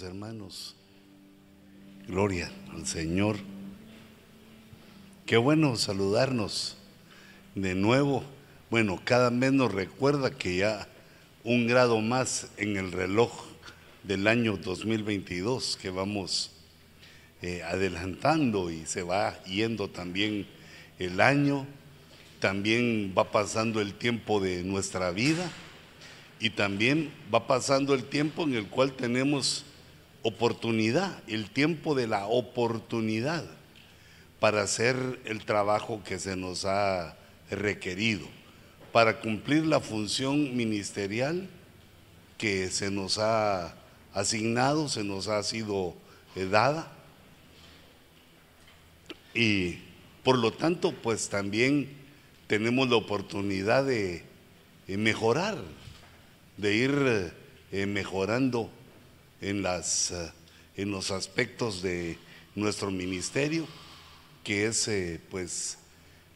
hermanos. Gloria al Señor. Qué bueno saludarnos de nuevo. Bueno, cada mes nos recuerda que ya un grado más en el reloj del año 2022 que vamos eh, adelantando y se va yendo también el año, también va pasando el tiempo de nuestra vida y también va pasando el tiempo en el cual tenemos oportunidad, el tiempo de la oportunidad para hacer el trabajo que se nos ha requerido, para cumplir la función ministerial que se nos ha asignado, se nos ha sido eh, dada. Y por lo tanto, pues también tenemos la oportunidad de mejorar, de ir eh, mejorando eh, en los aspectos de nuestro ministerio, que es eh, pues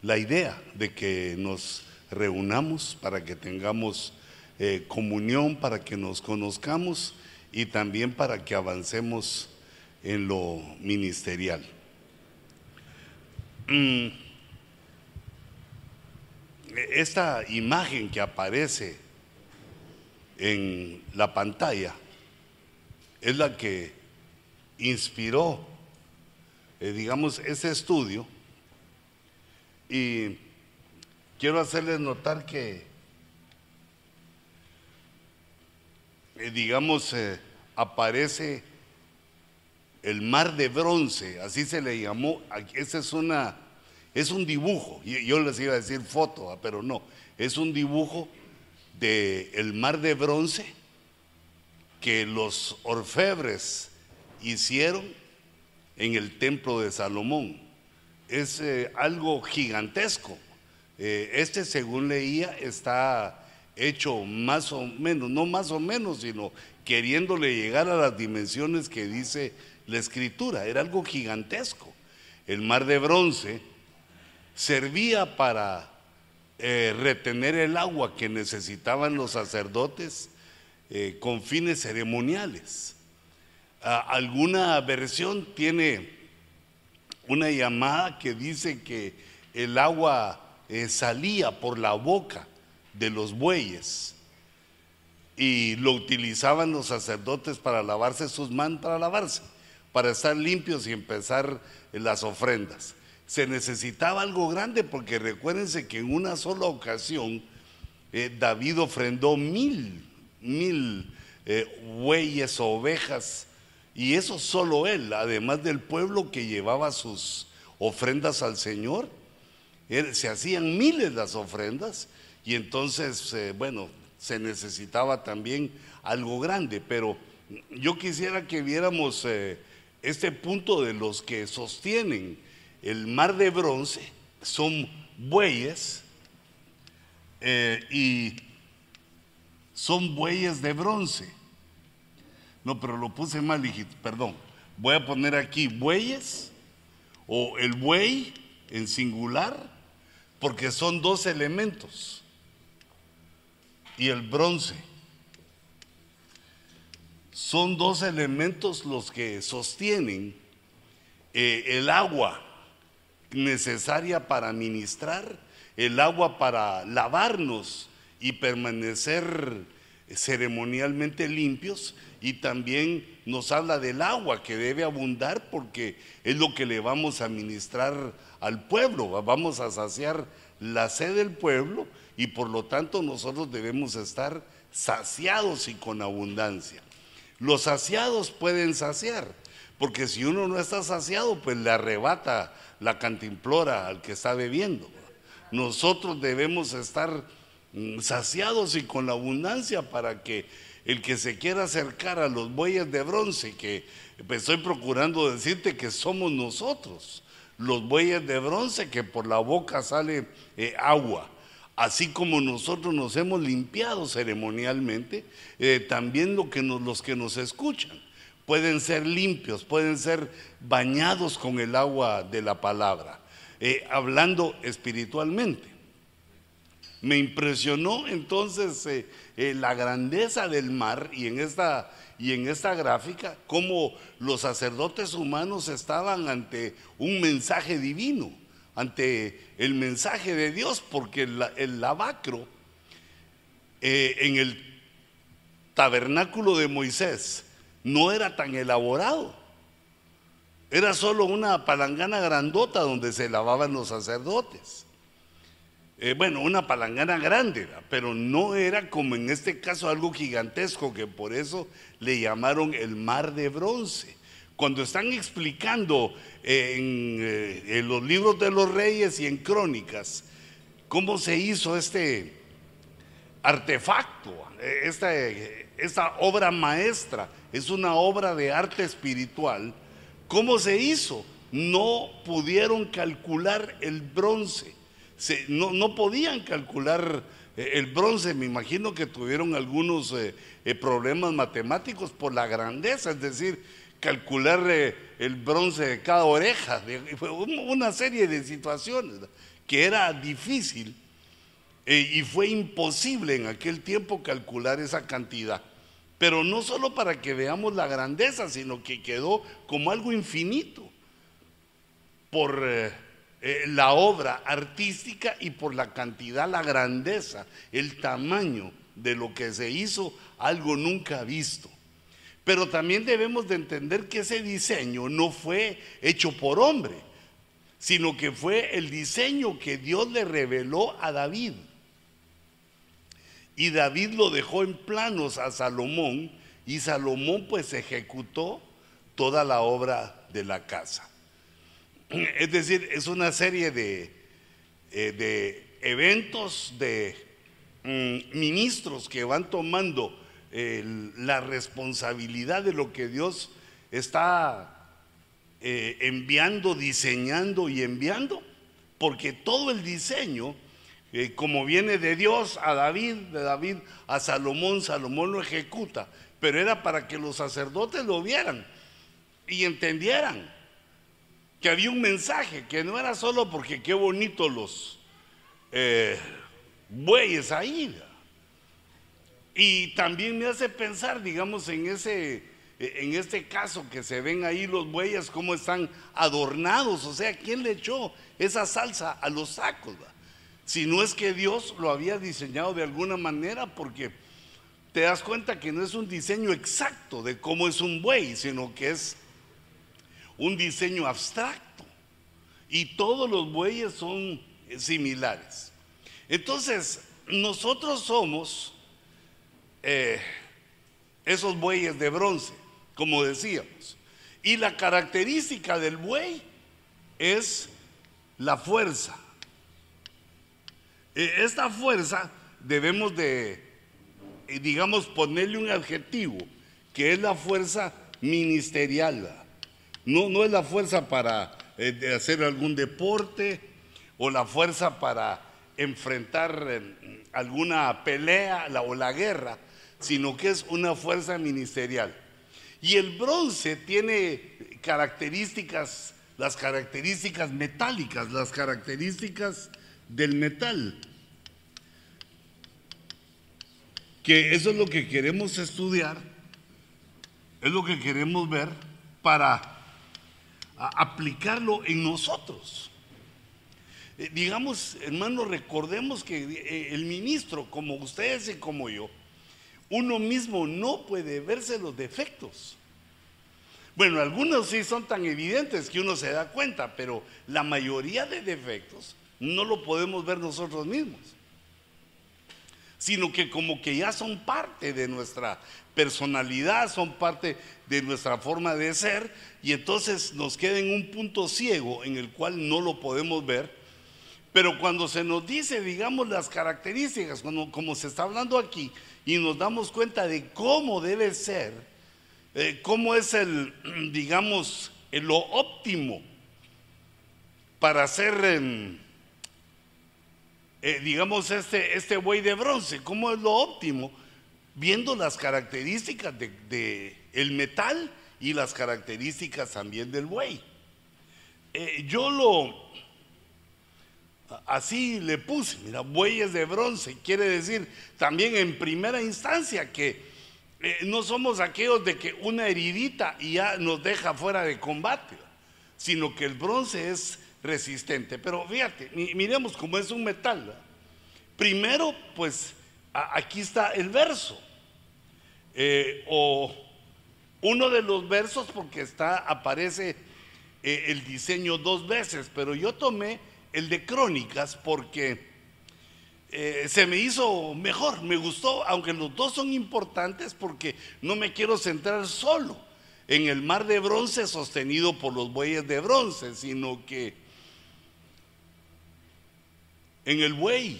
la idea de que nos reunamos para que tengamos eh, comunión, para que nos conozcamos y también para que avancemos en lo ministerial. Mm. Esta imagen que aparece en la pantalla es la que inspiró, eh, digamos, ese estudio. Y quiero hacerles notar que, eh, digamos, eh, aparece el mar de bronce, así se le llamó. Ese es una, es un dibujo. Yo les iba a decir foto, ah, pero no, es un dibujo del el mar de bronce que los orfebres hicieron en el templo de Salomón. Es eh, algo gigantesco. Eh, este, según leía, está hecho más o menos, no más o menos, sino queriéndole llegar a las dimensiones que dice la escritura. Era algo gigantesco. El mar de bronce servía para eh, retener el agua que necesitaban los sacerdotes eh, con fines ceremoniales. Ah, alguna versión tiene una llamada que dice que el agua eh, salía por la boca de los bueyes y lo utilizaban los sacerdotes para lavarse sus manos, para lavarse, para estar limpios y empezar las ofrendas. Se necesitaba algo grande porque recuérdense que en una sola ocasión eh, David ofrendó mil mil eh, bueyes ovejas, y eso solo él, además del pueblo que llevaba sus ofrendas al Señor. se hacían miles las ofrendas y entonces, eh, bueno, se necesitaba también algo grande, pero yo quisiera que viéramos eh, este punto de los que sostienen el mar de bronce, son bueyes y son bueyes de bronce. No, pero lo puse mal, perdón. Voy a poner aquí bueyes o el buey en singular, porque son dos elementos. Y el bronce. Son dos elementos los que sostienen eh, el agua necesaria para ministrar, el agua para lavarnos y permanecer ceremonialmente limpios y también nos habla del agua que debe abundar porque es lo que le vamos a ministrar al pueblo, vamos a saciar la sed del pueblo y por lo tanto nosotros debemos estar saciados y con abundancia. Los saciados pueden saciar, porque si uno no está saciado, pues le arrebata la cantimplora al que está bebiendo. Nosotros debemos estar saciados y con la abundancia para que el que se quiera acercar a los bueyes de bronce, que pues, estoy procurando decirte que somos nosotros, los bueyes de bronce que por la boca sale eh, agua. Así como nosotros nos hemos limpiado ceremonialmente, eh, también lo que los que nos escuchan pueden ser limpios, pueden ser bañados con el agua de la palabra, eh, hablando espiritualmente. Me impresionó entonces eh, eh, la grandeza del mar y en esta y en esta gráfica cómo los sacerdotes humanos estaban ante un mensaje divino, ante el mensaje de Dios, porque el, lavacro eh, en el tabernáculo de Moisés no era tan elaborado. Era solo una palangana grandota donde se lavaban los sacerdotes. Eh, bueno, una palangana grande, pero no era como en este caso algo gigantesco, que por eso le llamaron el mar de bronce. Cuando están explicando eh, en, eh, en los libros de los reyes y en crónicas cómo se hizo este artefacto, esta obra maestra, es una obra de arte espiritual, ¿cómo se hizo? No pudieron calcular el bronce no, podían calcular eh, el bronce, me imagino que tuvieron algunos eh, eh, problemas matemáticos por la grandeza, es decir, calcular el bronce de cada oreja, fue una serie de situaciones que era difícil y fue imposible en aquel tiempo calcular esa cantidad. Pero no solo para que veamos la grandeza, sino que quedó como algo infinito por eh, la obra artística y por la cantidad, la grandeza, el tamaño de lo que se hizo, algo nunca visto. Pero también debemos de entender que ese diseño no fue hecho por hombre, sino que fue el diseño que Dios le reveló a David. Y David lo dejó en planos a Salomón y Salomón pues ejecutó toda la obra de la casa. Es decir, es una serie de, eh, eventos, de mm, ministros que van tomando la responsabilidad de lo que Dios está eh, enviando, diseñando y enviando, porque todo el diseño, eh, como viene de Dios a David, de David a Salomón, Salomón lo ejecuta, pero era para que los sacerdotes lo vieran y entendieran había un mensaje, que no era solo porque qué bonitos los eh, bueyes ahí. Y también me hace pensar, digamos, en ese, en este caso que se ven ahí los bueyes, cómo están adornados. O sea, ¿quién le echó esa salsa a los sacos? Si no es que Dios lo había diseñado de alguna manera, porque te das cuenta que no es un diseño exacto de cómo es un buey, sino que es un diseño abstracto y todos los bueyes son similares. Entonces, nosotros somos eh, esos bueyes de bronce, como decíamos. Y la característica del buey es la fuerza. E, esta fuerza debemos de, eh, digamos, ponerle un adjetivo, que es la fuerza ministerial. No, es la fuerza para eh, hacer algún deporte o la fuerza para enfrentar eh, alguna pelea o la guerra, sino que es una fuerza ministerial. Y el bronce tiene características, las características metálicas, las características del metal. Que eso es lo que queremos estudiar, es lo que queremos ver para aplicarlo en nosotros. Eh, digamos, hermanos, recordemos que eh, el ministro, como ustedes y como yo, uno mismo no puede verse los defectos. Bueno, algunos sí son tan evidentes que uno se da cuenta, pero la mayoría de defectos no lo podemos ver nosotros mismos, sino que como que ya son parte de nuestra personalidad, son parte de nuestra forma de ser y entonces nos queda en un punto ciego en el cual no lo podemos ver. Pero cuando se nos dice, digamos, las características, como se está hablando aquí, y nos damos cuenta de cómo debe ser, eh, cómo es el, digamos, lo óptimo para hacer, em, eh, digamos, este, este buey de bronce, cómo es lo óptimo, viendo las características del de, el metal y las características también del buey. Eh, yo lo, Así le puse, mira, bueyes de bronce, quiere decir también en primera instancia que eh, no somos aquellos de que una heridita ya nos deja fuera de combate, sino que el bronce es resistente. Pero fíjate, miremos cómo es un metal. Primero, pues aquí está el verso, eh, o uno de los versos porque está, aparece eh, el diseño dos veces, pero yo tomé el de Crónicas porque eh, se me hizo mejor, me gustó, aunque los dos son importantes porque no me quiero centrar solo en el mar de bronce sostenido por los bueyes de bronce, sino que en el buey.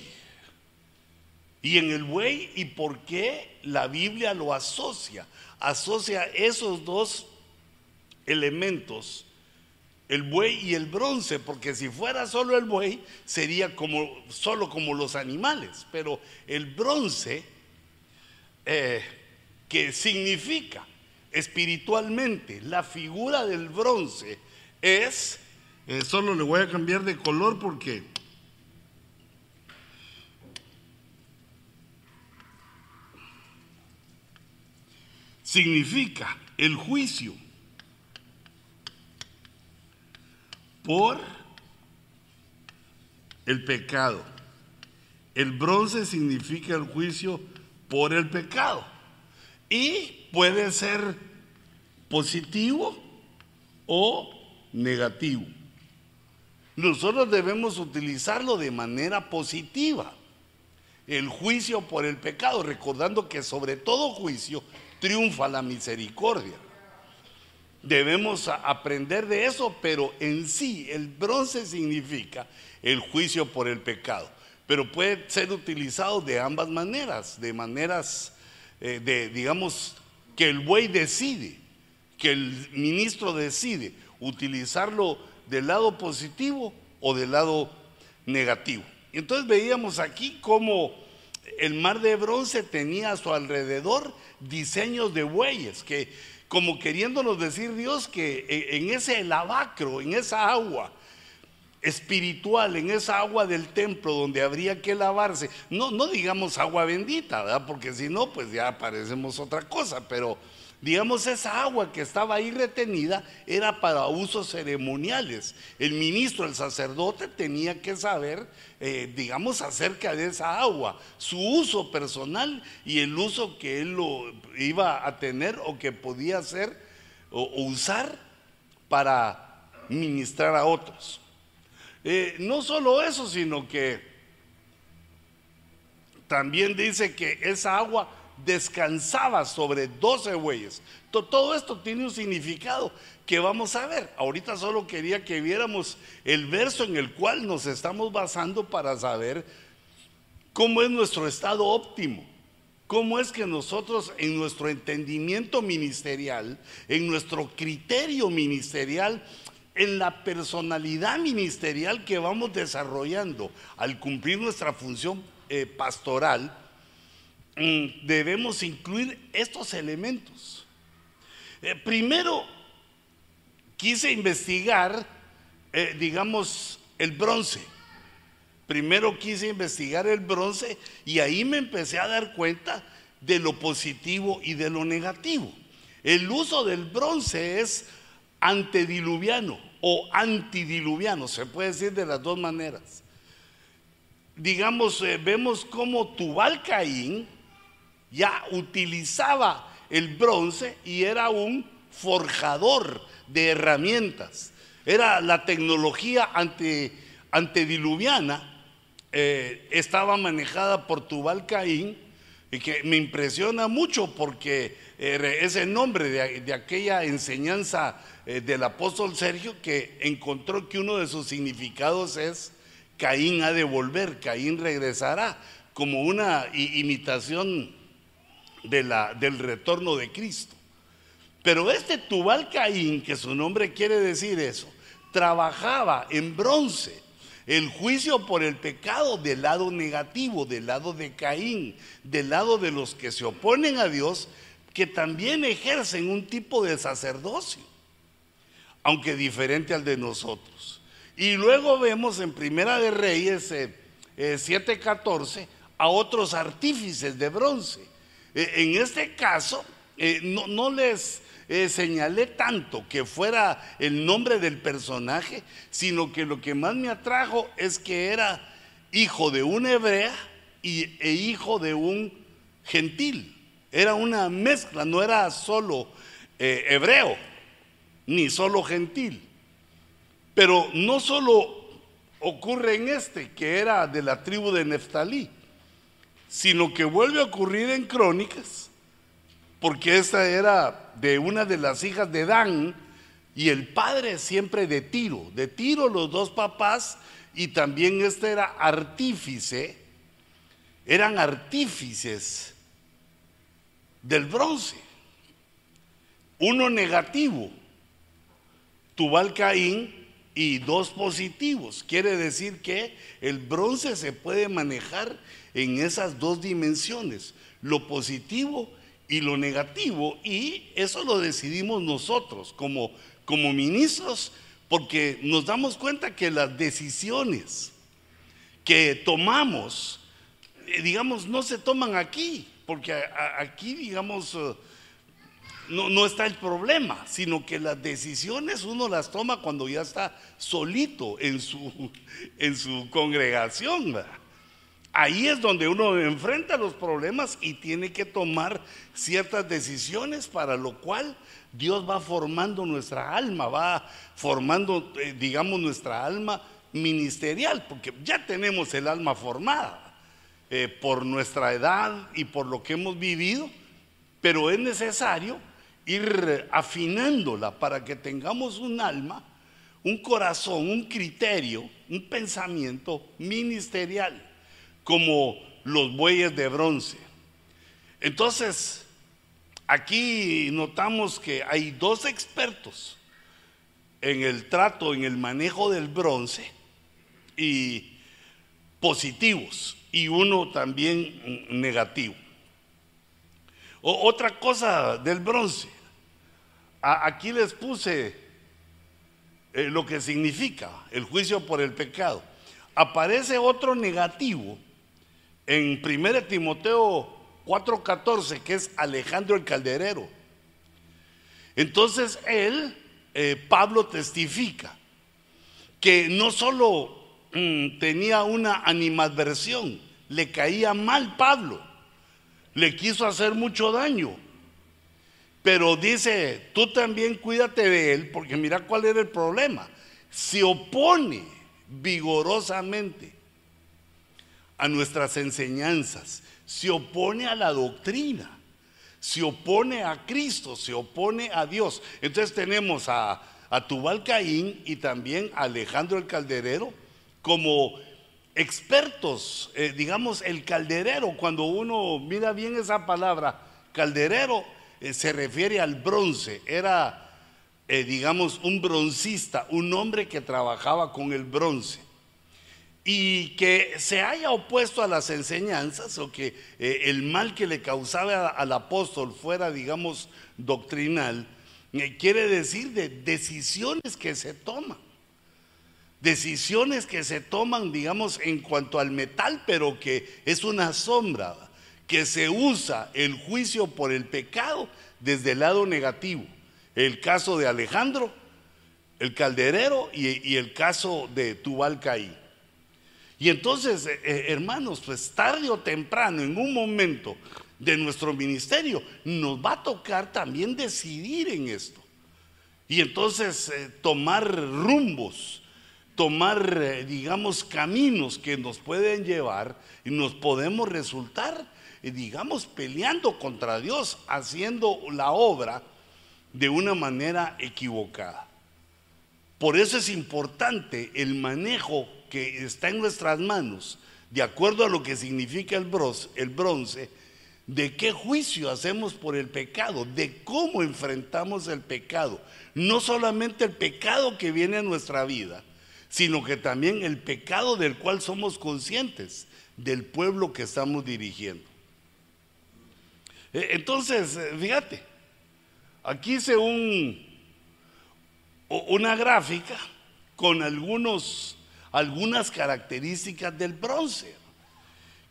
Y en el buey, ¿y por qué la Biblia lo asocia? Asocia esos dos elementos el buey y el bronce, porque si fuera solo el buey sería como solo como los animales, pero el bronce eh, que significa espiritualmente la figura del bronce es eh, solo le voy a cambiar de color porque significa el juicio por el pecado. El bronce significa el juicio por el pecado. Y puede ser positivo o negativo. Nosotros debemos utilizarlo de manera positiva. El juicio por el pecado, recordando que sobre todo juicio triunfa la misericordia. Debemos aprender de eso, pero en sí el bronce significa el juicio por el pecado. Pero puede ser utilizado de ambas maneras, de maneras eh, de, digamos, que el buey decide, que el ministro decide utilizarlo del lado positivo o del lado negativo. Entonces veíamos aquí cómo el mar de bronce tenía a su alrededor diseños de bueyes que como queriéndonos decir Dios que en ese lavacro, en esa agua espiritual, en esa agua del templo donde habría que lavarse, no, no digamos agua bendita, ¿verdad? porque si no, pues ya parecemos otra cosa, pero Digamos, esa agua que estaba ahí retenida era para usos ceremoniales. El ministro, el sacerdote, tenía que saber, eh, digamos, acerca de esa agua, su uso personal y el uso que él lo iba a tener o que podía hacer o, usar para ministrar a otros. Eh, no solo eso, sino que también dice que esa agua descansaba sobre 12 bueyes. Todo esto tiene un significado que vamos a ver. Ahorita solo quería que viéramos el verso en el cual nos estamos basando para saber cómo es nuestro estado óptimo. ¿Cómo es que nosotros en nuestro entendimiento ministerial, en nuestro criterio ministerial, en la personalidad ministerial que vamos desarrollando al cumplir nuestra función eh, pastoral, debemos incluir estos elementos. Eh, primero, quise investigar, eh, digamos, el bronce. Primero quise investigar el bronce y ahí me empecé a dar cuenta de lo positivo y de lo negativo. El uso del bronce es antediluviano o antidiluviano, se puede decir de las dos maneras. Digamos, eh, vemos cómo Tubal Caín, ya utilizaba el bronce y era un forjador de herramientas. Era la tecnología ante, antediluviana, eh, estaba manejada por Tubal Caín, y que me impresiona mucho porque eh, es el nombre de, aquella enseñanza eh, del apóstol Sergio que encontró que uno de sus significados es Caín ha de volver, Caín regresará, como una imitación del retorno de Cristo. Pero este Tubal Caín, que su nombre quiere decir eso, trabajaba en bronce el juicio por el pecado del lado negativo, del lado de Caín, del lado de los que se oponen a Dios, que también ejercen un tipo de sacerdocio, aunque diferente al de nosotros. Y luego vemos en Primera de Reyes 7:14 eh, a otros artífices de bronce. En este caso, no, no, les señalé tanto que fuera el nombre del personaje, sino que lo que más me atrajo es que era hijo de una hebrea y, e hijo de un gentil. Era una mezcla, no era solo eh, hebreo, ni solo gentil. Pero no solo ocurre en este, que era de la tribu de Neftalí, sino que vuelve a ocurrir en Crónicas, porque esta era de una de las hijas de Dan y el padre siempre de Tiro. De Tiro los dos papás y también este era artífice, eran artífices del bronce. Uno negativo, Tubal Caín, y dos positivos. Quiere decir que el bronce se puede manejar en esas dos dimensiones, lo positivo y lo negativo, y eso lo decidimos nosotros como, como ministros porque nos damos cuenta que las decisiones que tomamos, eh, digamos, no se toman aquí, porque aquí, digamos, eh, no, no, está el problema, sino que las decisiones uno las toma cuando ya está solito en su, en su congregación. Ahí es donde uno enfrenta los problemas y tiene que tomar ciertas decisiones para lo cual Dios va formando nuestra alma, va formando, eh, digamos, nuestra alma ministerial, porque ya tenemos el alma formada eh, por nuestra edad y por lo que hemos vivido, pero es necesario ir afinándola para que tengamos un alma, un corazón, un criterio, un pensamiento ministerial, como los bueyes de bronce. Entonces, Aquí notamos que hay dos expertos en el trato, en el manejo del bronce y positivos y uno también negativo. otra cosa del bronce, aquí les puse eh, lo que significa el juicio por el pecado. Aparece otro negativo en 1 Timoteo 4.14, que es Alejandro el Calderero. Entonces él, eh, Pablo testifica que no solo mm, tenía una animadversión, le caía mal Pablo, le quiso hacer mucho daño, pero dice, tú también cuídate de él, porque mira cuál era el problema. Se opone vigorosamente a nuestras enseñanzas, se opone a la doctrina, se opone a Cristo, se opone a Dios. Entonces tenemos a, Tubal Caín y también a Alejandro el Calderero como expertos, eh, digamos, el calderero, cuando uno mira bien esa palabra, calderero eh, se refiere al bronce, era, eh, digamos, un broncista, un hombre que trabajaba con el bronce y que se haya opuesto a las enseñanzas o que eh, el mal que le causaba al apóstol fuera, digamos, doctrinal, eh, quiere decir de decisiones que se toman. Decisiones que se toman, digamos, en cuanto al metal, pero que es una sombra, que se usa el juicio por el pecado desde el lado negativo. El caso de Alejandro, el calderero y, y el caso de Tubal Caí. Y entonces, eh, eh, hermanos, pues tarde o temprano, en un momento de nuestro ministerio, nos va a tocar también decidir en esto. Y entonces eh, tomar rumbos, tomar, digamos, caminos que nos pueden llevar y nos podemos resultar, digamos, peleando contra Dios, haciendo la obra de una manera equivocada. Por eso es importante el manejo que está en nuestras manos, de acuerdo a lo que significa el bronce, el bronce, de qué juicio hacemos por el pecado, de cómo enfrentamos el pecado. No solamente el pecado que viene a nuestra vida, sino que también el pecado del cual somos conscientes, del pueblo que estamos dirigiendo. E, entonces, eh, fíjate, aquí hice un, una gráfica con algunos, algunas características del bronce.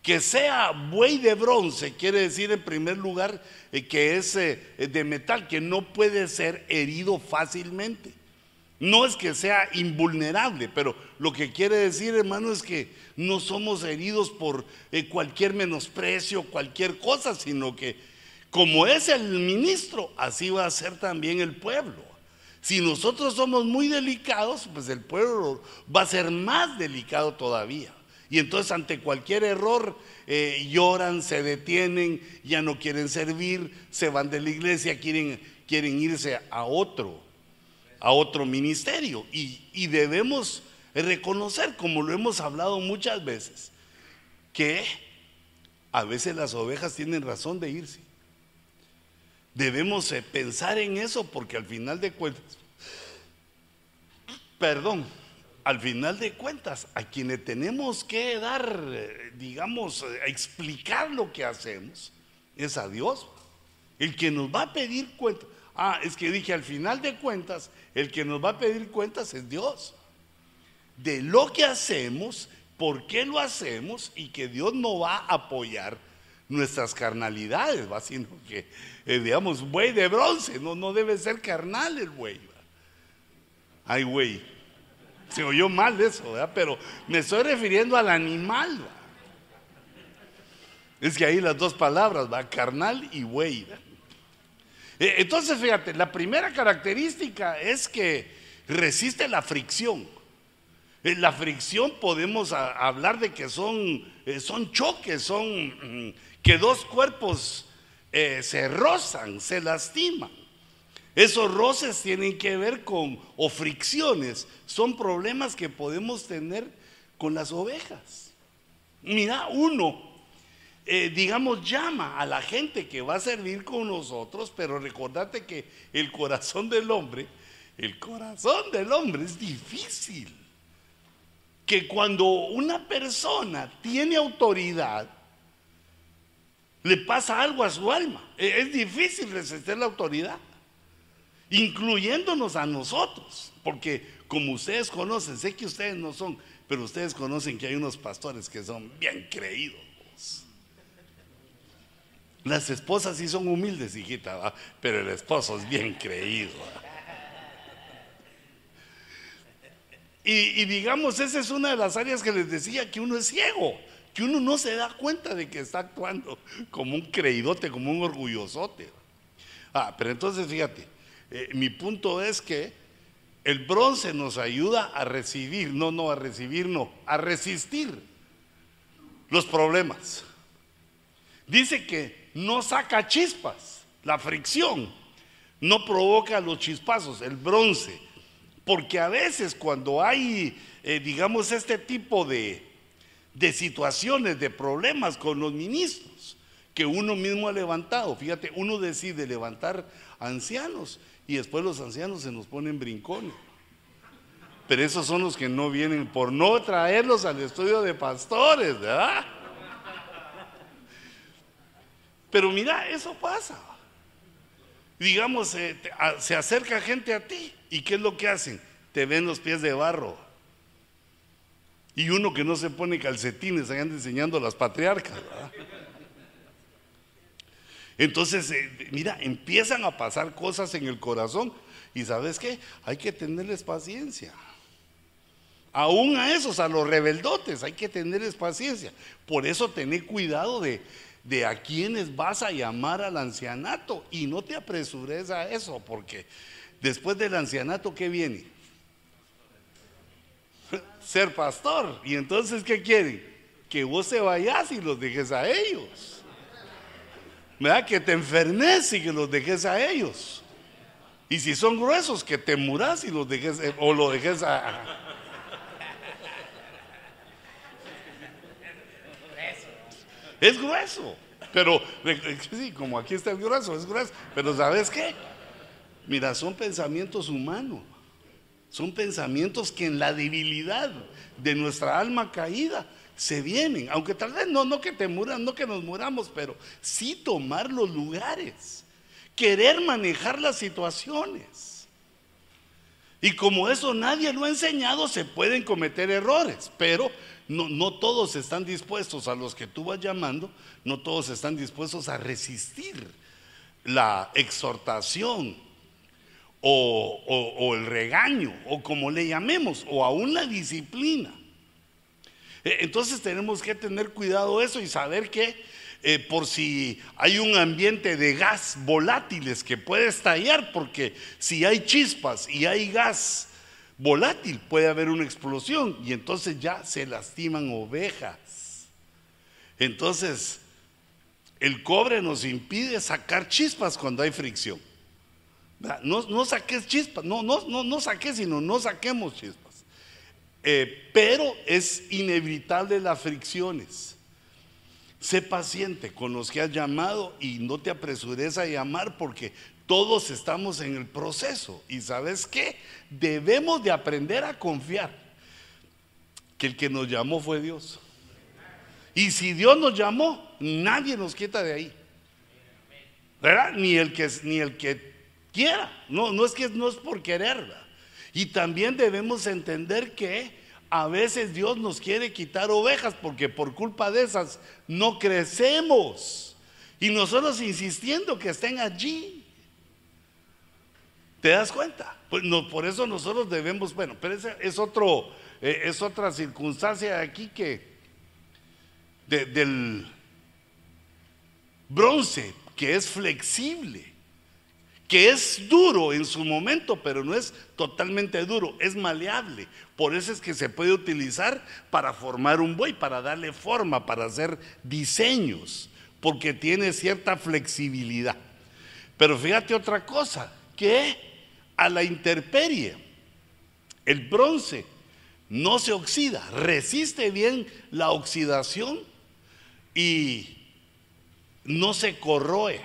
Que sea buey de bronce quiere decir en primer lugar eh, que es eh, de metal, que no puede ser herido fácilmente. No es que sea invulnerable, pero lo que quiere decir, hermano, es que no somos heridos por eh, cualquier menosprecio, cualquier cosa, sino que como es el ministro, así va a ser también el pueblo. Si nosotros somos muy delicados, pues el pueblo va a ser más delicado todavía. Y entonces ante cualquier error eh, lloran, se detienen, ya no quieren servir, se van de la iglesia, quieren, quieren irse a otro, a otro ministerio. Y, y debemos reconocer, como lo hemos hablado muchas veces, que a veces las ovejas tienen razón de irse. Debemos pensar en eso porque al final de cuentas, perdón, al final de cuentas, a quienes tenemos que dar, eh, digamos, eh, explicar lo que hacemos, es a Dios. El que nos va a pedir cuentas. Ah, es que dije, al final de cuentas, el que nos va a pedir cuentas es Dios. De lo que hacemos, por qué lo hacemos y que Dios no va a apoyar nuestras carnalidades, ¿va? sino que, eh, digamos, buey de bronce, no, no debe ser carnal el buey. Ay, güey. Se oyó mal eso, ¿verdad? pero me estoy refiriendo al animal. Es que ahí las dos palabras, va, carnal y buey. Eh, entonces, fíjate, la primera característica es que resiste la fricción. Eh, la fricción podemos hablar de que son, eh, son choques, son mm, que dos cuerpos se rozan, se lastiman. Esos roces tienen que ver con, o fricciones, son problemas que podemos tener con las ovejas. Mira, uno, eh, digamos, llama a la gente que va a servir con nosotros, pero recordate que el corazón del hombre, el corazón del hombre es difícil. Que cuando una persona tiene autoridad, le pasa algo a su alma. E, es difícil resistir la autoridad incluyéndonos a nosotros, porque como ustedes conocen, sé que ustedes no son, pero ustedes conocen que hay unos pastores que son bien creídos. Las esposas sí son humildes, hijita, pero el esposo es bien creído. Y, y, digamos, esa es una de las áreas que les decía que uno es ciego, que uno no se da cuenta de que está actuando como un creídote, como un orgullosote. Ah, pero entonces fíjate, eh, mi punto es que el bronce nos ayuda a recibir, no, no, a recibir, no, a resistir los problemas. Dice que no saca chispas, la fricción no provoca los chispazos, el bronce, porque a veces cuando hay, eh, digamos, este tipo de, de situaciones, de problemas con los ministros, que uno mismo ha levantado, fíjate, uno decide levantar ancianos y después los ancianos se nos ponen brincones. Pero esos son los que no vienen por no traerlos al estudio de pastores, ¿verdad? Pero mira, eso pasa. Digamos, eh, se acerca gente a ti y ¿qué es lo que hacen? Te ven los pies de barro. Y uno que no se pone calcetines, ahí enseñando las patriarcas, ¿verdad? Entonces, eh, mira, empiezan a pasar cosas en el corazón y sabes qué, hay que tenerles paciencia. Aún a esos, a los rebeldotes, hay que tenerles paciencia. Por eso tener cuidado de, de a quienes vas a llamar al ancianato y no te apresures a eso, porque después del ancianato, ¿qué viene? Ser pastor. Y entonces, ¿qué quieren? Que vos te vayas y los dejes a ellos. ¿verdad? Que te enfermes y que los dejes a ellos. Y si son gruesos, que te muras y los dejes, eh, o lo dejes a... Es grueso, pero sí, como aquí está el grueso, es grueso. Pero ¿sabes qué? Mira, son pensamientos humanos. Son pensamientos que en la debilidad de nuestra alma caída se vienen, aunque tal vez no, no que te muran, no que nos muramos, pero sí tomar los lugares, querer manejar las situaciones. Y como eso nadie lo ha enseñado, se pueden cometer errores, pero no, no, todos están dispuestos, a los que tú vas llamando, no todos están dispuestos a resistir la exhortación o, el regaño, o como le llamemos, o aún la disciplina. E, entonces tenemos que tener cuidado eso y saber que eh, por si hay un ambiente de gas volátiles que puede estallar, porque si hay chispas y hay gas volátil puede haber una explosión y entonces ya se lastiman ovejas. Entonces, el cobre nos impide sacar chispas cuando hay fricción. No, saques chispas, no, no, no, no saques, sino no saquemos chispas. Eh, pero es inevitable las fricciones. Sé paciente con los que has llamado y no te apresures a llamar porque todos estamos en el proceso. Y sabes qué? Debemos de aprender a confiar que el que nos llamó fue Dios. Y si Dios nos llamó, nadie nos quita de ahí. ¿Verdad? Ni el que, ni el que quiera. No, no es que no es por querer. Y también debemos entender que a veces Dios nos quiere quitar ovejas porque por culpa de esas no crecemos. Y nosotros insistiendo que estén allí. ¿Te das cuenta? Pues no, por eso nosotros debemos, bueno, pero ese es otro, eh, es otra circunstancia aquí que del bronce que es flexible que es duro en su momento, pero no es totalmente duro, es maleable. Por eso es que se puede utilizar para formar un buey, para darle forma, para hacer diseños, porque tiene cierta flexibilidad. Pero fíjate otra cosa, que a la intemperie, el bronce no se oxida, resiste bien la oxidación y no se corroe,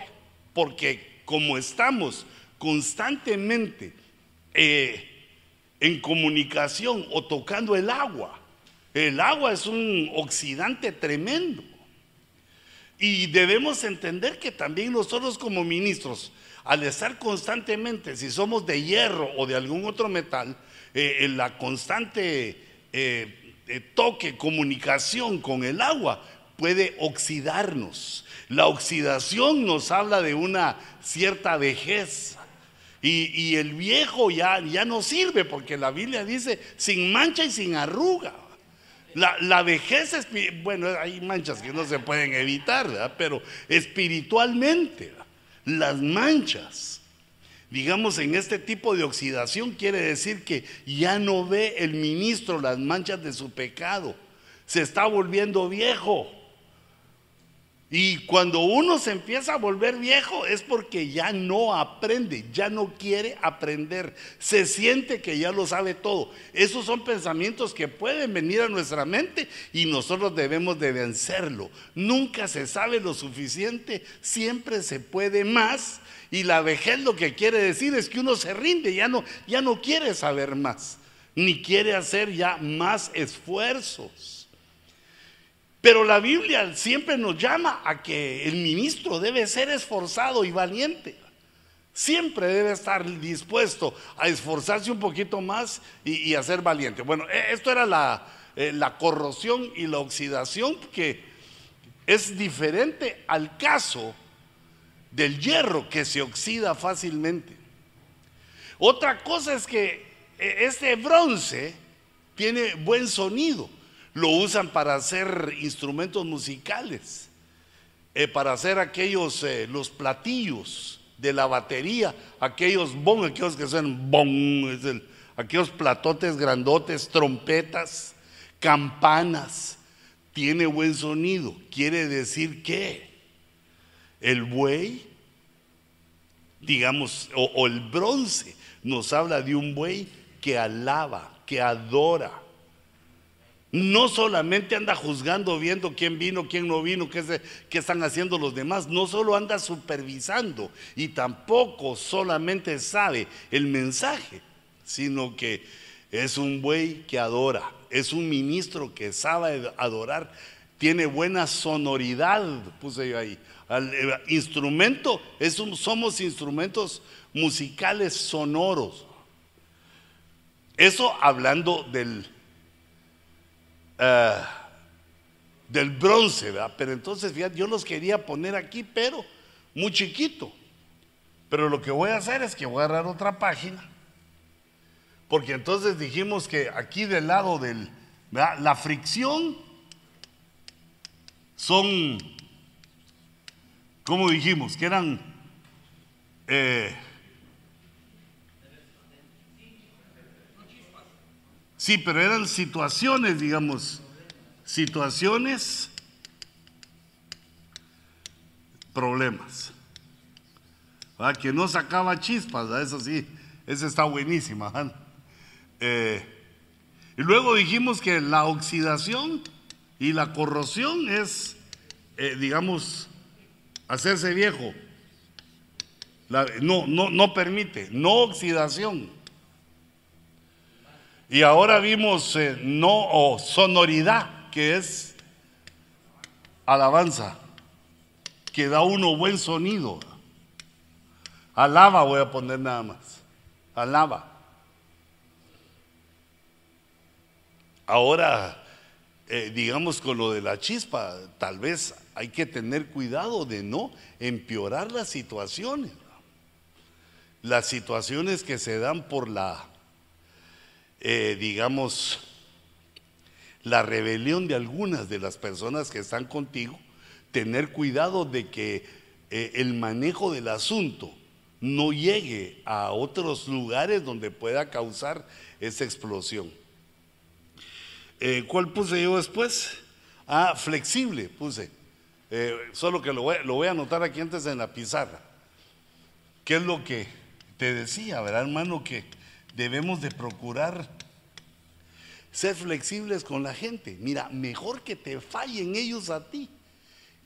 porque como estamos constantemente eh, en comunicación o tocando el agua, el agua es un oxidante tremendo. Y debemos entender que también nosotros como ministros, al estar constantemente, si somos de hierro o de algún otro metal, eh, en la constante eh, toque, comunicación con el agua, puede oxidarnos. La oxidación nos habla de una cierta vejez. Y, el viejo ya, ya no sirve porque la Biblia dice sin mancha y sin arruga. La, vejez, es, bueno, hay manchas que no se pueden evitar, pero espiritualmente, las manchas, digamos, en este tipo de oxidación quiere decir que ya no ve el ministro las manchas de su pecado, se está volviendo viejo. Y cuando uno se empieza a volver viejo es porque ya no aprende, ya no quiere aprender, se siente que ya lo sabe todo. Esos son pensamientos que pueden venir a nuestra mente y nosotros debemos de vencerlo. Nunca se sabe lo suficiente, siempre se puede más. Y la vejez lo que quiere decir es que uno se rinde, ya no, ya no quiere saber más, ni quiere hacer ya más esfuerzos. Pero la Biblia siempre nos llama a que el ministro debe ser esforzado y valiente. Siempre debe estar dispuesto a esforzarse un poquito más y, a ser valiente. Bueno, e, esto era la, eh, la corrosión y la oxidación que es diferente al caso del hierro que se oxida fácilmente. Otra cosa es que eh, este bronce tiene buen sonido lo usan para hacer instrumentos musicales, eh, para hacer aquellos, eh, los platillos de la batería, aquellos bon, aquellos que son bon, aquellos platotes grandotes, trompetas, campanas, tiene buen sonido. Quiere decir que el buey, digamos, o el bronce, nos habla de un buey que alaba, que adora no solamente anda juzgando, viendo quién vino, quién no vino, qué, están haciendo los demás. No solo anda supervisando y tampoco solamente sabe el mensaje, sino que es un buey que adora, es un ministro que sabe adorar, tiene buena sonoridad, puse yo ahí. Eh, instrumento, somos instrumentos musicales sonoros. Eso hablando del, eh, del bronce, ¿verdad? Pero entonces, fíjate, yo los quería poner aquí, pero muy chiquito. Pero lo que voy a hacer es que voy a agarrar otra página. Porque entonces dijimos que aquí del lado del, ¿verdad? la fricción son, ¿cómo dijimos? Que eran... Eh, Sí, pero eran situaciones, digamos, situaciones, problemas. Que no sacaba chispas, eso sí, esa está buenísima. Eh, y luego dijimos que la oxidación y la corrosión es, eh, digamos, hacerse viejo. no, no, no permite, no oxidación. Y ahora vimos eh, no o sonoridad, que es alabanza, que da uno buen sonido. Alaba voy a poner nada más. Alaba. Ahora, eh, digamos con lo de la chispa, tal vez hay que tener cuidado de no empeorar las situaciones. Las situaciones que se dan por la eh, digamos, la rebelión de algunas de las personas que están contigo, tener cuidado de que eh, el manejo del asunto no llegue a otros lugares donde pueda causar esa explosión. Eh, ¿Cuál puse yo después? Ah, flexible puse. solo que lo voy, lo voy, a anotar aquí antes en la pizarra. ¿Qué es lo que te decía, verdad, hermano? Que debemos de procurar ser flexibles con la gente. Mira, mejor que te fallen ellos a ti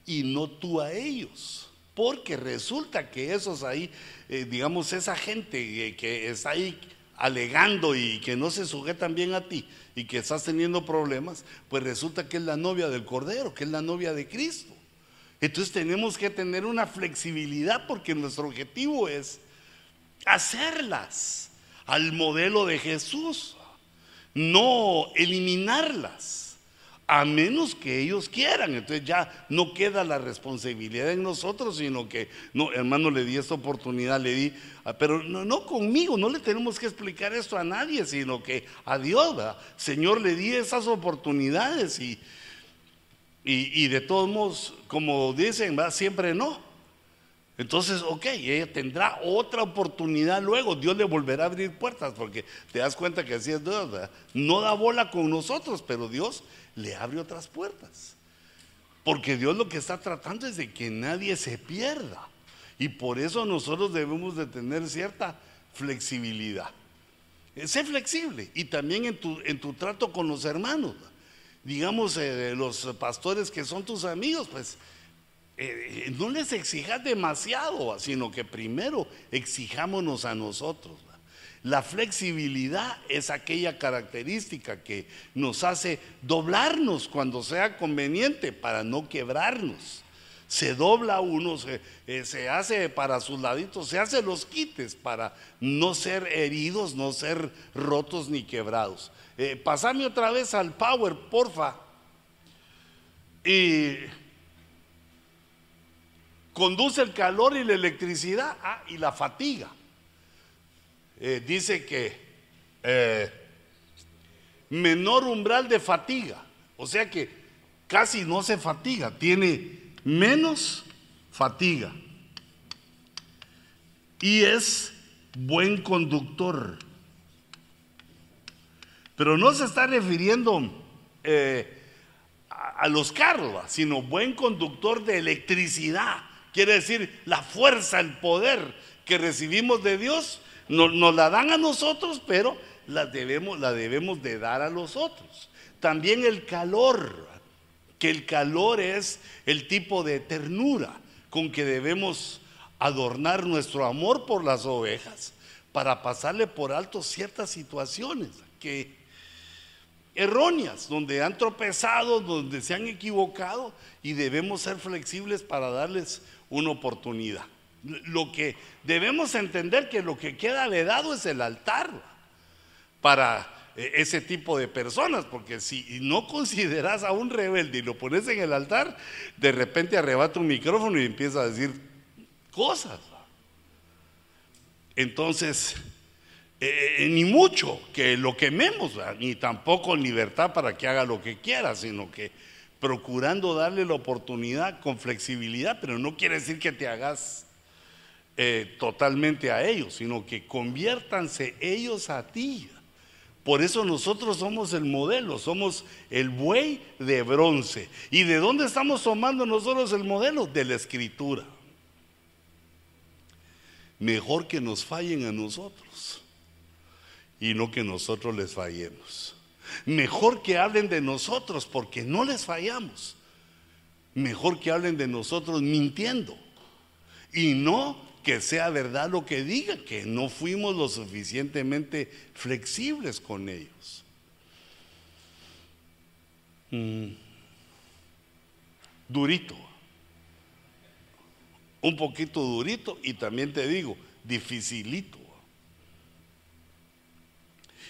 y no tú a ellos. Porque resulta que esos ahí, eh, digamos, esa gente eh, que está ahí alegando y que no se sujetan bien a ti y que estás teniendo problemas, pues resulta que es la novia del Cordero, que es la novia de Cristo. Entonces tenemos que tener una flexibilidad porque nuestro objetivo es hacerlas al modelo de Jesús, no eliminarlas, a menos que ellos quieran. Entonces ya no queda la responsabilidad en nosotros, sino que, no, hermano, le di esta oportunidad, le di, ah, pero no, no conmigo, no le tenemos que explicar esto a nadie, sino que a Dios, Señor, le di esas oportunidades y, y, de todos modos, como dicen, ¿va? siempre no. Entonces, ok, ella tendrá otra oportunidad luego, Dios le volverá a abrir puertas, porque te das cuenta que así es Dios, no da bola con nosotros, pero Dios le abre otras puertas. Porque Dios lo que está tratando es de que nadie se pierda. Y por eso nosotros debemos de tener cierta flexibilidad. Eh, sé flexible y también en tu, en tu trato con los hermanos. Digamos, eh, los pastores que son tus amigos, pues eh, no les exijas demasiado, sino que primero exijámonos a nosotros. La flexibilidad es aquella característica que nos hace doblarnos cuando sea conveniente para no quebrarnos. Se dobla uno, se, eh, hace para sus laditos, se hace los quites para no ser heridos, no ser rotos ni quebrados. Eh, pasame otra vez al power, porfa. Y conduce el calor y la electricidad ah, y la fatiga. Eh, dice que eh, menor umbral de fatiga, o sea que casi no se fatiga, tiene menos fatiga y es buen conductor. Pero no se está refiriendo eh, a, los carros, sino buen conductor de electricidad. Quiere decir, la fuerza, el poder que recibimos de Dios, nos, la dan a nosotros, pero la debemos, la debemos de dar a los otros. También el calor, que el calor es el tipo de ternura con que debemos adornar nuestro amor por las ovejas para pasarle por alto ciertas situaciones que erróneas, donde han tropezado, donde se han equivocado y debemos ser flexibles para darles una oportunidad. Lo que debemos entender que lo que queda vedado es el altar para eh, ese tipo de personas, porque si no consideras a un rebelde y lo pones en el altar, de repente arrebata un micrófono y empieza a decir cosas. Entonces, eh, eh, ni mucho que lo quememos, ni tampoco libertad para que haga lo que quiera, sino que procurando darle la oportunidad con flexibilidad, pero no quiere decir que te hagas eh, totalmente a ellos, sino que conviértanse ellos a ti. Por eso nosotros somos el modelo, somos el buey de bronce. ¿Y de dónde estamos tomando nosotros el modelo? De la escritura. Mejor que nos fallen a nosotros y no que nosotros les fallemos. Mejor que hablen de nosotros porque no les fallamos. Mejor que hablen de nosotros mintiendo. Y no que sea verdad lo que digan, que no fuimos lo suficientemente flexibles con ellos. Mm. Durito. Un poquito durito y también te digo, dificilito.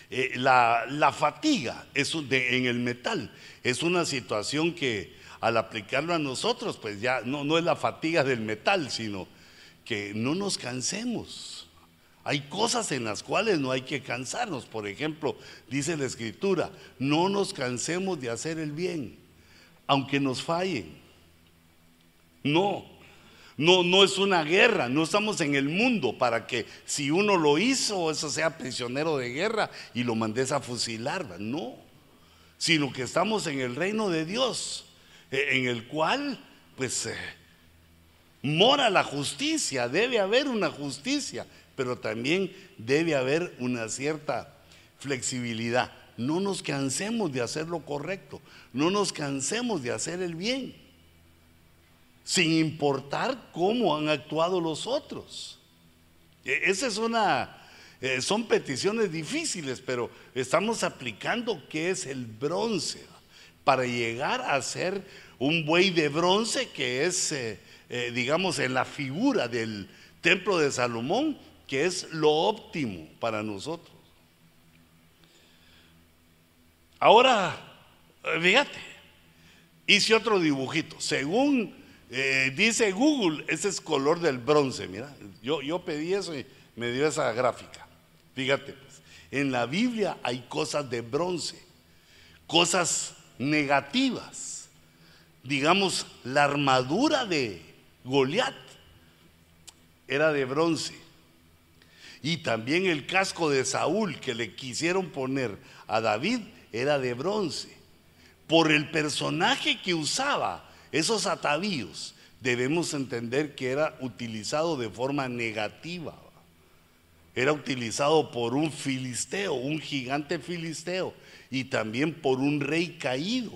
Eh, la, fatiga en el metal es una situación que al aplicarlo a nosotros, pues ya no, no es la fatiga del metal, sino que no nos cansemos. Hay cosas en las cuales no hay que cansarnos. Por ejemplo, dice la escritura, no nos cansemos de hacer el bien, aunque nos fallen. No, no, no es una guerra, no estamos en el mundo para que si uno lo hizo, eso sea prisionero de guerra y lo mandes a fusilar, no, sino que estamos en el reino de Dios, eh, en el cual, pues, eh, mora la justicia, debe haber una justicia, pero también debe haber una cierta flexibilidad. No nos cansemos de hacer lo correcto, no nos cansemos de hacer el bien sin importar cómo han actuado los otros. E, esa es una, eh, son peticiones difíciles, pero estamos aplicando qué es el bronce para llegar a ser un buey de bronce que es, eh, eh, digamos, en la figura del templo de Salomón, que es lo óptimo para nosotros. Ahora, fíjate, hice otro dibujito. Según eh, dice Google, ese es color del bronce, mira. Yo, yo pedí eso y me dio esa gráfica. Fíjate, pues, en la Biblia hay cosas de bronce, cosas negativas. Digamos, la armadura de Goliat era de bronce. Y también el casco de Saúl que le quisieron poner a David era de bronce. Por el personaje que usaba esos atavíos debemos entender que era utilizado de forma negativa. Era utilizado por un filisteo, un gigante filisteo, y también por un rey caído.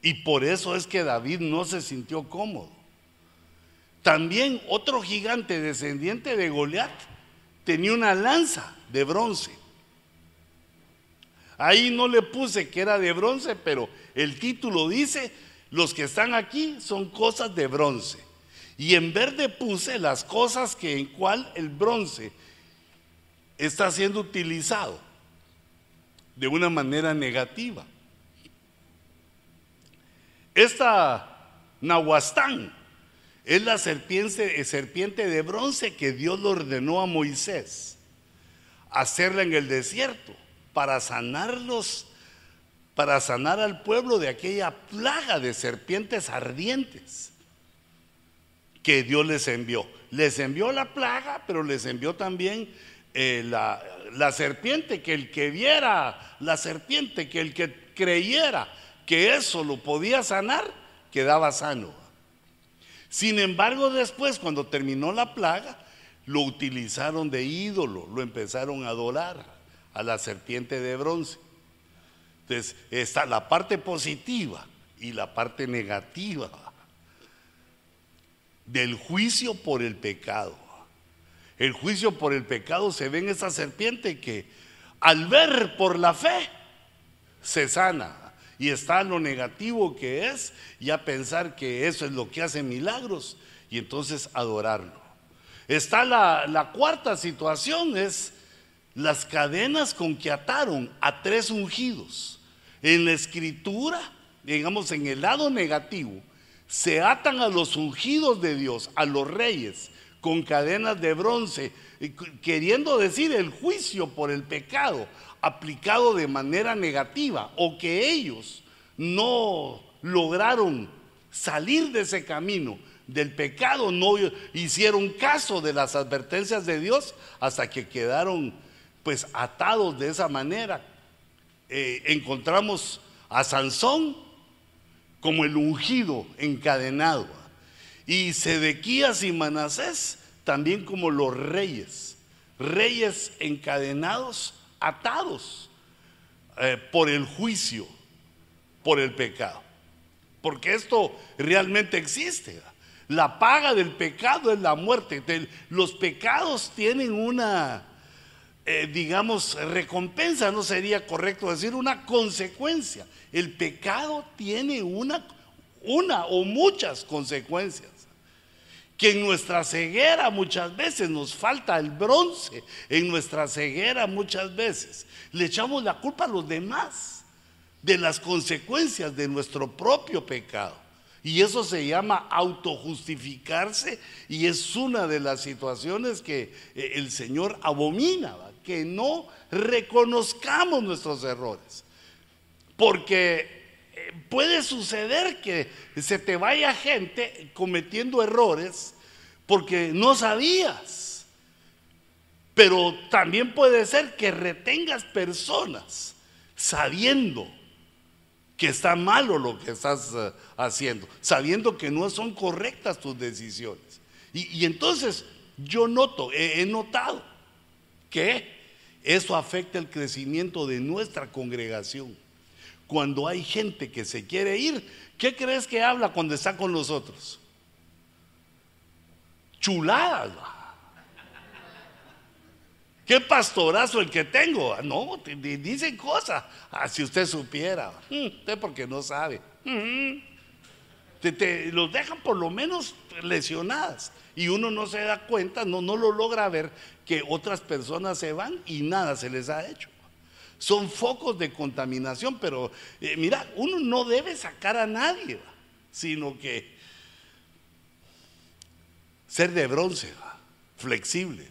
Y por eso es que David no se sintió cómodo. También otro gigante descendiente de Goliat tenía una lanza de bronce. Ahí no le puse que era de bronce, pero el título dice los que están aquí son cosas de bronce. Y en verde puse las cosas que en cual el bronce está siendo utilizado de una manera negativa. Esta Nahuastán es la serpiente, serpiente de bronce que Dios le ordenó a Moisés hacerla en el desierto para sanarlos para sanar al pueblo de aquella plaga de serpientes ardientes que Dios les envió. Les envió la plaga, pero les envió también eh, la, la serpiente, que el que viera la serpiente, que el que creyera que eso lo podía sanar, quedaba sano. Sin embargo, después, cuando terminó la plaga, lo utilizaron de ídolo, lo empezaron a adorar a la serpiente de bronce. Entonces está la parte positiva y la parte negativa del juicio por el pecado. El juicio por el pecado se ve en esa serpiente que al ver por la fe se sana. Y está lo negativo que es, ya pensar que eso es lo que hace milagros y entonces adorarlo. Está la, la cuarta situación, es las cadenas con que ataron a tres ungidos. En la escritura, digamos en el lado negativo, se atan a los ungidos de Dios, a los reyes, con cadenas de bronce, queriendo decir el juicio por el pecado aplicado de manera negativa o que ellos no lograron salir de ese camino del pecado, no hicieron caso de las advertencias de Dios hasta que quedaron pues atados de esa manera. Eh, encontramos a Sansón como el ungido encadenado y Sedequías y Manasés también como los reyes, reyes encadenados, atados eh, por el juicio, por el pecado. Porque esto realmente existe. La paga del pecado es la muerte. Los pecados tienen una, eh, digamos, recompensa, no sería correcto decir una consecuencia. El pecado tiene una, una o muchas consecuencias. Que en nuestra ceguera muchas veces nos falta el bronce, en nuestra ceguera muchas veces le echamos la culpa a los demás de las consecuencias de nuestro propio pecado. Y eso se llama autojustificarse y es una de las situaciones que eh, el Señor abomina, que no reconozcamos nuestros errores. Porque eh, puede suceder que se te vaya gente cometiendo errores porque no sabías. Pero también puede ser que retengas personas sabiendo que está malo lo que estás eh, haciendo, sabiendo que no son correctas tus decisiones. Y, entonces yo noto, he, notado que eso afecta el crecimiento de nuestra congregación. Cuando hay gente que se quiere ir, ¿qué crees que habla cuando está con nosotros? Chuladas. ¿Qué pastorazo el que tengo? No, dicen cosas. Ah, si usted supiera. Mm, usted porque no sabe. Mm. Te, los dejan por lo menos lesionadas. Y uno no se da cuenta, no, no lo logra ver que otras personas se van y nada se les ha hecho. Son focos de contaminación, pero eh, mira, uno no debe sacar a nadie, sino que ser de bronce, flexible.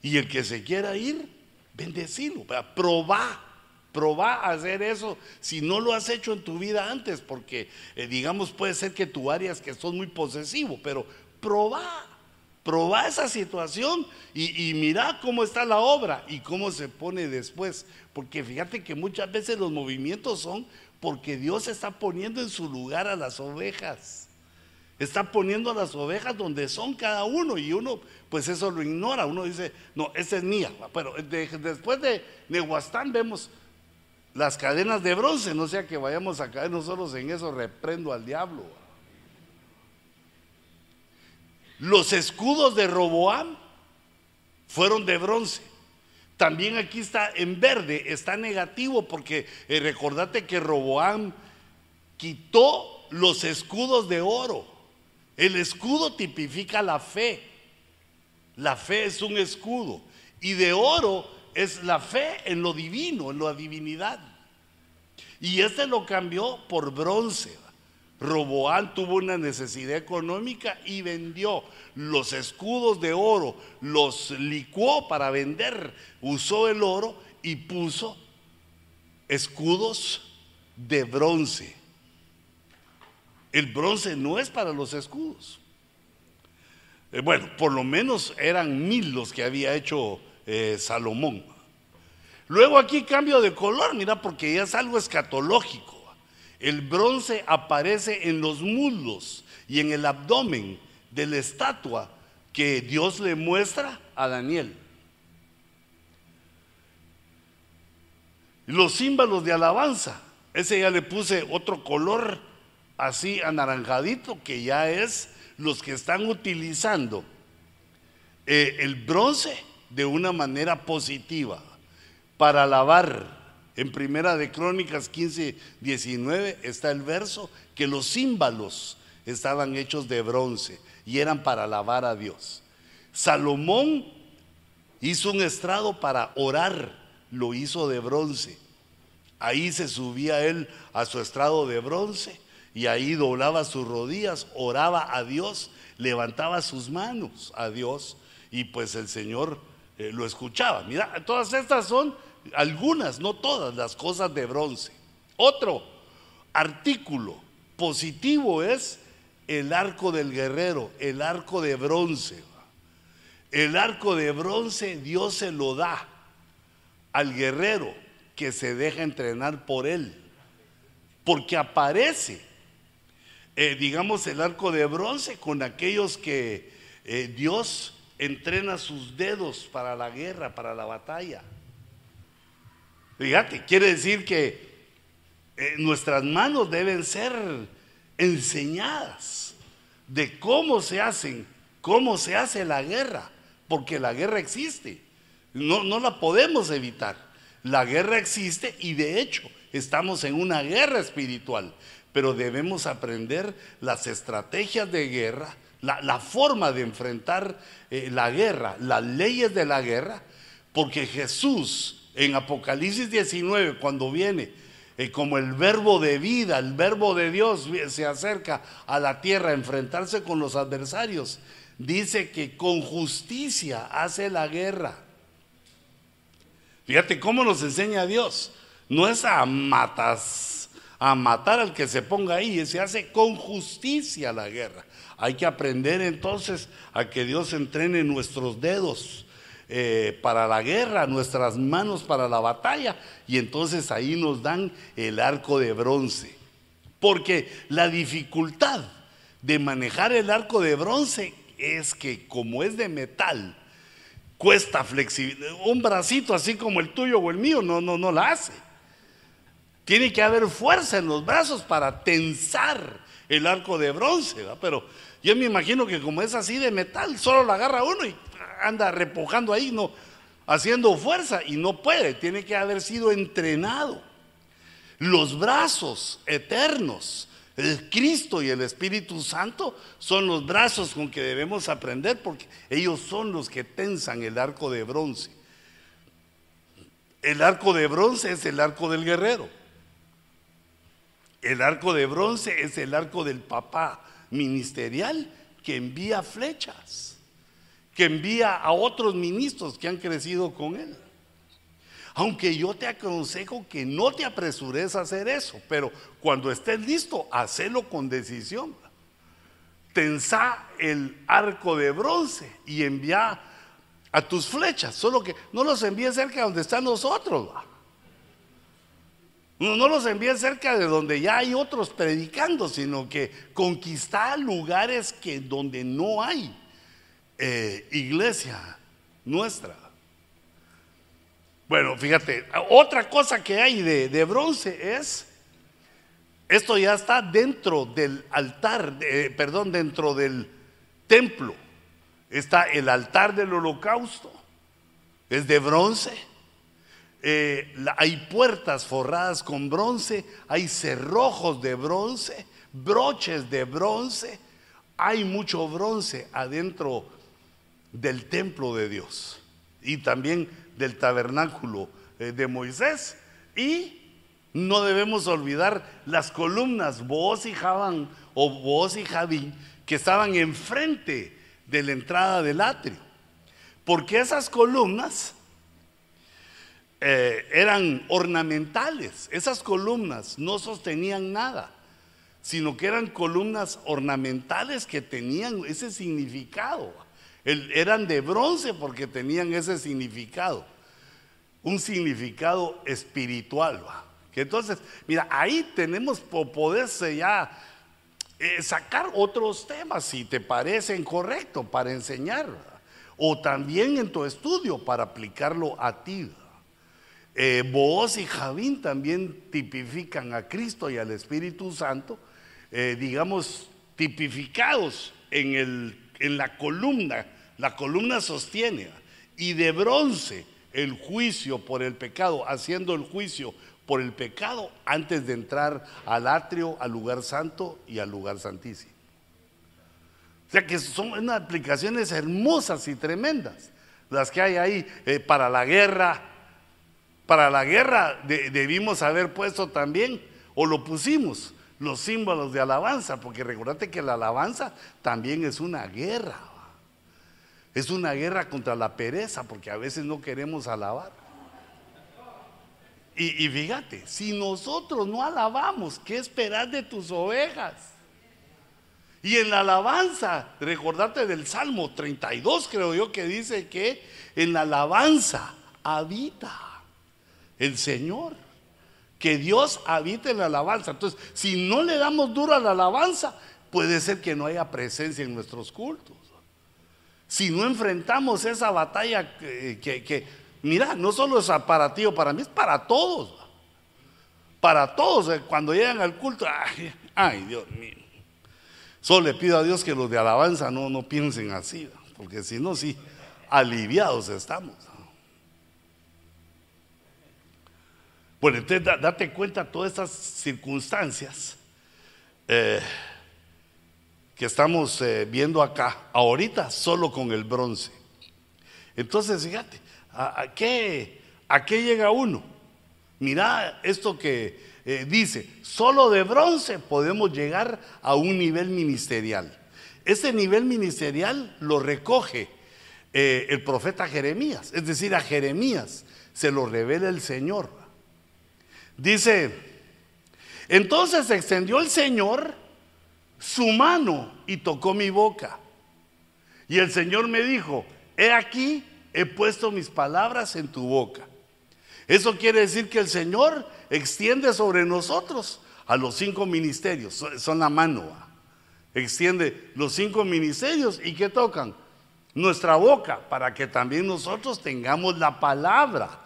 Y el que se quiera ir, bendecilo, probá, probá a hacer eso si no lo has hecho en tu vida antes, porque eh, digamos puede ser que tu área es que sos muy posesivo, pero probá, probá esa situación y, y mira cómo está la obra y cómo se pone después, porque fíjate que muchas veces los movimientos son porque Dios está poniendo en su lugar a las ovejas. Está poniendo a las ovejas donde son cada uno y uno pues eso lo ignora. Uno dice, no, esa es mía. Pero después de Nehuastán vemos las cadenas de bronce, no sea que vayamos a caer nosotros en eso, reprendo al diablo. Los escudos de Roboam fueron de bronce. También aquí está en verde, está negativo porque eh, recordate que Roboam quitó los escudos de oro. El escudo tipifica la fe. La fe es un escudo. Y de oro es la fe en lo divino, en la divinidad. Y este lo cambió por bronce. Roboán tuvo una necesidad económica y vendió los escudos de oro, los licuó para vender, usó el oro y puso escudos de bronce. El bronce no es para los escudos. Eh, bueno, por lo menos eran mil los que había hecho eh, Salomón. Luego aquí cambio de color, mira, porque ya es algo escatológico. El bronce aparece en los muslos y en el abdomen de la estatua que Dios le muestra a Daniel. Los símbolos de alabanza, ese ya le puse otro color así anaranjadito, que ya es los que están utilizando eh, el bronce de una manera positiva para lavar. En Primera de Crónicas 15, 19 está el verso que los símbolos estaban hechos de bronce y eran para alabar a Dios. Salomón hizo un estrado para orar, lo hizo de bronce. Ahí se subía él a su estrado de bronce y ahí doblaba sus rodillas, oraba a Dios, levantaba sus manos a Dios y pues el Señor eh, lo escuchaba. Mira, todas estas son algunas, no todas las cosas de bronce. Otro artículo positivo es el arco del guerrero, el arco de bronce. El arco de bronce Dios se lo da al guerrero que se deja entrenar por él. Porque aparece, eh, digamos, el arco de bronce con aquellos que eh, Dios entrena sus dedos para la guerra, para la batalla. Fíjate, quiere decir que eh, nuestras manos deben ser enseñadas de cómo se hacen, cómo se hace la guerra, porque la guerra existe, no, no la podemos evitar. La guerra existe y de hecho estamos en una guerra espiritual, pero debemos aprender las estrategias de guerra, la, forma de enfrentar eh, la guerra, las leyes de la guerra, porque Jesús en Apocalipsis 19, cuando viene eh, como el verbo de vida, el verbo de Dios se acerca a la tierra a enfrentarse con los adversarios, dice que con justicia hace la guerra. Fíjate cómo nos enseña Dios. No es a matas, a matar al que se ponga ahí, se hace con justicia la guerra. Hay que aprender entonces a que Dios entrene nuestros dedos eh, para la guerra, nuestras manos para la batalla, y entonces ahí nos dan el arco de bronce. Porque la dificultad de manejar el arco de bronce es que como es de metal, cuesta flexibilidad. Un bracito así como el tuyo o el mío no, no, no la hace. Tiene que haber fuerza en los brazos para tensar el arco de bronce, pero yo me imagino que como es así de metal, solo la agarra uno y anda repujando ahí, no, haciendo fuerza y no puede, tiene que haber sido entrenado. Los brazos eternos, el Cristo y el Espíritu Santo son los brazos con que debemos aprender porque ellos son los que tensan el arco de bronce. El arco de bronce es el arco del guerrero. El arco de bronce es el arco del papá ministerial que envía flechas, que envía a otros ministros que han crecido con él. Aunque yo te aconsejo que no te apresures a hacer eso, pero cuando estés listo, hacelo con decisión. Tensa el arco de bronce y envía a tus flechas, solo que no los envíes cerca de donde están nosotros. No, no, los envíes cerca de donde ya hay otros predicando, sino que conquistar lugares que donde no hay eh, iglesia nuestra. Bueno, fíjate, otra cosa que hay de, bronce es, esto ya está dentro del altar, perdón, dentro del templo. Está el altar del holocausto, es de bronce. Eh, hay puertas forradas con bronce, hay cerrojos de bronce, broches de bronce, hay mucho bronce adentro del templo de Dios. Y también del tabernáculo eh, de Moisés. Y no debemos olvidar las columnas Boaz y Javán o Boaz y Javín que estaban enfrente de la entrada del atrio. Porque esas columnas eh, eran ornamentales. Esas columnas no sostenían nada, sino que eran columnas ornamentales que tenían ese significado eran de bronce porque tenían ese significado, un significado espiritual. Que entonces, mira, ahí tenemos por poderse ya eh, sacar otros temas si te parecen correctos para enseñar, o también en tu estudio para aplicarlo a ti. Eh, Boaz y Javín también tipifican a Cristo y al Espíritu Santo, eh, digamos, tipificados en, el, en la columna la columna sostiene y de bronce el juicio por el pecado, haciendo el juicio por el pecado antes de entrar al atrio, al lugar santo y al lugar santísimo. O sea que son unas aplicaciones hermosas y tremendas. las que hay ahí, eh, para la guerra. Para la guerra debimos haber puesto también, o lo pusimos, los símbolos de alabanza, porque recordate que la alabanza también es una guerra. Es una guerra contra la pereza, porque a veces no queremos alabar. Y, fíjate, si nosotros no alabamos, ¿qué esperas de tus ovejas? Y en la alabanza, recordate del Salmo 32, creo yo, que dice que en la alabanza habita el Señor. Que Dios habita en la alabanza. Entonces, si no le damos duro a la alabanza, puede ser que no haya presencia en nuestros cultos. Si no enfrentamos esa batalla que, mira, no solo es para ti o para mí, es para todos. Para todos, eh, cuando llegan al culto, ay, Dios mío. Solo le pido a Dios que los de alabanza no, no piensen así, porque si no, sí, aliviados estamos. Bueno, entonces date cuenta de todas estas circunstancias. Eh, que estamos eh, viendo acá, ahorita solo con el bronce. Entonces, fíjate, ¿a, qué, ¿a qué, llega uno? Mira esto que eh, dice, solo de bronce podemos llegar a un nivel ministerial. Ese nivel ministerial lo recoge eh, el profeta Jeremías, es decir, a Jeremías se lo revela el Señor. Dice, entonces extendió el Señor su mano y tocó mi boca. Y el Señor me dijo, he aquí, he puesto mis palabras en tu boca. Eso quiere decir que el Señor extiende sobre nosotros a los cinco ministerios, son la mano. Extiende los cinco ministerios y que tocan nuestra boca para que también nosotros tengamos la palabra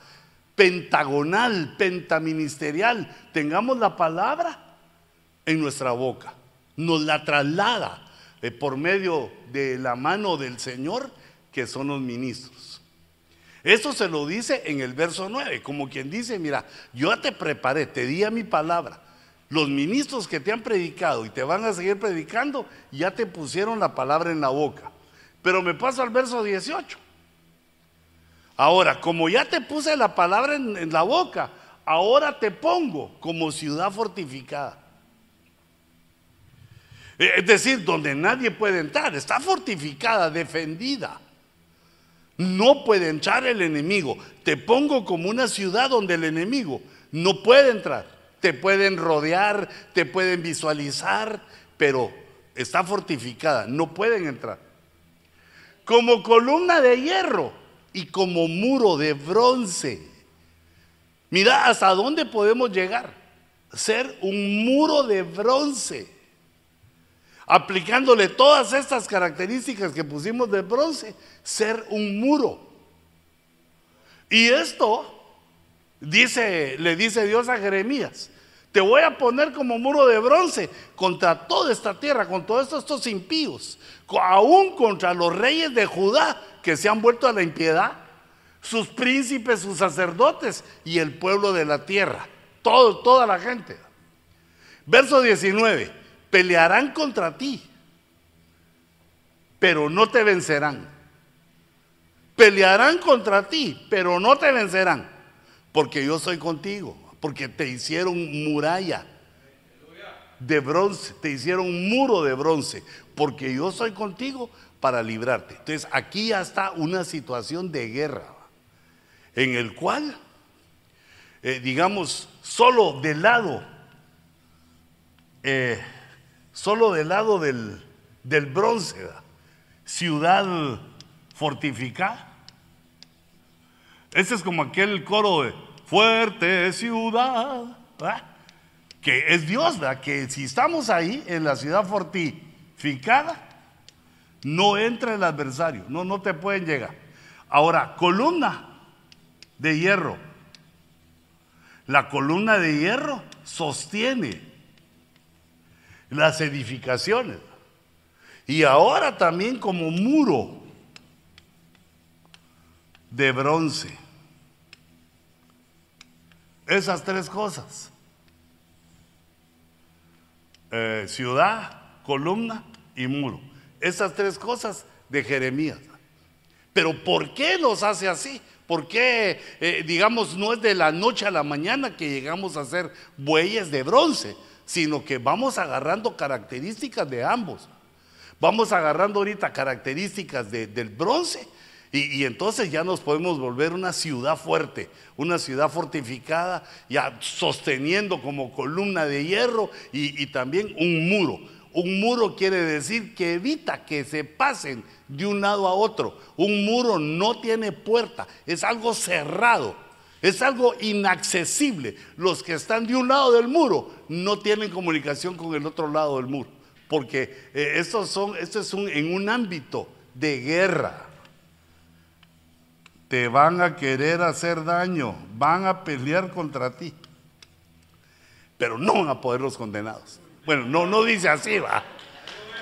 pentagonal, pentaministerial, tengamos la palabra en nuestra boca nos la traslada eh, por medio de la mano del Señor, que son los ministros. Eso se lo dice en el verso 9, como quien dice, mira, yo ya te preparé, te di a mi palabra. Los ministros que te han predicado y te van a seguir predicando, ya te pusieron la palabra en la boca. Pero me paso al verso 18. Ahora, como ya te puse la palabra en la boca, ahora te pongo como ciudad fortificada. Es decir, donde nadie puede entrar, está fortificada, defendida. No puede entrar el enemigo. Te pongo como una ciudad donde el enemigo no puede entrar. Te pueden rodear, te pueden visualizar, pero está fortificada, no pueden entrar. Como columna de hierro y como muro de bronce. Mira hasta dónde podemos llegar. Ser un muro de bronce aplicándole todas estas características que pusimos de bronce, ser un muro. Y esto dice, le dice Dios a Jeremías, te voy a poner como muro de bronce contra toda esta tierra, con todos estos impíos, aún contra los reyes de Judá que se han vuelto a la impiedad, sus príncipes, sus sacerdotes y el pueblo de la tierra, todo, toda la gente. Verso 19 pelearán contra ti, pero no te vencerán. Pelearán contra ti, pero no te vencerán, porque yo soy contigo, porque te hicieron muralla de bronce, te hicieron muro de bronce, porque yo soy contigo para librarte. Entonces aquí ya está una situación de guerra, en el cual, eh, digamos, solo del lado eh, solo del lado del, bronce, ciudad fortificada. Ese es como aquel coro de fuerte ciudad, que es Dios, que si estamos ahí en la ciudad fortificada, no entra el adversario, no, no te pueden llegar. Ahora, columna de hierro. La columna de hierro sostiene las edificaciones. Y ahora también como muro de bronce. Esas tres cosas. Eh, ciudad, columna y muro. Esas tres cosas de Jeremías. Pero ¿por qué los hace así? ¿Por qué, eh, digamos, no es de la noche a la mañana que llegamos a ser bueyes de bronce, sino que vamos agarrando características de ambos? Vamos agarrando ahorita características del bronce y, entonces ya nos podemos volver una ciudad fuerte, una ciudad fortificada, ya sosteniendo como columna de hierro y, y también un muro. Un muro quiere decir que evita que se pasen de un lado a otro. Un muro no tiene puerta, es algo cerrado, es algo inaccesible. Los que están de un lado del muro no tienen comunicación con el otro lado del muro, porque eh, estos son, esto es un, en un ámbito de guerra. Te van a querer hacer daño, van a pelear contra ti, pero no van a poder los condenados. Bueno, no, no dice así, va.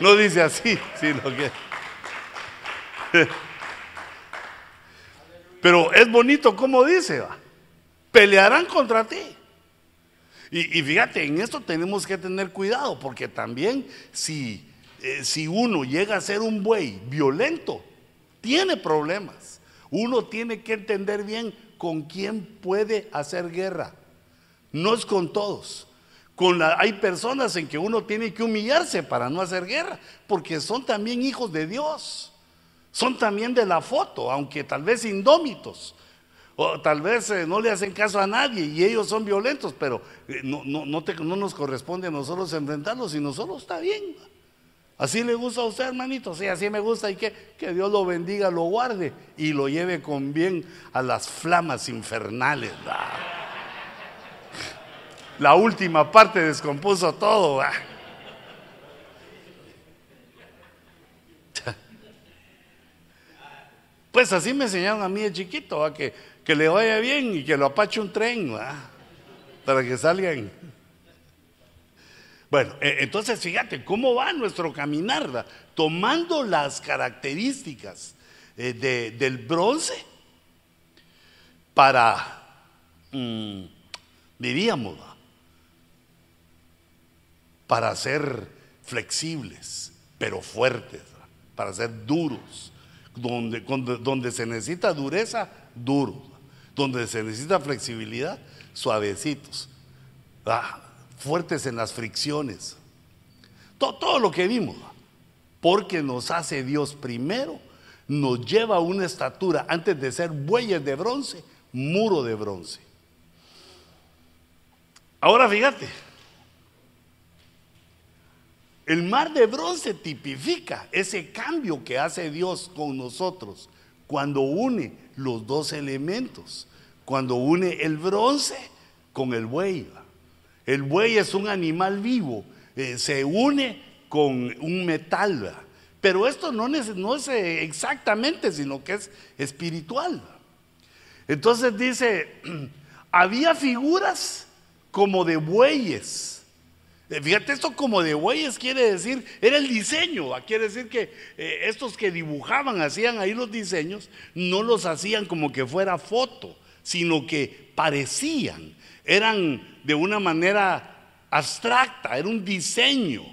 No dice así, sino que Pero es bonito como dice, va. Pelearán contra ti. Y, fíjate, en esto tenemos que tener cuidado, porque también si, eh, si uno llega a ser un buey violento, tiene problemas. Uno tiene que entender bien con quién puede hacer guerra. No es con todos. Con la, hay personas en que uno tiene que humillarse para no hacer guerra, porque son también hijos de Dios son también de la foto, aunque tal vez indómitos. O tal vez eh, no le hacen caso a nadie y ellos son violentos, pero eh, no, no, no, nos corresponde a nosotros enfrentarlos y nosotros está bien. Así le gusta a usted, hermanito. Sí, así me gusta y que, que Dios lo bendiga, lo guarde y lo lleve con bien a las flamas infernales. La última parte descompuso todo. Pues así me enseñaron a mí de chiquito, que, que le vaya bien y que lo apache un tren, para que salgan. Bueno, e, entonces fíjate cómo va nuestro caminar, tomando las características eh, del bronce para, mm, diríamos, para ser flexibles, pero fuertes, para ser duros. Donde, donde se necesita dureza, duro. Donde se necesita flexibilidad, suavecitos. Fuertes en las fricciones. Todo, todo lo que vimos. Porque nos hace Dios primero, nos lleva a una estatura, antes de ser bueyes de bronce, muro de bronce. Ahora fíjate, el mar de bronce tipifica ese cambio que hace Dios con nosotros cuando une los dos elementos, cuando une el bronce con el buey. El buey es un animal vivo, eh, se une con un metal, pero esto no es, eh, exactamente, sino que es espiritual. Entonces dice, había figuras como de bueyes eh, fíjate, esto como de bueyes quiere decir, era el diseño, quiere decir que estos que dibujaban, hacían ahí los diseños, no los hacían como que fuera foto, sino que parecían, eran de una manera abstracta, era un diseño,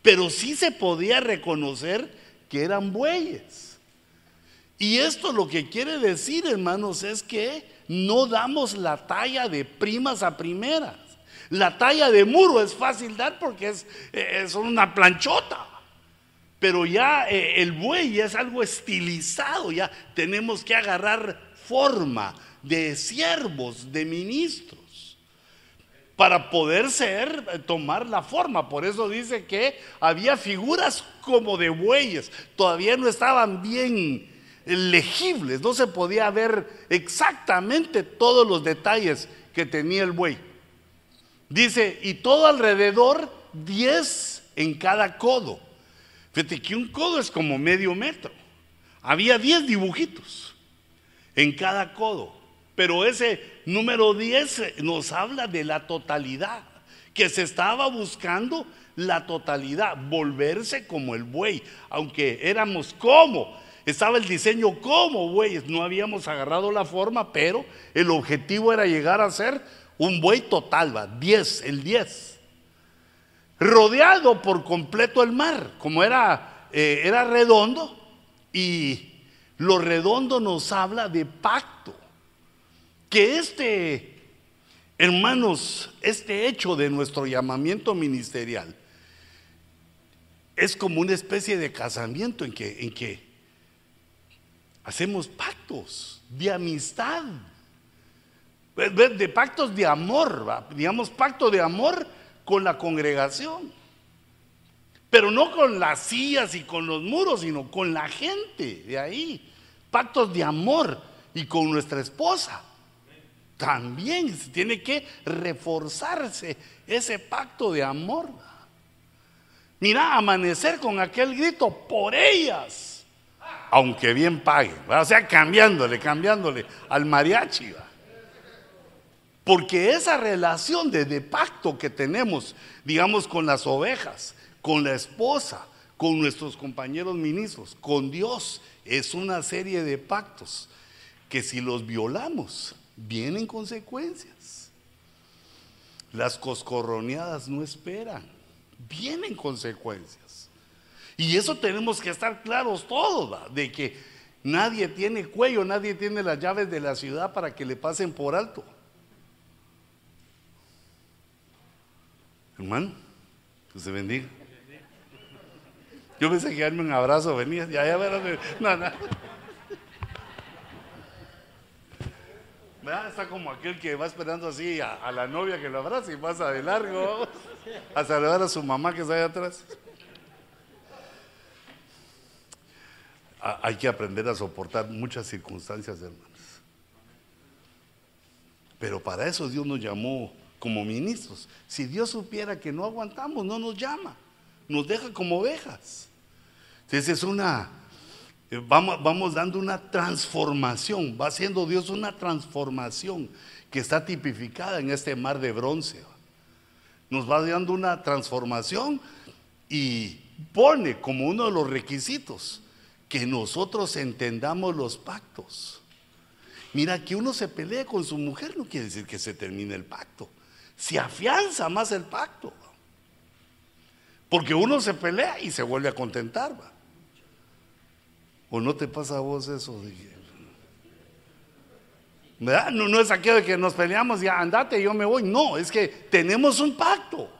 pero sí se podía reconocer que eran bueyes. Y esto lo que quiere decir, hermanos, es que no damos la talla de primas a primeras. La talla de muro es fácil dar porque es, es una planchota. Pero ya eh, el buey es algo estilizado, ya tenemos que agarrar forma de siervos, de ministros, para poder ser, eh, tomar la forma. Por eso dice que había figuras como de bueyes, todavía no estaban bien legibles, no se podía ver exactamente todos los detalles que tenía el buey. Dice, y todo alrededor, 10 en cada codo. Fíjate que un codo es como medio metro. Había 10 dibujitos en cada codo. Pero ese número 10 nos habla de la totalidad, que se estaba buscando la totalidad, volverse como el buey, aunque éramos como, estaba el diseño como bueyes, no habíamos agarrado la forma, pero el objetivo era llegar a ser un buey total, va, 10, el 10. Rodeado por completo el mar, como era, eh, era redondo y Lo redondo nos habla de pacto. Que este, hermanos, este hecho de nuestro llamamiento ministerial es como una especie de casamiento en que, hacemos pactos de amistad, de pactos de amor, digamos pacto de amor con la congregación. Pero no con las sillas y con los muros, sino con la gente de ahí. Pactos de amor y con nuestra esposa. También tiene que reforzarse ese pacto de amor. Mira, amanecer con aquel grito por ellas, aunque bien paguen, o sea, cambiándole, cambiándole al mariachi. Porque esa relación de, de pacto que tenemos, digamos, con las ovejas, con la esposa, con nuestros compañeros ministros, con Dios. Es una serie de pactos que si los violamos, vienen consecuencias. Las coscorroneadas no esperan, vienen consecuencias. Y eso tenemos que estar claros todos, de que nadie tiene cuello, nadie tiene las llaves de la ciudad para que le pasen por alto. Hermano, que se bendiga. Yo pensé que darme un abrazo, venía, ya, ya, no, no. Está como aquel que va esperando así a, la novia que lo abraza y pasa de largo a saludar a su mamá que está allá atrás. hay que aprender a soportar muchas circunstancias, hermanos. Pero para eso Dios nos llamó como ministros. Si Dios supiera que no aguantamos, no nos llama nos deja como ovejas. Entonces es una, vamos, vamos dando una transformación, va haciendo Dios una transformación que está tipificada en este mar de bronce. Nos va dando una transformación y pone como uno de los requisitos que nosotros entendamos los pactos. Mira, que uno se pelee con su mujer no quiere decir que se termine el pacto. Se afianza más el pacto. Porque uno se pelea y se vuelve a contentar. ¿va? ¿O no te pasa a vos eso? ¿Verdad? No, no es aquello de que nos peleamos y andate, yo me voy. No, es que tenemos un pacto.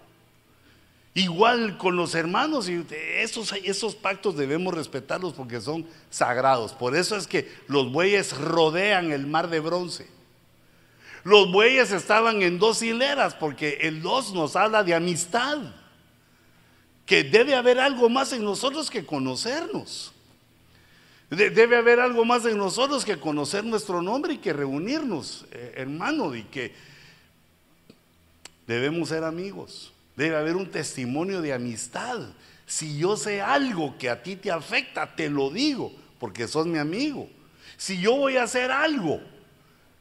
Igual con los hermanos, y esos, esos pactos debemos respetarlos porque son sagrados. Por eso es que los bueyes rodean el mar de bronce. Los bueyes estaban en dos hileras porque el dos nos habla de amistad que debe haber algo más en nosotros que conocernos. Debe haber algo más en nosotros que conocer nuestro nombre y que reunirnos, eh, hermano, y que debemos ser amigos. Debe haber un testimonio de amistad. Si yo sé algo que a ti te afecta, te lo digo, porque sos mi amigo. Si yo voy a hacer algo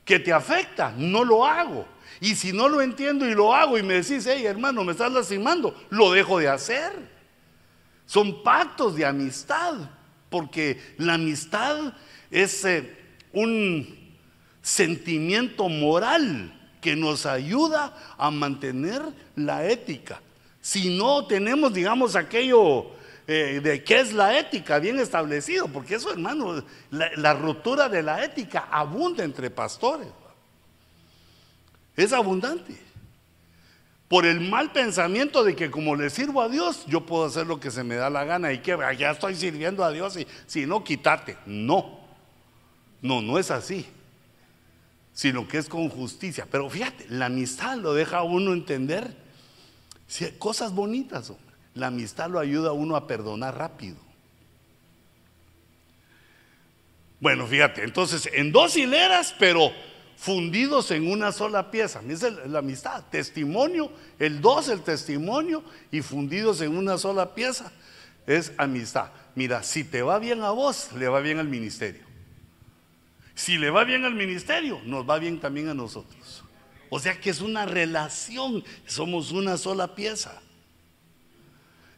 que te afecta, no lo hago. Y si no lo entiendo y lo hago y me decís, hey hermano, me estás lastimando, lo dejo de hacer. Son pactos de amistad, porque la amistad es eh, un sentimiento moral que nos ayuda a mantener la ética. Si no tenemos, digamos, aquello eh, de qué es la ética bien establecido, porque eso, hermano, la, la ruptura de la ética abunda entre pastores. Es abundante. Por el mal pensamiento de que como le sirvo a Dios, yo puedo hacer lo que se me da la gana y que ya estoy sirviendo a Dios y si no, quítate. No, no, no es así, sino que es con justicia. Pero fíjate, la amistad lo deja a uno entender cosas bonitas. La amistad lo ayuda a uno a perdonar rápido. Bueno, fíjate, entonces en dos hileras, pero fundidos en una sola pieza. Es la amistad. Testimonio, el dos, el testimonio, y fundidos en una sola pieza es amistad. Mira, si te va bien a vos, le va bien al ministerio. Si le va bien al ministerio, nos va bien también a nosotros. O sea que es una relación, somos una sola pieza.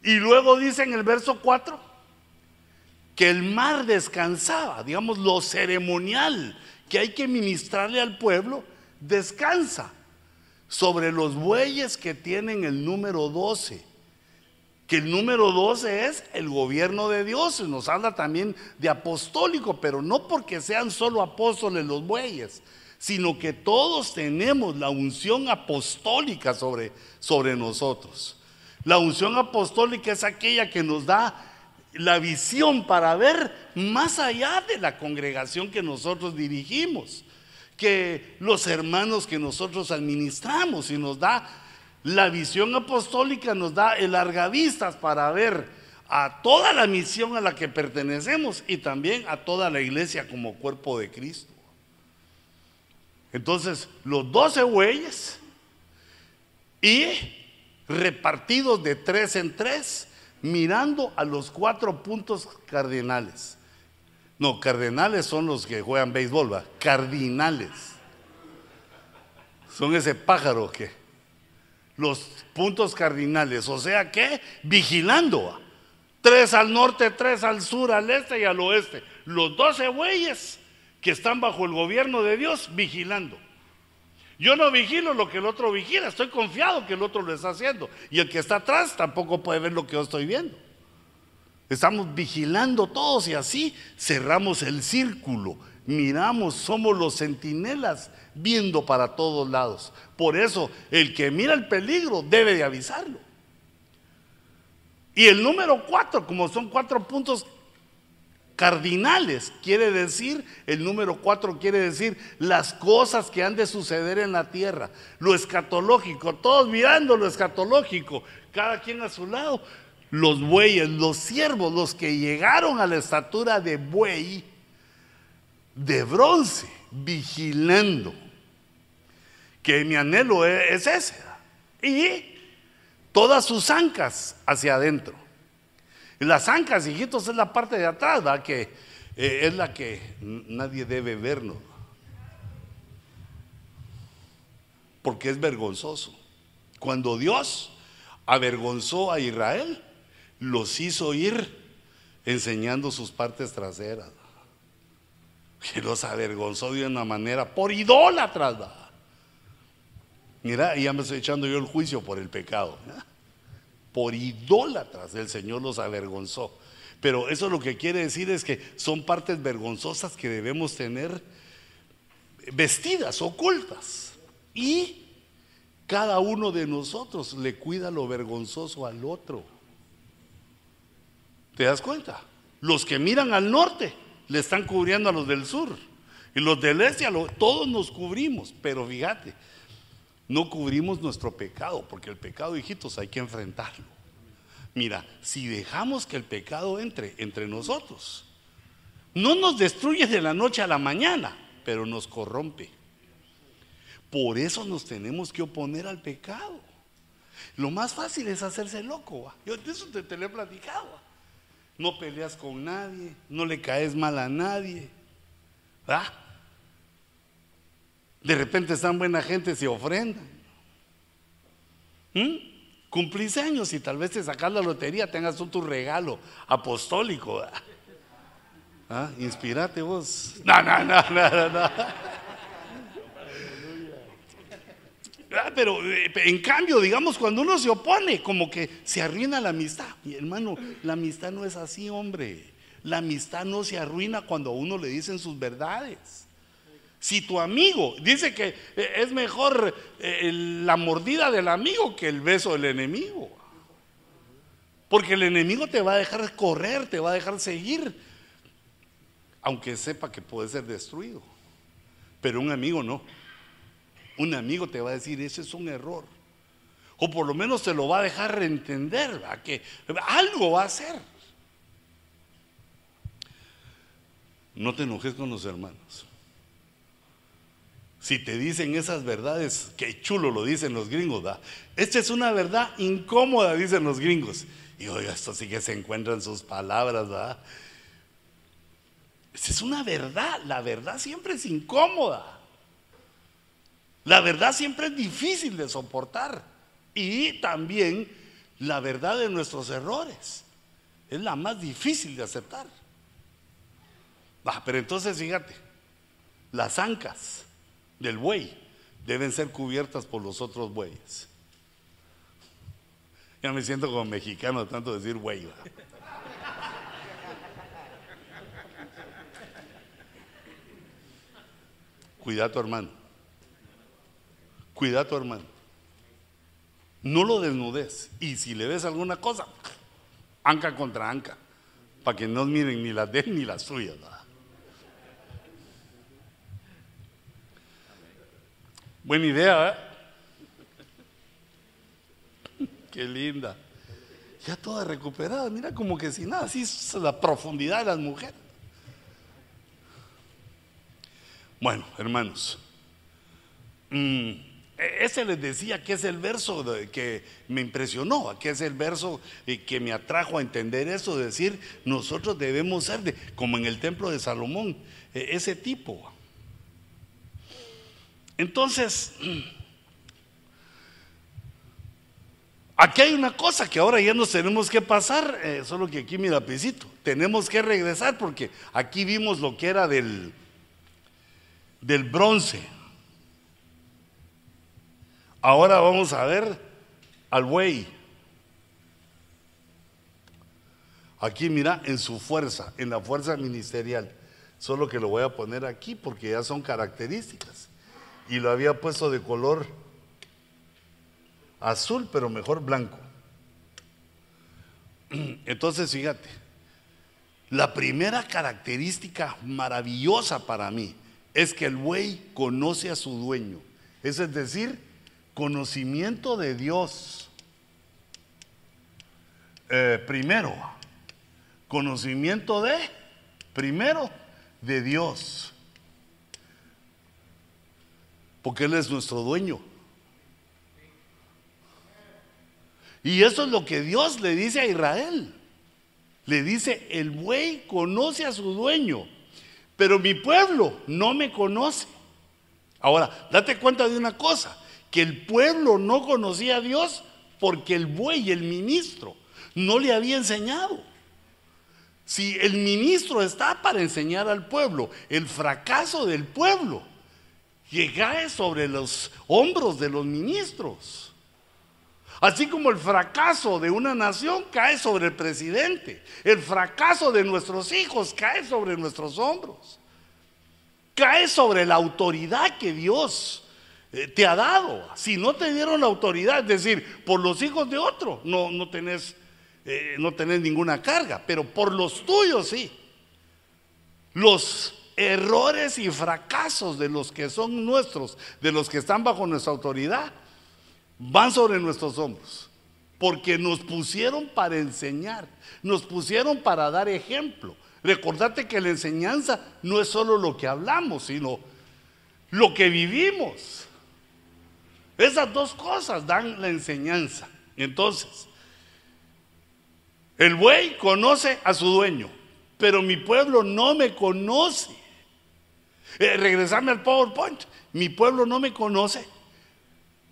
Y luego dice en el verso 4 que el mar descansaba, digamos lo ceremonial, que hay que ministrarle al pueblo, descansa sobre los bueyes que tienen el número 12. que el número 12 es el gobierno de Dios. Nos habla también de apostólico, pero no porque sean solo apóstoles los bueyes, sino que todos tenemos la unción apostólica sobre, sobre nosotros. La unción apostólica es aquella que nos da la visión para ver más allá de la congregación que nosotros dirigimos, que los hermanos que nosotros administramos y nos da la visión apostólica nos da el largavistas para ver a toda la misión a la que pertenecemos y también a toda la iglesia como cuerpo de Cristo. Entonces, los doce bueyes y repartidos de tres en tres, mirando a los cuatro puntos cardinales. No, cardinales son los que juegan béisbol, ¿va? Cardinales. Son ese pájaro que los puntos cardinales, o sea que vigilando. Tres al norte, tres al sur, al este y al oeste. Los doce bueyes que están bajo el gobierno de Dios vigilando. Yo no vigilo lo que el otro vigila, estoy confiado que el otro lo está haciendo. Y el que está atrás tampoco puede ver lo que yo estoy viendo. Estamos vigilando todos y así cerramos el círculo. Miramos, somos los centinelas viendo para todos lados. Por eso, el que mira el peligro debe de avisarlo. Y el número cuatro, como son cuatro puntos cardinales, quiere decir, el número cuatro quiere decir las cosas que han de suceder en la tierra, lo escatológico, todos mirando lo escatológico, cada quien a su lado, los bueyes, los siervos, los que llegaron a la estatura de buey, de bronce, vigilando que mi anhelo e-, es, ese. Y todas sus ancas hacia adentro. Y las ancas, hijitos, es la parte de atrás, ¿verdad? que eh, es la que nadie debe vernos. Porque es vergonzoso. Cuando Dios avergonzó a Israel, los hizo ir enseñando sus partes traseras. Que los avergonzó de una manera por idólatras. ¿verdad? Mira, ya me estoy echando yo el juicio por el pecado. Por idólatras el Señor los avergonzó. Pero eso lo que quiere decir es que son partes vergonzosas que debemos tener vestidas, ocultas. Y cada uno de nosotros le cuida lo vergonzoso al otro. ¿Te das cuenta? Los que miran al norte le están cubriendo a los del sur. Y los del este, todos nos cubrimos. Pero fíjate, no cubrimos nuestro pecado, porque el pecado, hijitos, hay que enfrentarlo. Mira, si dejamos que el pecado entre entre nosotros, no nos destruye de la noche a la mañana, pero nos corrompe. Por eso nos tenemos que oponer al pecado. Lo más fácil es hacerse loco. Yo de eso te, te lo he platicado. No peleas con nadie, no le caes mal a nadie. ¿verdad? De repente están buena gente, se ofrendan. ¿Mm? Cumplís años y tal vez te sacas la lotería, tengas tu regalo apostólico. ¿Ah? Inspirate vos. No, no, no, no, no. Ah, pero eh, en cambio, digamos, cuando uno se opone, como que se arruina la amistad. Mi hermano, la amistad no es así, hombre. La amistad no se arruina cuando a uno le dicen sus verdades. Si tu amigo dice que eh, es mejor eh, la mordida del amigo que el beso del enemigo. Porque el enemigo te va a dejar correr, te va a dejar seguir, aunque sepa que puede ser destruido. Pero un amigo no. Un amigo te va a decir, ese es un error. O por lo menos te lo va a dejar entender, que algo va a hacer. No te enojes con los hermanos. Si te dicen esas verdades, qué chulo lo dicen los gringos, ¿da? Esta es una verdad incómoda, dicen los gringos. Y oiga, esto sí que se encuentran sus palabras, ¿verdad? Esta es una verdad, la verdad siempre es incómoda. La verdad siempre es difícil de soportar. Y también la verdad de nuestros errores es la más difícil de aceptar. pero entonces fíjate, las ancas del buey deben ser cubiertas por los otros bueyes. Ya me siento como mexicano tanto decir güey. Cuida a tu hermano. Cuida tu hermano. No lo desnudes. Y si le ves alguna cosa, anca contra anca. Para que no miren ni las de él ni las suyas. Buena idea, ¿eh? Qué linda. Ya toda recuperada, mira como que sin nada, así es la profundidad de las mujeres. Bueno, hermanos, mm, e-, ese les decía que es el verso que me impresionó, que es el verso que me atrajo a entender eso, decir, nosotros debemos ser de, como en el templo de Salomón, e-, ese tipo. Entonces, aquí hay una cosa que ahora ya nos tenemos que pasar, eh, solo que aquí mi lapicito, tenemos que regresar porque aquí vimos lo que era del del bronce. Ahora vamos a ver al buey. Aquí mira, en su fuerza, en la fuerza ministerial. Solo que lo voy a poner aquí porque ya son características. Y lo había puesto de color azul, pero mejor blanco. Entonces, fíjate, la primera característica maravillosa para mí es que el buey conoce a su dueño. Es decir, conocimiento de Dios. Eh, primero, conocimiento de, primero, de Dios. Porque Él es nuestro dueño. Y eso es lo que Dios le dice a Israel. Le dice, el buey conoce a su dueño. Pero mi pueblo no me conoce. Ahora, date cuenta de una cosa, que el pueblo no conocía a Dios porque el buey, el ministro, no le había enseñado. Si el ministro está para enseñar al pueblo, el fracaso del pueblo que cae sobre los hombros de los ministros. Así como el fracaso de una nación cae sobre el presidente, el fracaso de nuestros hijos cae sobre nuestros hombros. Cae sobre la autoridad que Dios eh, te ha dado. Si no te dieron la autoridad, es decir, por los hijos de otro, no, no, tenés, eh, no tenés ninguna carga, pero por los tuyos sí. Los errores y fracasos de los que son nuestros, de los que están bajo nuestra autoridad, van sobre nuestros hombros, porque nos pusieron para enseñar, nos pusieron para dar ejemplo. Recordate que la enseñanza no es solo lo que hablamos, sino lo que vivimos. Esas dos cosas dan la enseñanza. Entonces, el buey conoce a su dueño, pero mi pueblo no me conoce. Eh, regresarme al PowerPoint, mi pueblo no me conoce.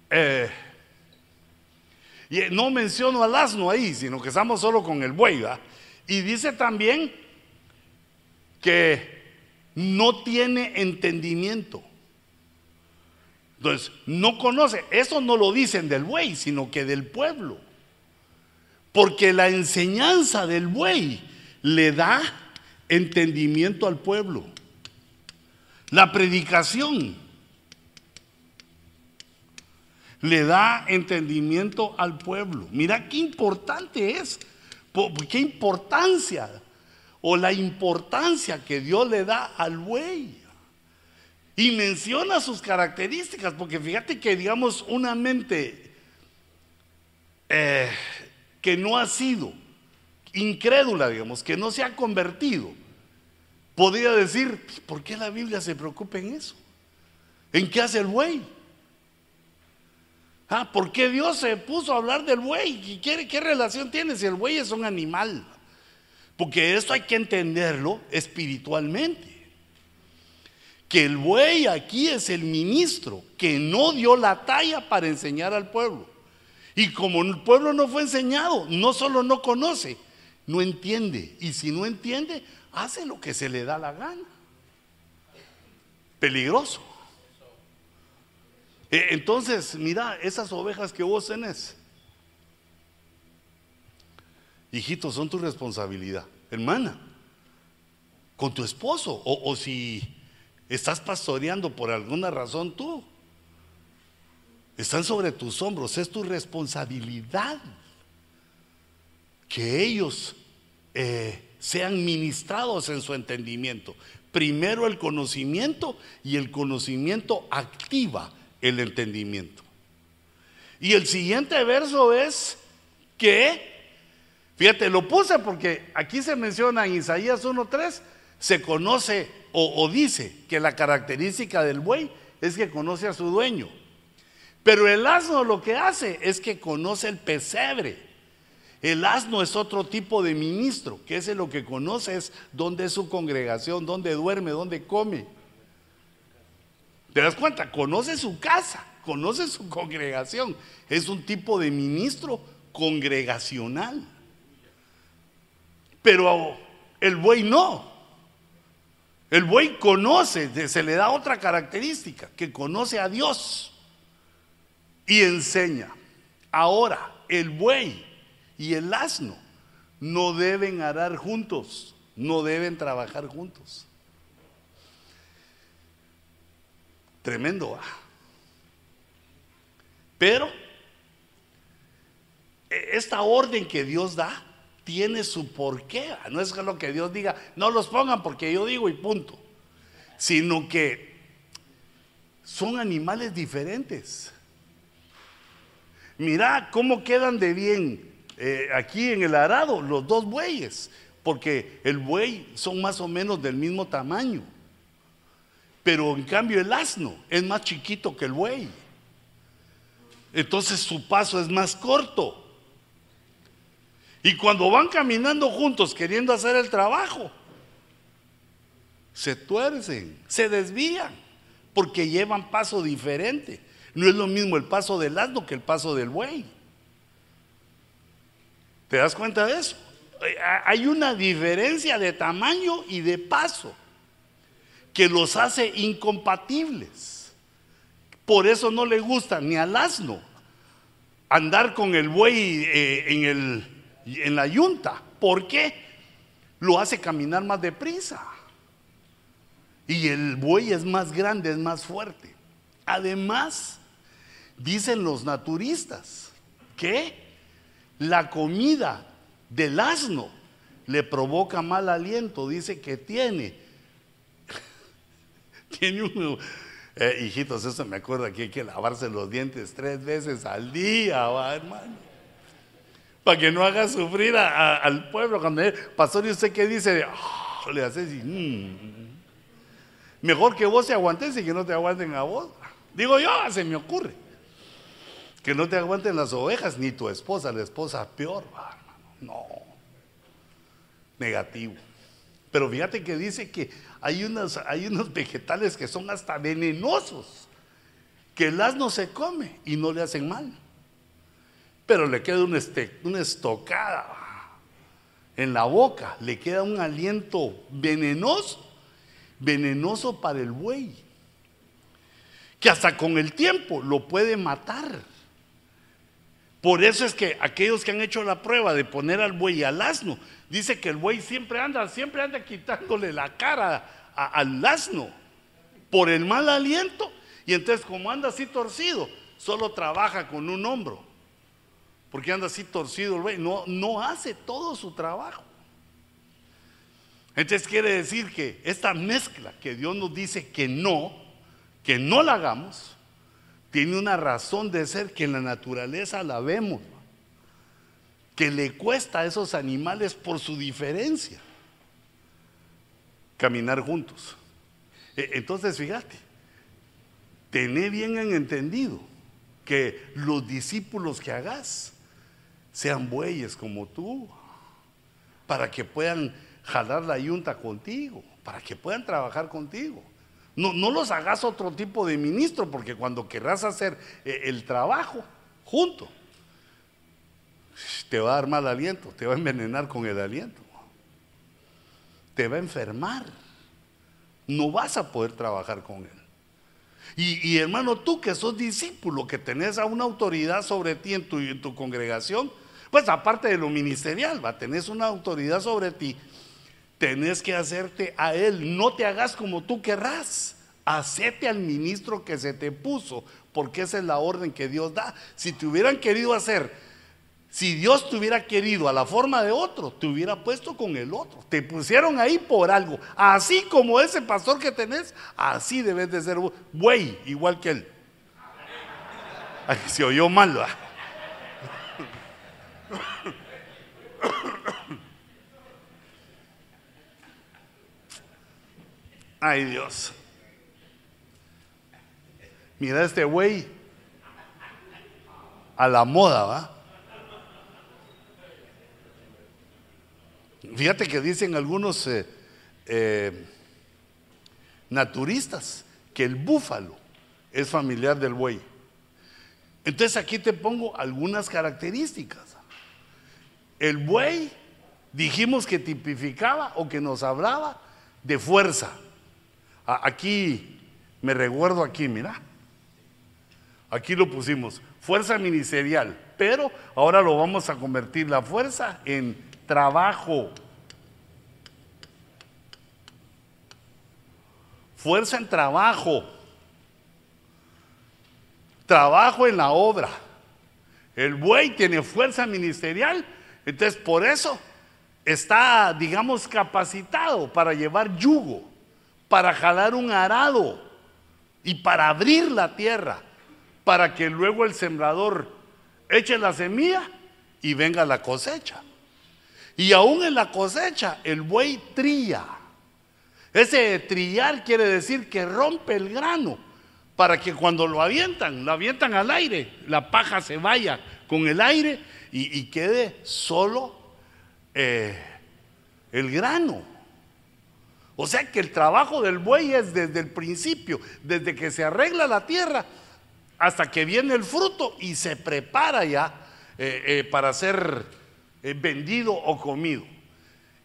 Eh, y no menciono al asno ahí, sino que estamos solo con el buey. Y dice también que no tiene entendimiento. Entonces, no conoce. Eso no lo dicen del buey, sino que del pueblo. Porque la enseñanza del buey le da entendimiento al pueblo. La predicación le da entendimiento al pueblo. Mira qué importante es, qué importancia o la importancia que Dios le da al buey. Y menciona sus características, porque fíjate que digamos una mente eh, que no ha sido incrédula, digamos, que no se ha convertido, podría decir, ¿por qué la Biblia se preocupa en eso? ¿En qué hace el buey? Ah, ¿Por qué Dios se puso a hablar del buey? ¿Qué, ¿Qué relación tiene si el buey es un animal? Porque esto hay que entenderlo espiritualmente. Que el buey aquí es el ministro que no dio la talla para enseñar al pueblo. Y como el pueblo no fue enseñado, no solo no conoce, no entiende. Y si no entiende, hace lo que se le da la gana. Peligroso. E, entonces, mira, esas ovejas que vos tenés, hijitos, son tu responsabilidad. Hermana, con tu esposo, o, si estás pastoreando por alguna razón tú, están sobre tus hombros, es tu responsabilidad que ellos eh, sean ministrados en su entendimiento. Primero el conocimiento y el conocimiento activa el entendimiento. Y el siguiente verso es que, fíjate, lo puse porque aquí se menciona en Isaías 1.3, se conoce o, o dice que la característica del buey es que conoce a su dueño. Pero el asno lo que hace es que conoce el pesebre. El asno es otro tipo de ministro, que ese lo que conoce es dónde es su congregación, dónde duerme, dónde come. ¿Te das cuenta? Conoce su casa, conoce su congregación. Es un tipo de ministro congregacional. Pero el buey no. El buey conoce, se le da otra característica, que conoce a Dios y enseña. Ahora, el buey y el asno no deben arar juntos, no deben trabajar juntos. Tremendo. Pero e, esta orden que Dios da tiene su porqué. No es lo que Dios diga, no los pongan porque yo digo y punto. Sino que son animales diferentes. Mira cómo quedan de bien eh, aquí en el arado los dos bueyes, porque el buey son más o menos del mismo tamaño. Pero en cambio el asno es más chiquito que el buey. Entonces su paso es más corto. Y cuando van caminando juntos queriendo hacer el trabajo, se tuercen, se desvían, porque llevan paso diferente. No es lo mismo el paso del asno que el paso del buey. ¿Te das cuenta de eso? Eh, hay una diferencia de tamaño y de paso que los hace incompatibles. Por eso no le gusta ni al asno andar con el buey eh, en, el, en la yunta. ¿Por qué? Lo hace caminar más deprisa. Y el buey es más grande, es más fuerte. Además, Dicen los naturistas que la comida del asno le provoca mal aliento. Dice que tiene. tiene un. Eh, hijitos, eso me acuerda que hay que lavarse los dientes tres veces al día, hermano. Para que no haga sufrir al pueblo. Cuando pastor, ¿y usted qué dice? Ah", le hace así. Mm". Mejor que vos te aguantes y que no te aguanten a vos. Digo yo, se me ocurre. Que no te aguanten las ovejas, ni tu esposa, la esposa peor, No. Negativo. Pero fíjate que dice que hay unos, hay unos vegetales que son hasta venenosos, que el asno se come y no le hacen mal. Pero le queda una, este, una estocada en la boca, le queda un aliento venenoso, venenoso para el buey, que hasta con el tiempo lo puede matar. Por eso es que aquellos que han hecho la prueba de poner al buey al asno, dice que el buey siempre anda, siempre anda quitándole la cara al asno por el mal aliento. Y entonces como anda así torcido, solo trabaja con un hombro. Porque anda así torcido el buey, no, no hace todo su trabajo. Entonces quiere decir que esta mezcla que Dios nos dice que no, que no la hagamos, tiene una razón de ser que en la naturaleza la vemos, que le cuesta a esos animales por su diferencia caminar juntos. E, entonces, fíjate, tené bien en entendido que los discípulos que hagas sean bueyes como tú, para que puedan jalar la yunta contigo, para que puedan trabajar contigo. No, no los hagas otro tipo de ministro, porque cuando querrás hacer eh, el trabajo junto, te va a dar mal aliento, te va a envenenar con el aliento, te va a enfermar, no vas a poder trabajar con él. Y, y, hermano, tú que sos discípulo, que tenés a una autoridad sobre ti en tu, en tu congregación, Pues aparte de lo ministerial, va, tenés una autoridad sobre ti, tenés que hacerte a él, no te hagas como tú querrás, hacete al ministro que se te puso, porque esa es la orden que Dios da. Si te hubieran querido hacer, si Dios te hubiera querido a la forma de otro, te hubiera puesto con el otro. Te pusieron ahí por algo. Así como ese pastor que tenés, así debes de ser buey, igual que él. Se oyó mal. Ay Dios. Mira este güey a la moda, ¿va? Fíjate que dicen algunos eh, eh, naturistas que el búfalo es familiar del buey. Entonces aquí te pongo algunas características. El buey dijimos que tipificaba o que nos hablaba de fuerza. Aquí me recuerdo aquí, mira. Aquí lo pusimos, fuerza ministerial, pero ahora lo vamos a convertir la fuerza en trabajo. Fuerza en trabajo. Trabajo en la obra. El buey tiene fuerza ministerial, entonces por eso está, digamos, capacitado para llevar yugo para jalar un arado y para abrir la tierra, para que luego el sembrador eche la semilla y venga la cosecha. Y aún en la cosecha el buey trilla. Ese trillar quiere decir que rompe el grano para que cuando lo avientan, lo avientan al aire, la paja se vaya con el aire y, quede solo eh, el grano. O sea que el trabajo del buey es desde el principio, desde que se arregla la tierra hasta que viene el fruto y se prepara ya eh, eh, para ser eh, vendido o comido.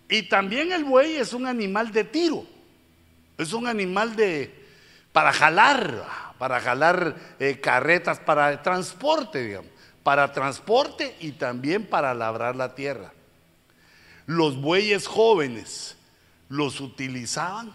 Y también el buey es un animal de tiro, es un animal de para jalar, para jalar carretas, para transporte, digamos, para transporte y también para labrar la tierra. Los bueyes jóvenes los utilizaban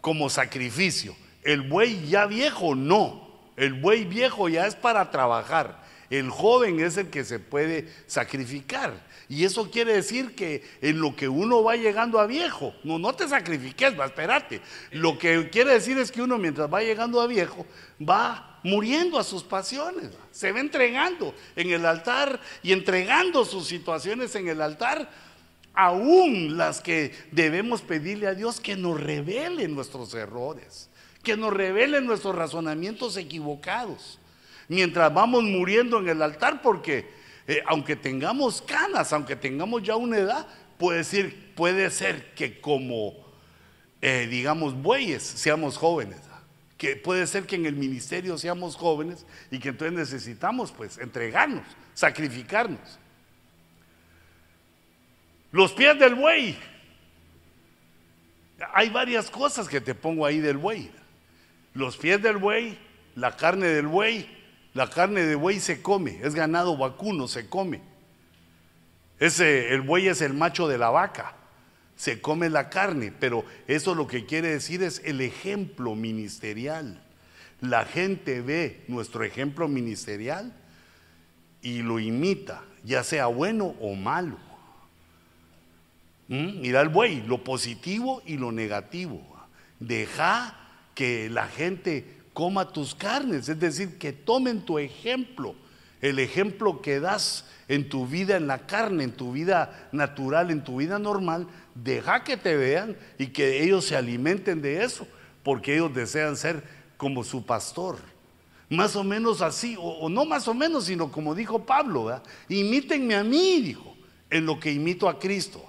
como sacrificio. El buey ya viejo no, el buey viejo ya es para trabajar. El joven es el que se puede sacrificar. Y eso quiere decir que en lo que uno va llegando a viejo, no, no te sacrifiques, va, espérate. Lo que quiere decir es que uno mientras va llegando a viejo, va muriendo a sus pasiones, se va entregando en el altar y entregando sus situaciones en el altar aún las que debemos pedirle a Dios que nos revele nuestros errores, que nos revele nuestros razonamientos equivocados, mientras vamos muriendo en el altar, porque eh, aunque tengamos canas, aunque tengamos ya una edad, puede, puede ser que como, eh, digamos, bueyes seamos jóvenes. Que puede ser que en el ministerio seamos jóvenes y que entonces necesitamos pues entregarnos, sacrificarnos. Los pies del buey. Hay varias cosas que te pongo ahí del buey. Los pies del buey, la carne del buey, la carne de buey se come, es ganado vacuno, se come. Ese, el buey es el macho de la vaca, se come la carne, pero eso lo que quiere decir es el ejemplo ministerial. La gente ve nuestro ejemplo ministerial y lo imita, ya sea bueno o malo. ¿Mm? Mira el buey, lo positivo y lo negativo. Deja que la gente coma tus carnes, es decir, que tomen tu ejemplo, el ejemplo que das en tu vida en la carne, en tu vida natural, en tu vida normal, deja que te vean y que ellos se alimenten de eso, porque ellos desean ser como su pastor. Más o menos así, o, no más o menos, sino como dijo Pablo, imítenme a mí, dijo, en lo que imito a Cristo.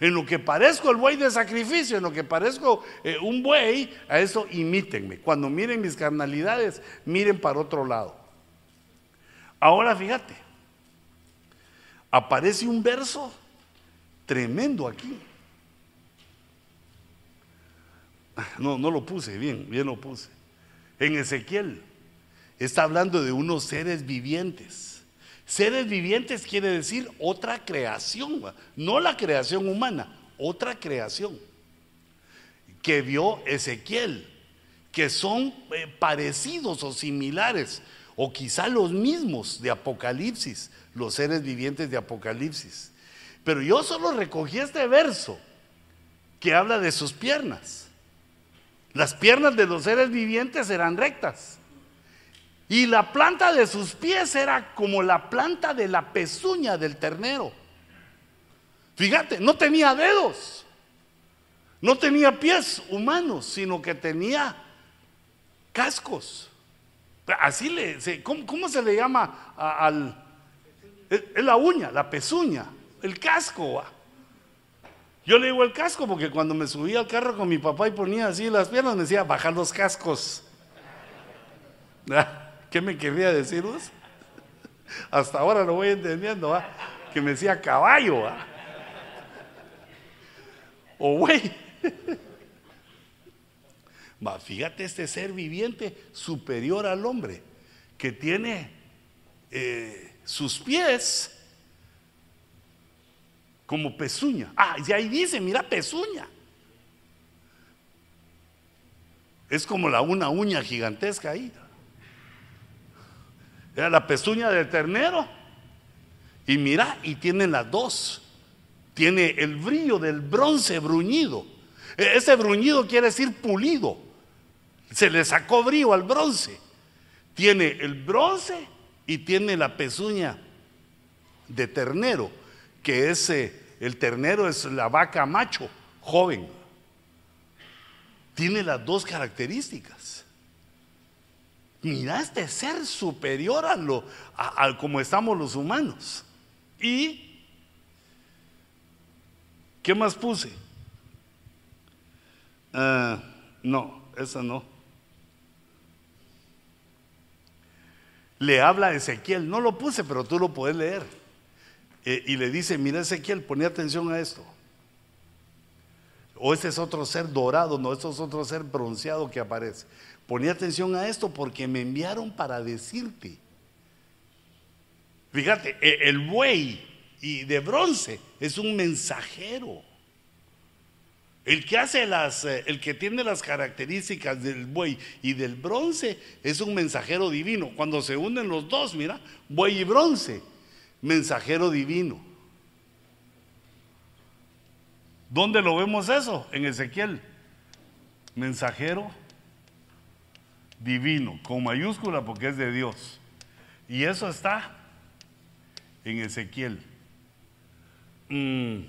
En lo que parezco el buey de sacrificio, en lo que parezco eh, un buey, a eso imítenme. Cuando miren mis carnalidades, miren para otro lado. Ahora fíjate, aparece un verso tremendo aquí. No, no lo puse, bien, bien lo puse. En Ezequiel está hablando de unos seres vivientes Seres vivientes quiere decir otra creación, no la creación humana, otra creación que vio Ezequiel, que son eh, parecidos o similares, o quizá los mismos de Apocalipsis, los seres vivientes de Apocalipsis. Pero yo solo recogí este verso que habla de sus piernas. Las piernas de los seres vivientes eran rectas. Y la planta de sus pies era como la planta de la pezuña del ternero. Fíjate, no tenía dedos. No tenía pies humanos, sino que tenía cascos. Así le, ¿cómo, se le llama al... Es la uña, la pezuña, el casco. Yo le digo el casco porque cuando me subía al carro con mi papá y ponía así las piernas, me decía, bajar los cascos. ¿Qué me quería decir vos? Hasta ahora lo voy entendiendo, que me decía caballo. O güey. Va, fíjate este ser viviente superior al hombre, que tiene eh, sus pies como pezuña. Ah, y ahí dice, mira, pezuña. Es como la una uña gigantesca ahí. Era la pezuña del ternero. Y mira, y tiene las dos. Tiene el brillo del bronce bruñido. E, ese bruñido quiere decir pulido. Se le sacó brillo al bronce. Tiene el bronce y tiene la pezuña de ternero, que es el ternero es la vaca macho, joven. Tiene las dos características. Mira este ser superior a lo a, como estamos los humanos. Y ¿qué más puse? Ah, no, esa no. Le habla a Ezequiel, no lo puse, pero tú lo puedes leer. Eh, y le dice, mira Ezequiel, pone atención a esto. O este es otro ser dorado, no, este es otro ser bronceado que aparece. Ponía atención a esto porque me enviaron para decirte. Fíjate, e, el buey y de bronce es un mensajero. El que hace las, eh, el que tiene las características del buey y del bronce es un mensajero divino. Cuando se unen los dos, mira, buey y bronce, mensajero divino. ¿Dónde lo vemos eso? En Ezequiel. Mensajero divino, con mayúscula porque es de Dios. Y eso está en Ezequiel. Mm,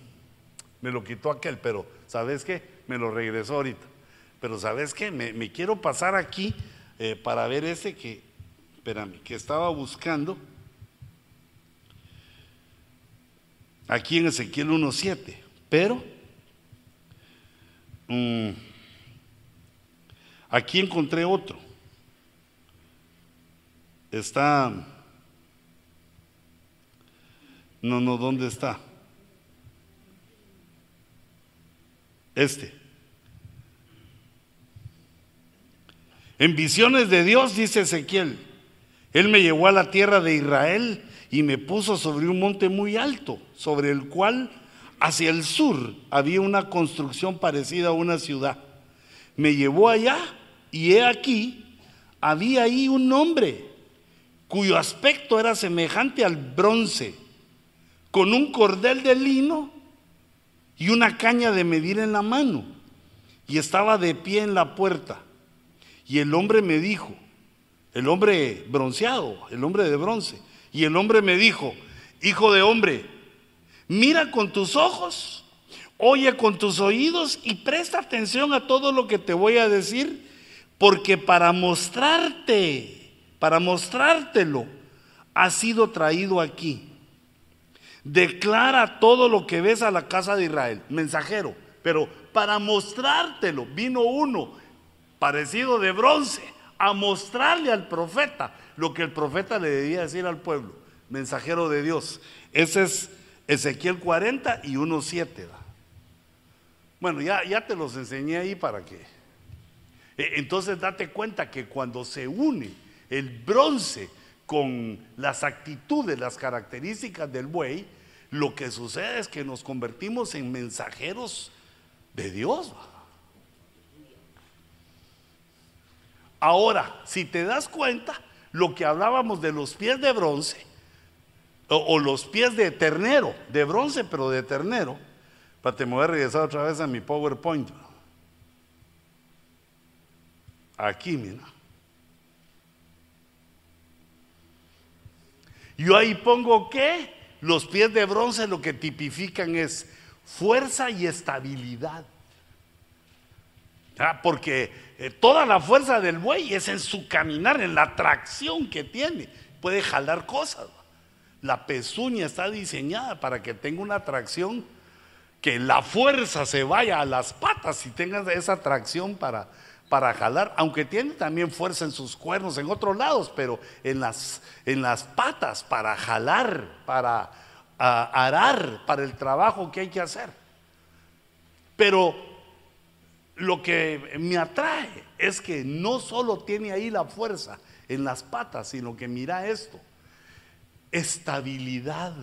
me lo quitó aquel, pero ¿sabes qué? Me lo regresó ahorita. Pero ¿sabes qué? Me, quiero pasar aquí eh, para ver ese que, espérame, que estaba buscando. Aquí en Ezequiel 1.7. Pero mm, aquí encontré otro está... No, no, ¿dónde está? Este. En visiones de Dios, dice Ezequiel, Él me llevó a la tierra de Israel y me puso sobre un monte muy alto, sobre el cual hacia el sur había una construcción parecida a una ciudad. Me llevó allá y he aquí, había ahí un hombre cuyo aspecto era semejante al bronce, con un cordel de lino y una caña de medir en la mano, y estaba de pie en la puerta. Y el hombre me dijo, el hombre bronceado, el hombre de bronce, y el hombre me dijo, hijo de hombre, mira con tus ojos, oye con tus oídos y presta atención a todo lo que te voy a decir, porque para mostrarte para mostrártelo, ha sido traído aquí. Declara todo lo que ves a la casa de Israel, mensajero, pero para mostrártelo vino uno parecido de bronce a mostrarle al profeta lo que el profeta le debía decir al pueblo, mensajero de Dios. Ese es Ezequiel 40 y 1.7. Bueno, ya, ya te los enseñé ahí para que... E, entonces date cuenta que cuando se une el bronce con las actitudes, las características del buey, lo que sucede es que nos convertimos en mensajeros de Dios. Ahora, si te das cuenta, lo que hablábamos de los pies de bronce, o, los pies de ternero, de bronce pero de ternero, para te voy a regresar otra vez a mi PowerPoint. Aquí, mira. Yo ahí pongo que los pies de bronce lo que tipifican es fuerza y estabilidad. Porque eh, toda la fuerza del buey es en su caminar, en la tracción que tiene. Puede jalar cosas. La pezuña está diseñada para que tenga una tracción, que la fuerza se vaya a las patas y tenga esa tracción para, para jalar, aunque tiene también fuerza en sus cuernos en otros lados, pero en las, en las patas para jalar, para arar, para el trabajo que hay que hacer. Pero lo que me atrae es que no solo tiene ahí la fuerza en las patas, sino que mira esto, estabilidad.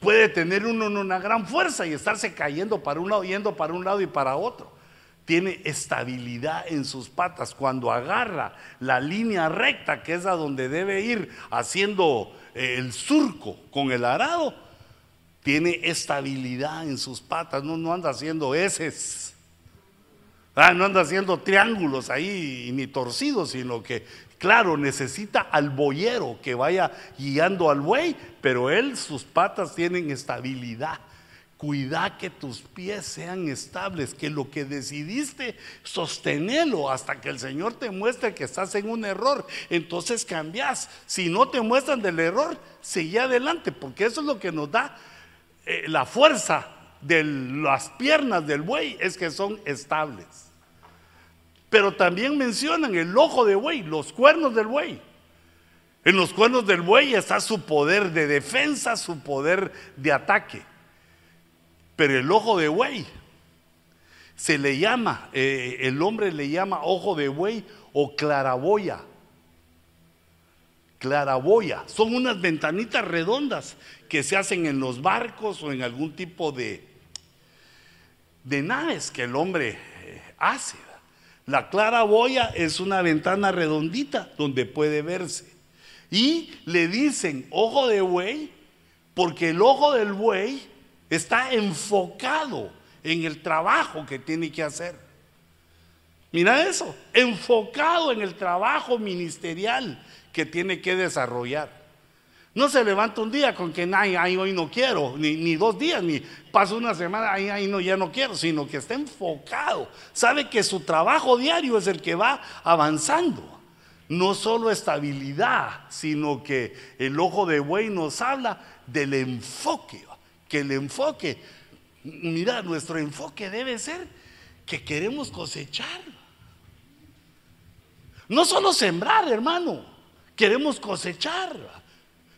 Puede tener uno una gran fuerza y estarse cayendo para un lado, yendo para un lado y para otro. Tiene estabilidad en sus patas. Cuando agarra la línea recta, que es a donde debe ir haciendo eh, el surco con el arado, tiene estabilidad en sus patas, no, no anda haciendo heces Ah, no anda haciendo triángulos ahí ni torcidos, sino que, claro, necesita al boyero que vaya guiando al buey, pero él, sus patas tienen estabilidad. Cuida que tus pies sean estables, que lo que decidiste, sostenerlo hasta que el Señor te muestre que estás en un error. Entonces cambias. Si no te muestran del error, sigue adelante, porque eso es lo que nos da eh, la fuerza de las piernas del buey, es que son estables. Pero también mencionan el ojo de buey, los cuernos del buey. En los cuernos del buey está su poder de defensa, su poder de ataque. Pero el ojo de buey se le llama, eh, el hombre le llama ojo de buey o claraboya. Claraboya. Son unas ventanitas redondas que se hacen en los barcos o en algún tipo de, de naves que el hombre eh, hace. La claraboya es una ventana redondita donde puede verse. Y le dicen ojo de buey porque el ojo del buey está enfocado en el trabajo que tiene que hacer. Mira eso, enfocado en el trabajo ministerial que tiene que desarrollar. No se levanta un día con que ay, hoy no quiero, ni, dos días, ni pasa una semana, ay, ay, no, ya no quiero, sino que está enfocado. Sabe que su trabajo diario es el que va avanzando. No solo estabilidad, sino que el ojo de buey nos habla del enfoque. El enfoque, mira, nuestro enfoque debe ser que queremos cosechar. No solo sembrar, hermano, queremos cosechar.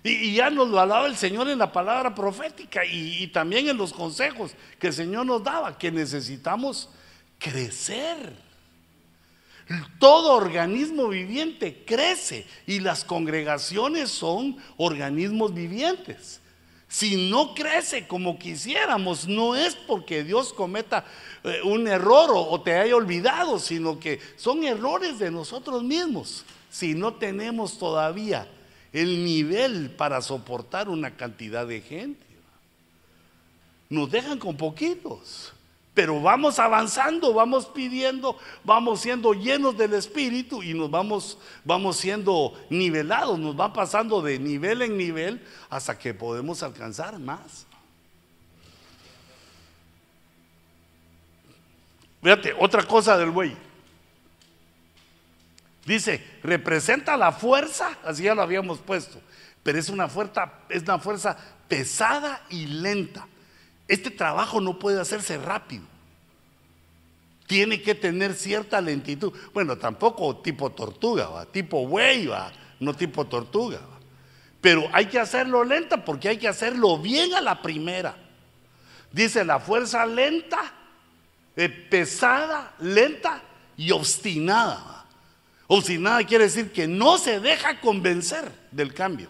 Y, ya nos lo hablaba el Señor en la palabra profética y, y también en los consejos que el Señor nos daba, que necesitamos crecer. Todo organismo viviente crece y las congregaciones son organismos vivientes. Si no crece como quisiéramos, no es porque Dios cometa eh, un error o, o, te haya olvidado, sino que son errores de nosotros mismos. Si no tenemos todavía el nivel para soportar una cantidad de gente. Nos dejan con poquitos, pero vamos avanzando, vamos pidiendo, vamos siendo llenos del Espíritu y nos vamos, vamos siendo nivelados, nos va pasando de nivel en nivel hasta que podemos alcanzar más. Fíjate, otra cosa del buey. Dice, representa la fuerza, así ya lo habíamos puesto, pero es una fuerza, es una fuerza pesada y lenta. Este trabajo no puede hacerse rápido. Tiene que tener cierta lentitud. Bueno, tampoco tipo tortuga, ¿va? tipo buey, ¿va? no tipo tortuga. Pero hay que hacerlo lenta porque hay que hacerlo bien a la primera. Dice la fuerza lenta, eh, pesada, lenta y obstinada. Obstinada quiere decir que no se deja convencer del cambio.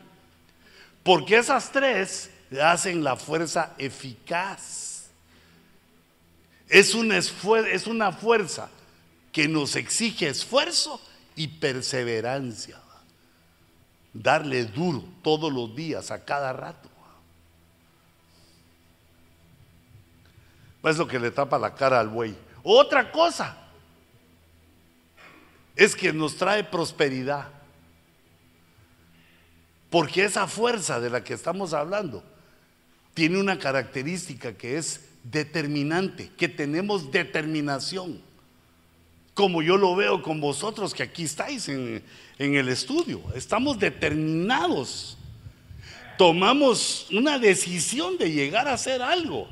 Porque esas tres hacen la fuerza eficaz. Es una, es una fuerza que nos exige esfuerzo y perseverancia. Darle duro todos los días, a cada rato. Es lo que le tapa la cara al buey. Otra cosa es que nos trae prosperidad. Porque esa fuerza de la que estamos hablando tiene una característica que es determinante, que tenemos determinación. Como yo lo veo con vosotros que aquí estáis en, en el estudio. Estamos determinados. Tomamos una decisión de llegar a hacer algo.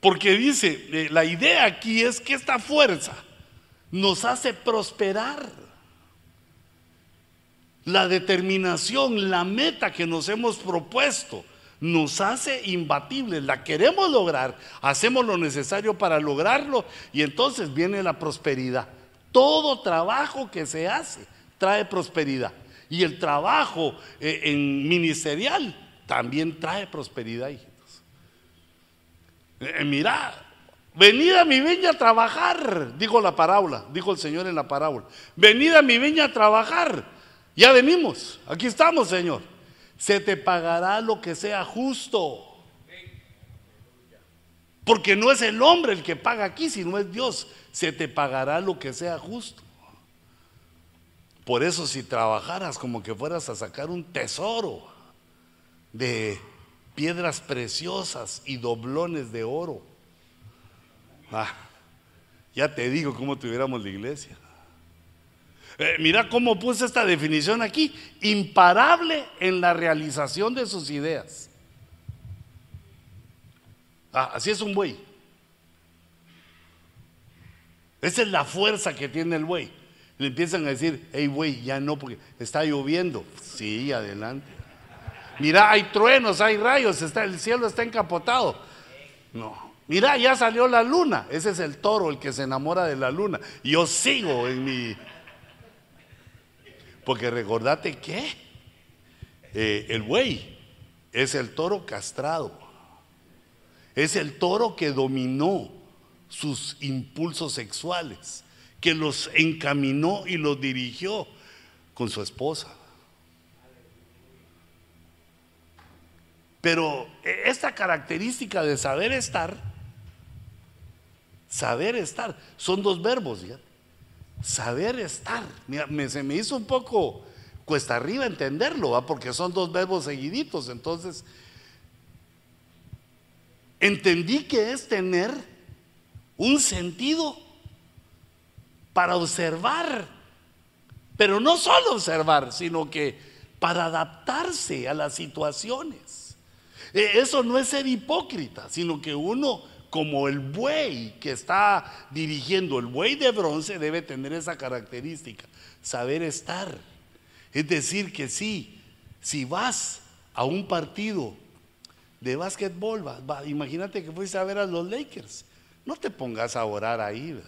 Porque dice, eh, la idea aquí es que esta fuerza nos hace prosperar. La determinación, la meta que nos hemos propuesto, nos hace imbatibles. La queremos lograr, hacemos lo necesario para lograrlo y entonces viene la prosperidad. Todo trabajo que se hace trae prosperidad. Y el trabajo eh, en ministerial también trae prosperidad. Eh, mira, venid a mi viña a trabajar, dijo la parábola, dijo el Señor en la parábola. Venid a mi viña a trabajar. Ya venimos, aquí estamos, Señor. Se te pagará lo que sea justo. Porque no es el hombre el que paga aquí, sino es Dios. Se te pagará lo que sea justo. Por eso si trabajaras como que fueras a sacar un tesoro de piedras preciosas y doblones de oro. Ah, ya te digo cómo tuviéramos la iglesia. Eh, mira cómo puse esta definición aquí, imparable en la realización de sus ideas. Ah, así es un buey. Esa es la fuerza que tiene el buey. Le empiezan a decir, hey buey, ya no, porque está lloviendo. Sí, adelante. Mira, hay truenos, hay rayos, está, el cielo está encapotado. No. Mira, ya salió la luna. Ese es el toro, el que se enamora de la luna. Yo sigo en mi... Porque recordate que eh, el buey es el toro castrado. Es el toro que dominó sus impulsos sexuales, que los encaminó y los dirigió con su esposa. Pero esta característica de saber estar, saber estar, son dos verbos, Saber estar. Mira, se me hizo un poco cuesta arriba entenderlo, porque son dos verbos seguiditos. Entonces, entendí que es tener un sentido para observar, pero no solo observar, sino que para adaptarse a las situaciones. Eh, eso no es ser hipócrita, sino que uno, como el buey que está dirigiendo, el buey de bronce debe tener esa característica, saber estar. Es decir, que sí, si vas a un partido de básquetbol, imagínate que fuiste a ver a los Lakers, no te pongas a orar ahí,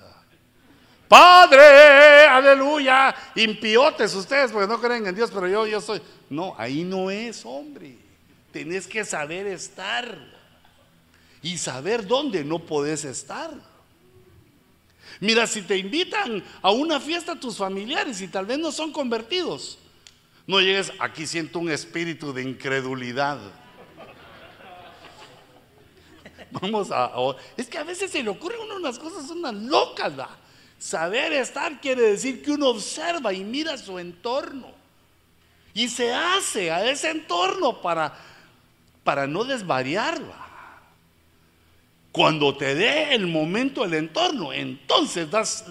Padre, aleluya, impiotes ustedes porque no creen en Dios, pero yo, yo soy. No, ahí no es, hombre. Tenés que saber estar y saber dónde no podés estar. Mira, si te invitan a una fiesta tus familiares y tal vez no son convertidos, no llegues, aquí siento un espíritu de incredulidad. Vamos a, es que a veces se le ocurren unas cosas, unas locas. Saber estar quiere decir que uno observa y mira su entorno y se hace a ese entorno para para no desvariarla. Cuando te dé el momento, el entorno, entonces das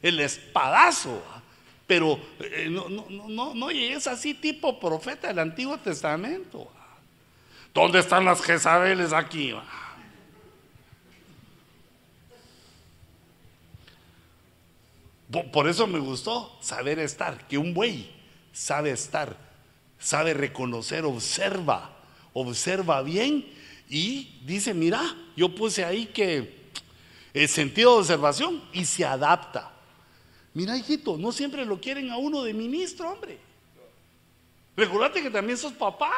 el, espadazo. Pero eh, no, no, no, es así tipo profeta del Antiguo Testamento. ¿Dónde están las Jezabeles aquí? Por eso me gustó saber estar, que un buey sabe estar, sabe reconocer, observa observa bien y dice, mira, yo puse ahí que el sentido de observación y se adapta. Mira, hijito, no siempre lo quieren a uno de ministro, hombre. Recordate que también sos papá,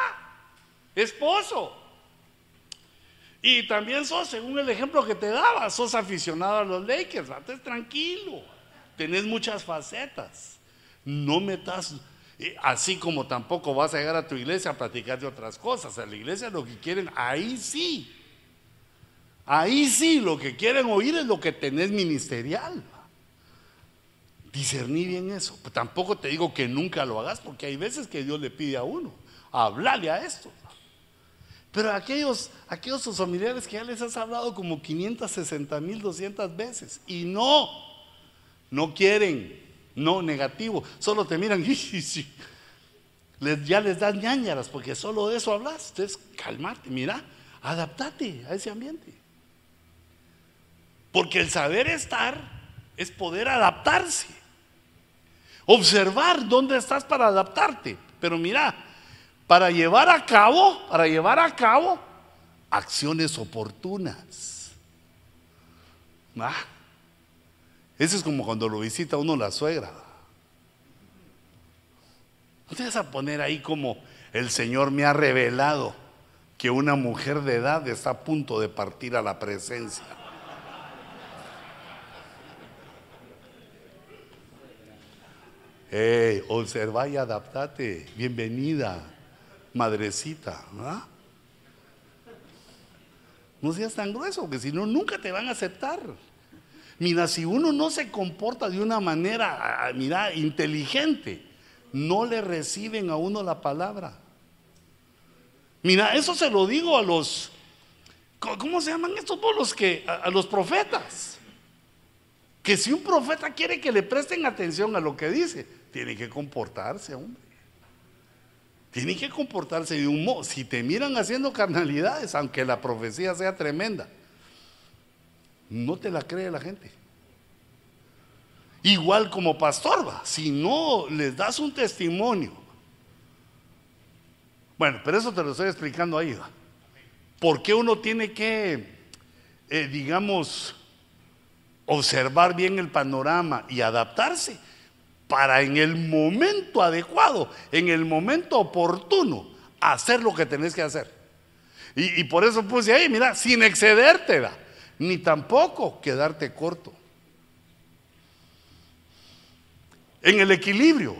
esposo. Y también sos, según el ejemplo que te daba, sos aficionado a los Lakers. Antes tranquilo. Tenés muchas facetas. No metas, así como tampoco vas a llegar a tu iglesia a platicar de otras cosas. A la iglesia lo que quieren, ahí sí. Ahí sí, lo que quieren oír es lo que tenés ministerial. Discerní bien eso. Pues tampoco te digo que nunca lo hagas, porque hay veces que Dios le pide a uno, hablarle a esto. Pero aquellos, aquellos familiares que ya les has hablado como 560 mil 200 veces y no, no quieren, no negativo, solo te miran les, ya les das ñañaras porque solo de eso hablas. Entonces, calmarte, mira, adaptate a ese ambiente. Porque el saber estar es poder adaptarse. Observar dónde estás para adaptarte. Pero mira, para llevar a cabo, para llevar a cabo acciones oportunas. ¿Ah? Eso es como cuando lo visita uno la suegra. No te vas a poner ahí como el Señor me ha revelado que una mujer de edad está a punto de partir a la presencia. Hey, observa y adaptate. Bienvenida madrecita. No seas tan grueso, porque si no, nunca te van a aceptar. Mira, si uno no se comporta de una manera, mira, inteligente, no le reciben a uno la palabra. Mira, eso se lo digo a los, ¿cómo se llaman estos los que, a los profetas? Que si un profeta quiere que le presten atención a lo que dice, tiene que comportarse, hombre. Tienen que comportarse de un modo. Si te miran haciendo carnalidades, aunque la profecía sea tremenda, no te la cree la gente. Igual como pastor, va. Si no les das un testimonio. Bueno, pero eso te lo estoy explicando ahí. ¿va? ¿Por qué uno tiene que, eh, digamos, observar bien el panorama y adaptarse? para en el momento adecuado, en el momento oportuno, hacer lo que tenés que hacer. Y, por eso puse ahí, mira, sin excederte, ni tampoco quedarte corto. En el equilibrio.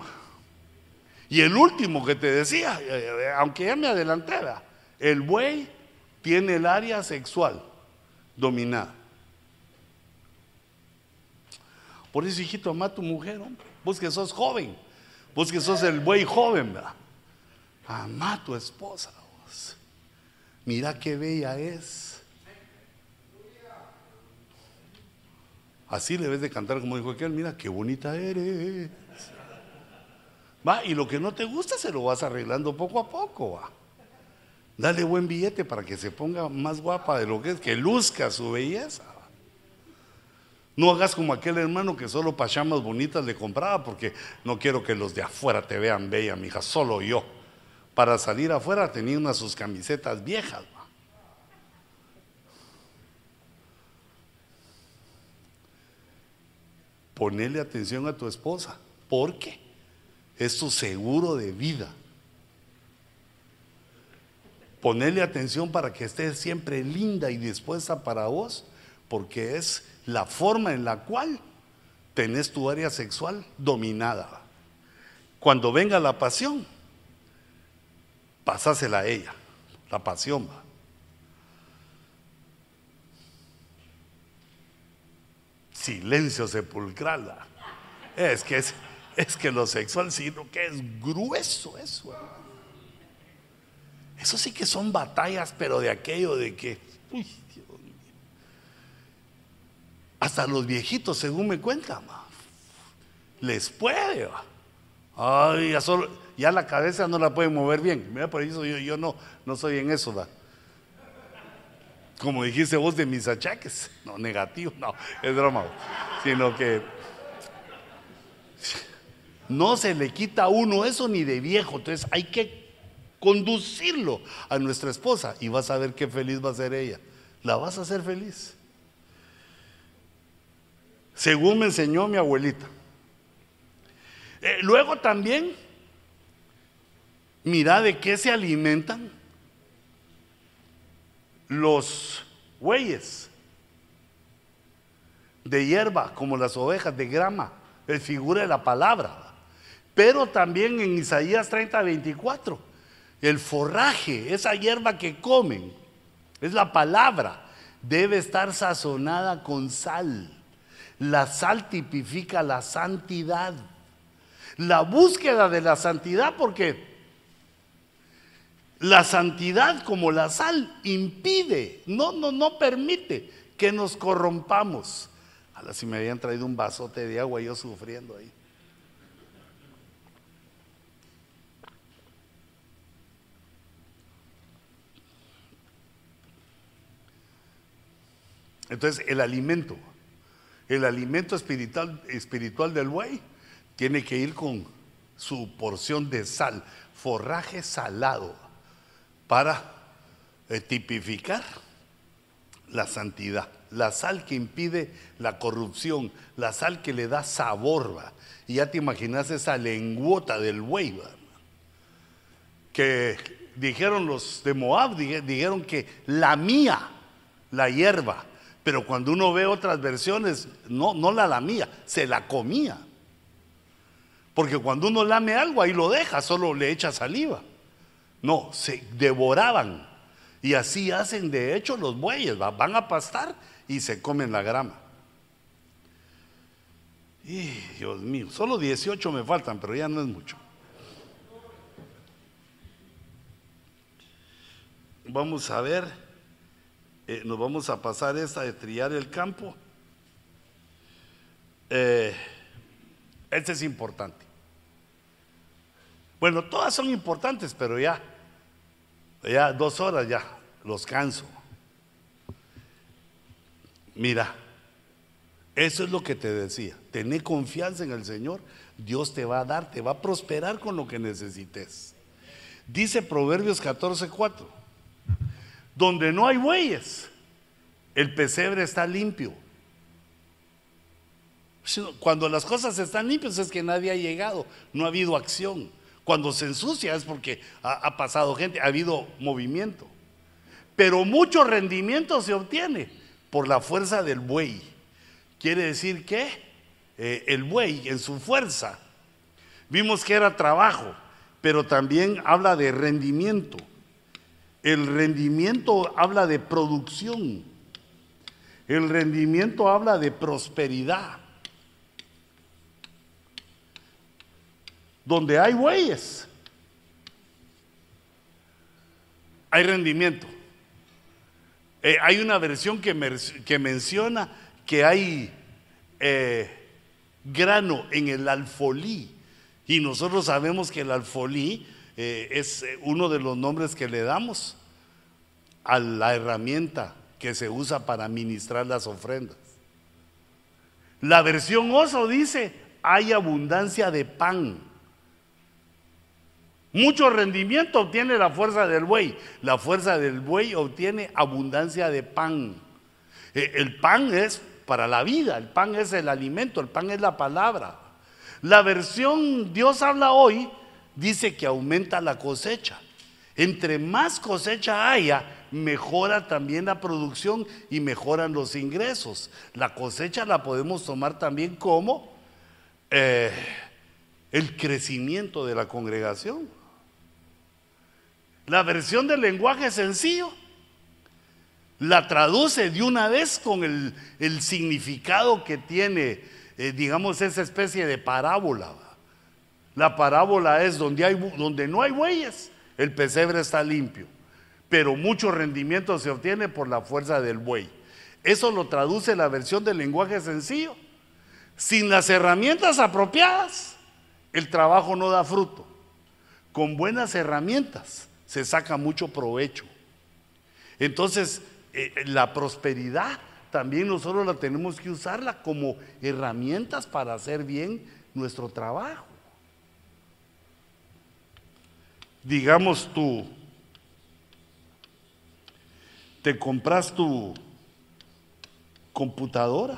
Y el último que te decía, eh, eh, aunque ya me adelanté, el buey tiene el área sexual dominada. Por eso, hijito, ama a tu mujer, hombre. Vos que sos joven, vos que sos el buey joven, ¿verdad? Ama a tu esposa, vos. Mira qué bella es. Así le debes de cantar como dijo aquel, mira qué bonita eres. Va, y lo que no te gusta se lo vas arreglando poco a poco, va. Dale buen billete para que se ponga más guapa de lo que es, que luzca su belleza. No hagas como aquel hermano que solo pachamas bonitas le compraba porque no quiero que los de afuera te vean bella, mija, solo yo. Para salir afuera tenía unas sus camisetas viejas. Ponele atención a tu esposa, porque es tu seguro de vida. Ponele atención para que esté siempre linda y dispuesta para vos, porque es la forma en la cual tenés tu área sexual dominada. Cuando venga la pasión, pasásela a ella, la pasión va. Silencio sepulcral. Es que es, es que lo sexual, sino que es grueso eso. Eso sí que son batallas, pero de aquello de que, uy, hasta los viejitos, según me cuentan, les puede. Ay, ya, solo, ya la cabeza no la pueden mover bien. Mira, por eso yo, yo no, no soy en eso. ¿va? Como dijiste vos de mis achaques. No, negativo, no, es broma. Sino que no se le quita a uno eso ni de viejo. Entonces hay que conducirlo a nuestra esposa y vas a ver qué feliz va a ser ella. La vas a hacer feliz. Según me enseñó mi abuelita, Eh, luego también, mira de qué se alimentan los bueyes. De hierba, como las ovejas, de grama, es figura de la palabra. Pero también en Isaías 30, 24, el forraje, esa hierba que comen, es la palabra, debe estar sazonada con sal. La sal tipifica la santidad. La búsqueda de la santidad, porque la santidad como la sal impide, no, no, no permite que nos corrompamos. A si me habían traído un vasote de agua, yo sufriendo ahí. Entonces, el alimento, el alimento espiritual, espiritual del buey, tiene que ir con su porción de sal, forraje salado, para eh, tipificar la santidad, la sal que impide la corrupción, la sal que le da sabor. Y ya te imaginas esa lenguota del buey, que dijeron los de Moab, dijeron que la mía, la hierba, pero cuando uno ve otras versiones, no, no la lamía, se la comía. Porque cuando uno lame algo, ahí lo deja, solo le echa saliva. No, se devoraban. Y así hacen de hecho los bueyes, van a pastar y se comen la grama. Dios mío, solo 18 me faltan, pero ya no es mucho. Vamos a ver. Eh, nos vamos a pasar esta de trillar el campo. Eh, este es importante. Bueno, todas son importantes, pero ya, ya dos horas ya, los canso. Mira, eso es lo que te decía. Tené confianza en el Señor. Dios te va a dar, te va a prosperar con lo que necesites. Dice Proverbios 14:4 donde no hay bueyes, el pesebre está limpio. Cuando las cosas están limpias es que nadie ha llegado, no ha habido acción. Cuando se ensucia es porque ha, pasado gente, ha habido movimiento. Pero mucho rendimiento se obtiene por la fuerza del buey. Quiere decir que eh, el buey en su fuerza, vimos que era trabajo, pero también habla de rendimiento. El rendimiento habla de producción. El rendimiento habla de prosperidad. Donde hay bueyes, hay rendimiento. Eh, hay una versión que, menciona que hay eh, grano en el alfolí. Y nosotros sabemos que el alfolí eh, es uno de los nombres que le damos a la herramienta que se usa para administrar las ofrendas. La versión oso dice, hay abundancia de pan. Mucho rendimiento obtiene la fuerza del buey. La fuerza del buey obtiene abundancia de pan. Eh, el pan es para la vida, el pan es el alimento, el pan es la palabra. La versión Dios habla hoy dice que aumenta la cosecha. Entre más cosecha haya, mejora también la producción y mejoran los ingresos. La cosecha la podemos tomar también como eh, el crecimiento de la congregación. La versión del lenguaje sencillo la traduce de una vez con el, significado que tiene, eh, digamos, esa especie de parábola. La parábola es donde, hay, donde no hay bueyes, el pesebre está limpio, pero mucho rendimiento se obtiene por la fuerza del buey. Eso lo traduce la versión del lenguaje sencillo. Sin las herramientas apropiadas, el trabajo no da fruto. Con buenas herramientas se saca mucho provecho. Entonces, eh, la prosperidad también nosotros la tenemos que usarla como herramientas para hacer bien nuestro trabajo digamos tú, te compras tu computadora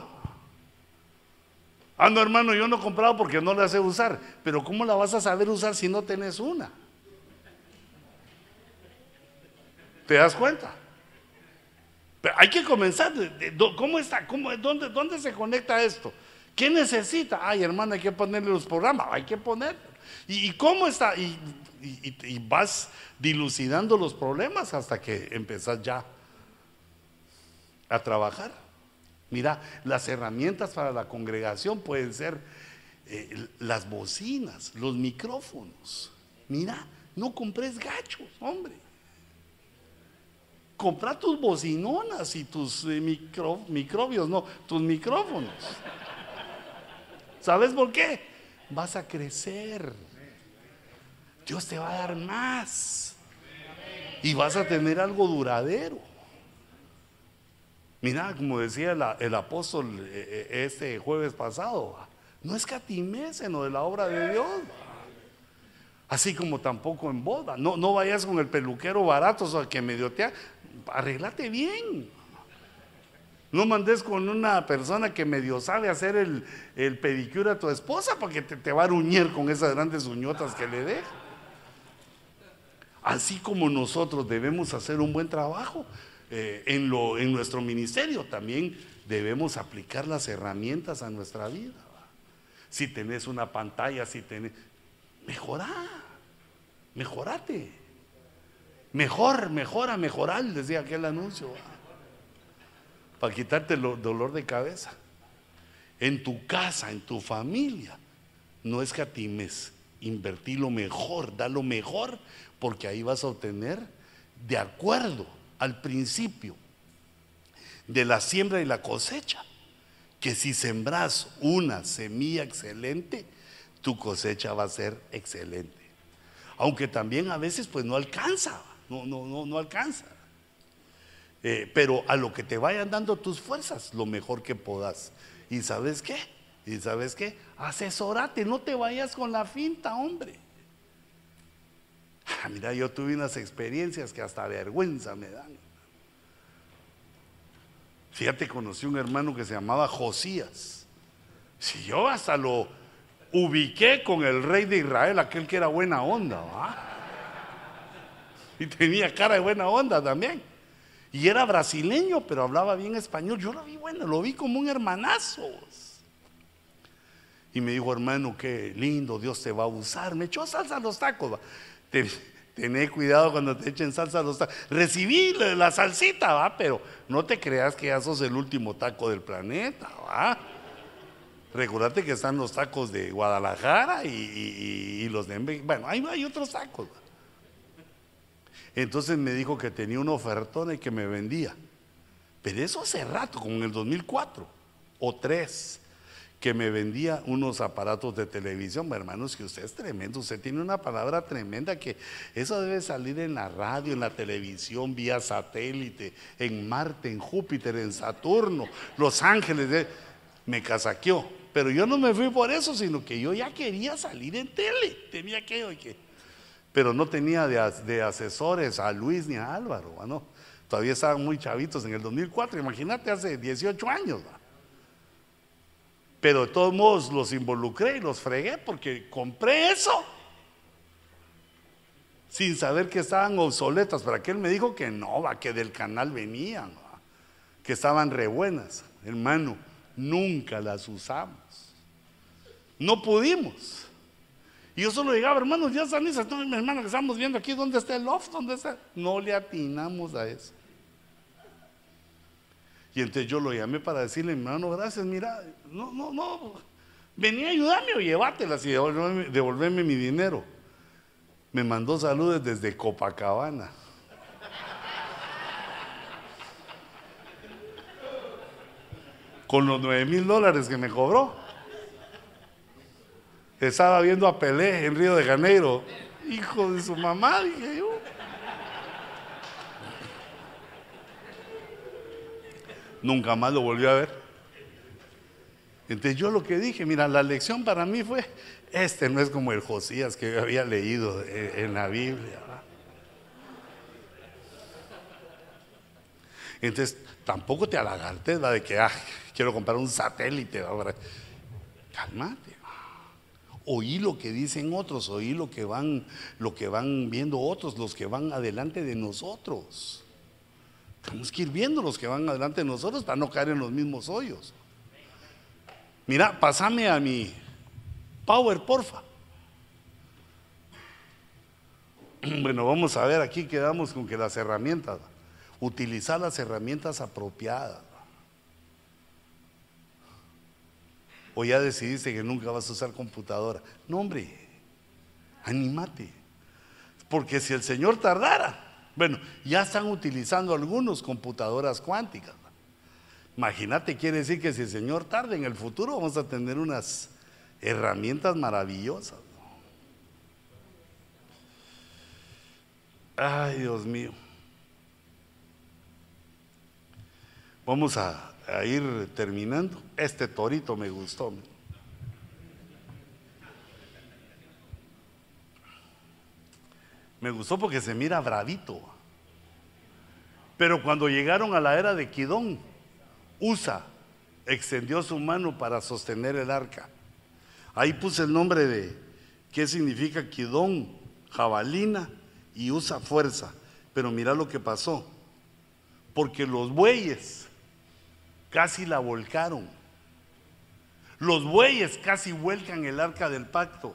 Ah, no, hermano, yo no he comprado porque no la sé usar. Pero ¿cómo la vas a saber usar si no tenés una? ¿Te das cuenta? Pero hay que comenzar. ¿Cómo está? ¿Cómo, dónde, ¿Dónde se conecta esto? ¿Qué necesita? Ay, hermano, hay que ponerle los programas. Hay que poner. ¿Y, cómo está? Y, vas dilucidando los problemas hasta que empezás ya a trabajar. Mira, las herramientas para la congregación pueden ser eh, las bocinas, los micrófonos. Mira, no compres gachos, hombre. Compra tus bocinonas y tus eh, microbios, no, tus micrófonos. ¿Sabes por qué? Vas a crecer. Dios te va a dar más. Y vas a tener algo duradero. Mira, como decía el, apóstol eh, eh, este jueves pasado, no escatimes en lo de la obra de Dios. Así como tampoco en boda. No, no vayas con el peluquero barato o que medio te arreglate bien. No mandes con una persona que medio sabe hacer el, el pedicure a tu esposa porque te, va a ruñir con esas grandes uñotas que le deja. Así como nosotros debemos hacer un buen trabajo eh, en, lo, en nuestro ministerio, también debemos aplicar las herramientas a nuestra vida. Si tenés una pantalla, si tenés... Mejorá, mejorate. Mejor, mejora, mejorar, decía aquel anuncio. Para quitarte el dolor de cabeza. En tu casa, en tu familia, no escatimes, invertir lo mejor, da lo mejor porque ahí vas a obtener, de acuerdo al principio de la siembra y la cosecha, que si sembras una semilla excelente, tu cosecha va a ser excelente. Aunque también a veces pues no alcanza, no, no, no, no alcanza. Eh, pero a lo que te vayan dando tus fuerzas, lo mejor que puedas. ¿Y sabes qué? ¿Y sabes qué? Asesorate, no te vayas con la finta, hombre. Ah, mira, yo tuve unas experiencias que hasta vergüenza me dan. Fíjate, conocí un hermano que se llamaba Josías. Si yo hasta lo ubiqué con el rey de Israel, aquel que era buena onda, ¿va? Y tenía cara de buena onda también. Y era brasileño, pero hablaba bien español. Yo lo vi bueno, lo vi como un hermanazo. Y me dijo, hermano, qué lindo, Dios te va a usar. Me echó salsa a los tacos. ¿va? Tené cuidado cuando te echen salsa a los tacos. Recibí la, salsita, va, pero no te creas que ya sos el último taco del planeta, va. Recordate que están los tacos de Guadalajara y, los de Bueno, ahí hay otros tacos. Entonces me dijo que tenía una ofertona y que me vendía. Pero eso hace rato, como en el 2004 o 3 que me vendía unos aparatos de televisión. Hermanos, que usted es tremendo, usted tiene una palabra tremenda que eso debe salir en la radio, en la televisión, vía satélite, en Marte, en Júpiter, en Saturno, Los Ángeles. Me casaqueó. Pero yo no me fui por eso, sino que yo ya quería salir en tele. Tenía que, que pero no tenía de, asesores a Luis ni a Álvaro. ¿no? Todavía estaban muy chavitos en el 2004, imagínate, hace 18 años. Pero de todos modos los involucré y los fregué porque compré eso. Sin saber que estaban obsoletas. Pero aquel me dijo que no, va, que del canal venían, que estaban re buenas. Hermano, nunca las usamos. No pudimos. Y yo solo llegaba, hermanos, ya están esas, hermano, que estamos viendo aquí, ¿dónde está el loft? ¿Dónde está? No le atinamos a eso. Y entonces yo lo llamé para decirle, hermano, gracias, mira, no, no, no, venía a ayudarme o llevártelas y devolverme, mi dinero. Me mandó saludos desde Copacabana. Con los nueve mil dólares que me cobró. Estaba viendo a Pelé en Río de Janeiro. Hijo de su mamá, dije yo. nunca más lo volvió a ver. Entonces yo lo que dije, mira, la lección para mí fue, este no es como el Josías que había leído en la Biblia. Entonces tampoco te alagartes de que ah, quiero comprar un satélite. Cálmate. Oí lo que dicen otros, oí lo que van, lo que van viendo otros, los que van adelante de nosotros. Tenemos que ir viendo los que van adelante de nosotros para no caer en los mismos hoyos. Mira, pásame a mi power, porfa. Bueno, vamos a ver, aquí quedamos con que las herramientas, utilizar las herramientas apropiadas. O ya decidiste que nunca vas a usar computadora. No, hombre, animate. Porque si el Señor tardara, bueno, ya están utilizando algunos computadoras cuánticas. Imagínate, quiere decir que si el Señor tarda en el futuro, vamos a tener unas herramientas maravillosas. Ay, Dios mío. Vamos a, ir terminando. Este torito me gustó. Me gustó porque se mira bravito. Pero cuando llegaron a la era de Kidón, Usa extendió su mano para sostener el arca. Ahí puse el nombre de qué significa Kidón, jabalina y usa fuerza. Pero mira lo que pasó. Porque los bueyes casi la volcaron. Los bueyes casi vuelcan el arca del pacto.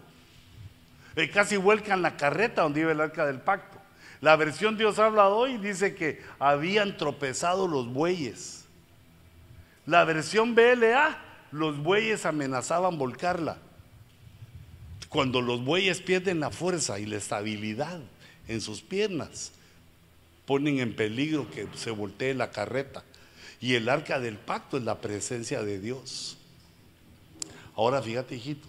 Eh, casi vuelcan la carreta donde iba el arca del pacto. La versión Dios habla hoy dice que habían tropezado los bueyes. La versión BLA, los bueyes amenazaban volcarla. Cuando los bueyes pierden la fuerza y la estabilidad en sus piernas, ponen en peligro que se voltee la carreta. Y el arca del pacto es la presencia de Dios. Ahora fíjate, hijito,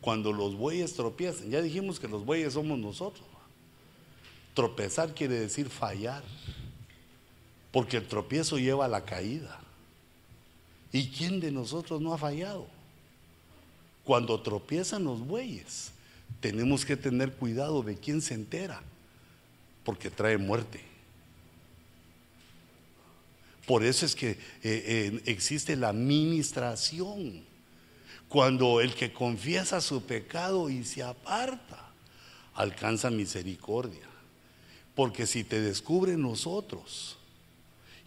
cuando los bueyes tropiezan, ya dijimos que los bueyes somos nosotros. Tropezar quiere decir fallar, porque el tropiezo lleva a la caída. ¿Y quién de nosotros no ha fallado? Cuando tropiezan los bueyes, tenemos que tener cuidado de quién se entera porque trae muerte. Por eso es que eh, existe la ministración. Cuando el que confiesa su pecado y se aparta, alcanza misericordia. Porque si te descubren nosotros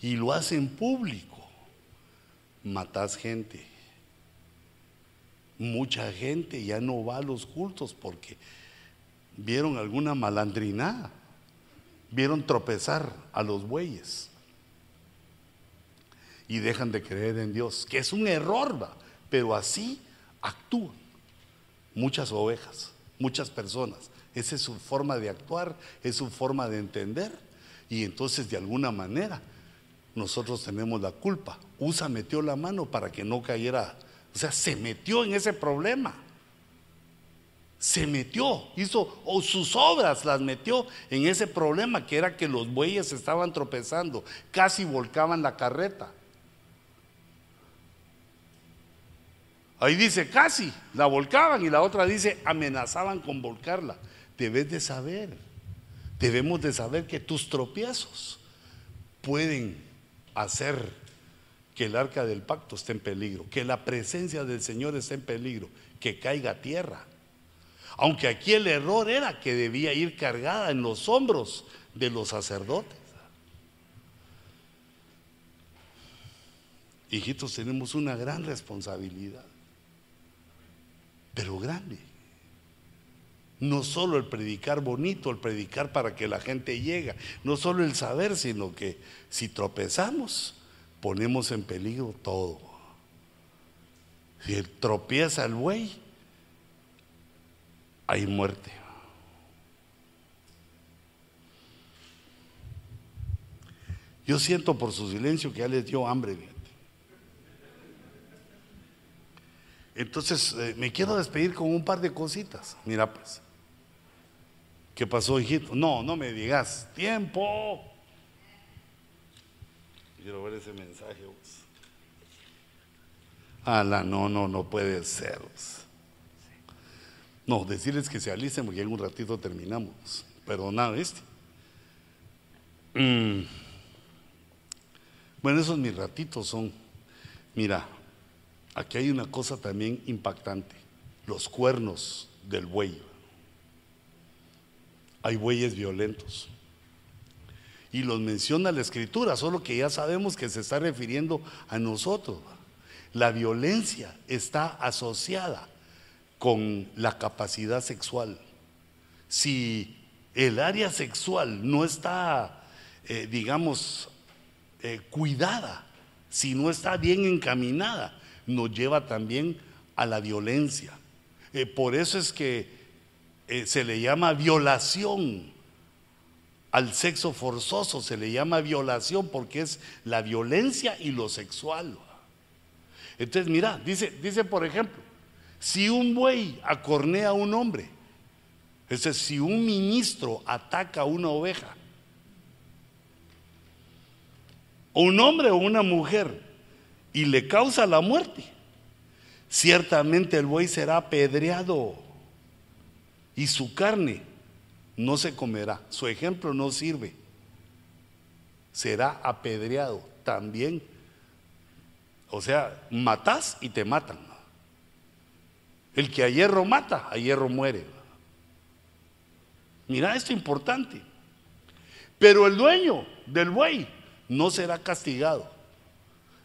y lo hacen público, matas gente. Mucha gente ya no va a los cultos porque vieron alguna malandrinada vieron tropezar a los bueyes y dejan de creer en Dios, que es un error, ¿va? pero así actúan muchas ovejas, muchas personas. Esa es su forma de actuar, es su forma de entender y entonces de alguna manera nosotros tenemos la culpa. Usa metió la mano para que no cayera, o sea, se metió en ese problema se metió, hizo o sus obras las metió en ese problema que era que los bueyes estaban tropezando, casi volcaban la carreta. Ahí dice casi, la volcaban y la otra dice amenazaban con volcarla. Debes de saber, debemos de saber que tus tropiezos pueden hacer que el arca del pacto esté en peligro, que la presencia del Señor esté en peligro, que caiga a tierra. Aunque aquí el error era que debía ir cargada en los hombros de los sacerdotes. Hijitos, tenemos una gran responsabilidad, pero grande. No solo el predicar bonito, el predicar para que la gente llegue, no solo el saber, sino que si tropezamos, ponemos en peligro todo. Si tropieza el buey, hay muerte. Yo siento por su silencio que ya les dio hambre. Entonces, eh, me quiero despedir con un par de cositas. Mira, pues. ¿Qué pasó, hijito? No, no me digas. ¡Tiempo! Quiero ver ese mensaje. Vos. Ala, no, no, no puede ser. No, decirles que se alicen porque en un ratito terminamos. Perdonad este. Mm. Bueno, esos mis ratitos son, mira, aquí hay una cosa también impactante, los cuernos del buey. Hay bueyes violentos. Y los menciona la escritura, solo que ya sabemos que se está refiriendo a nosotros. La violencia está asociada con la capacidad sexual. Si el área sexual no está, eh, digamos, eh, cuidada, si no está bien encaminada, nos lleva también a la violencia. Eh, por eso es que se le llama violación al sexo forzoso, se le llama violación porque es la violencia y lo sexual. Entonces, mira, dice, dice por ejemplo, si un buey acornea a un hombre, es decir, si un ministro ataca a una oveja, un hombre o una mujer, y le causa la muerte, ciertamente el buey será apedreado y su carne no se comerá. Su ejemplo no sirve. Será apedreado también o sea, matás y te matan. El que a hierro mata, a hierro muere. Mira esto importante. Pero el dueño del buey no será castigado.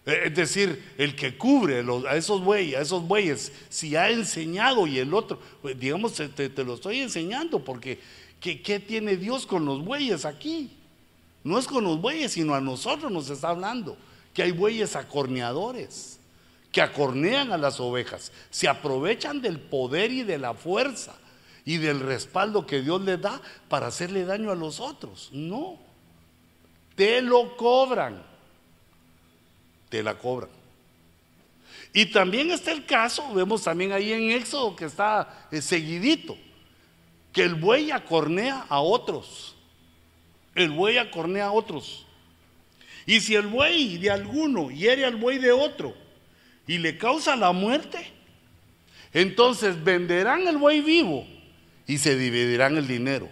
E, es decir, el que cubre a esos bueyes, a esos bueyes, si ha enseñado y el otro, pues, digamos, te, lo estoy enseñando porque ¿qué, ¿qué tiene Dios con los bueyes aquí? No es con los bueyes, sino a nosotros nos está hablando que hay bueyes acorneadores que acornean a las ovejas, se aprovechan del poder y de la fuerza y del respaldo que Dios les da para hacerle daño a los otros. No, te lo cobran, te la cobran. Y también está el caso, vemos también ahí en Éxodo que está eh, seguidito, que el buey acornea a otros. El buey acornea a otros. Y si el buey de alguno hiere al buey de otro y le causa la muerte, entonces venderán el buey vivo y se dividirán el dinero.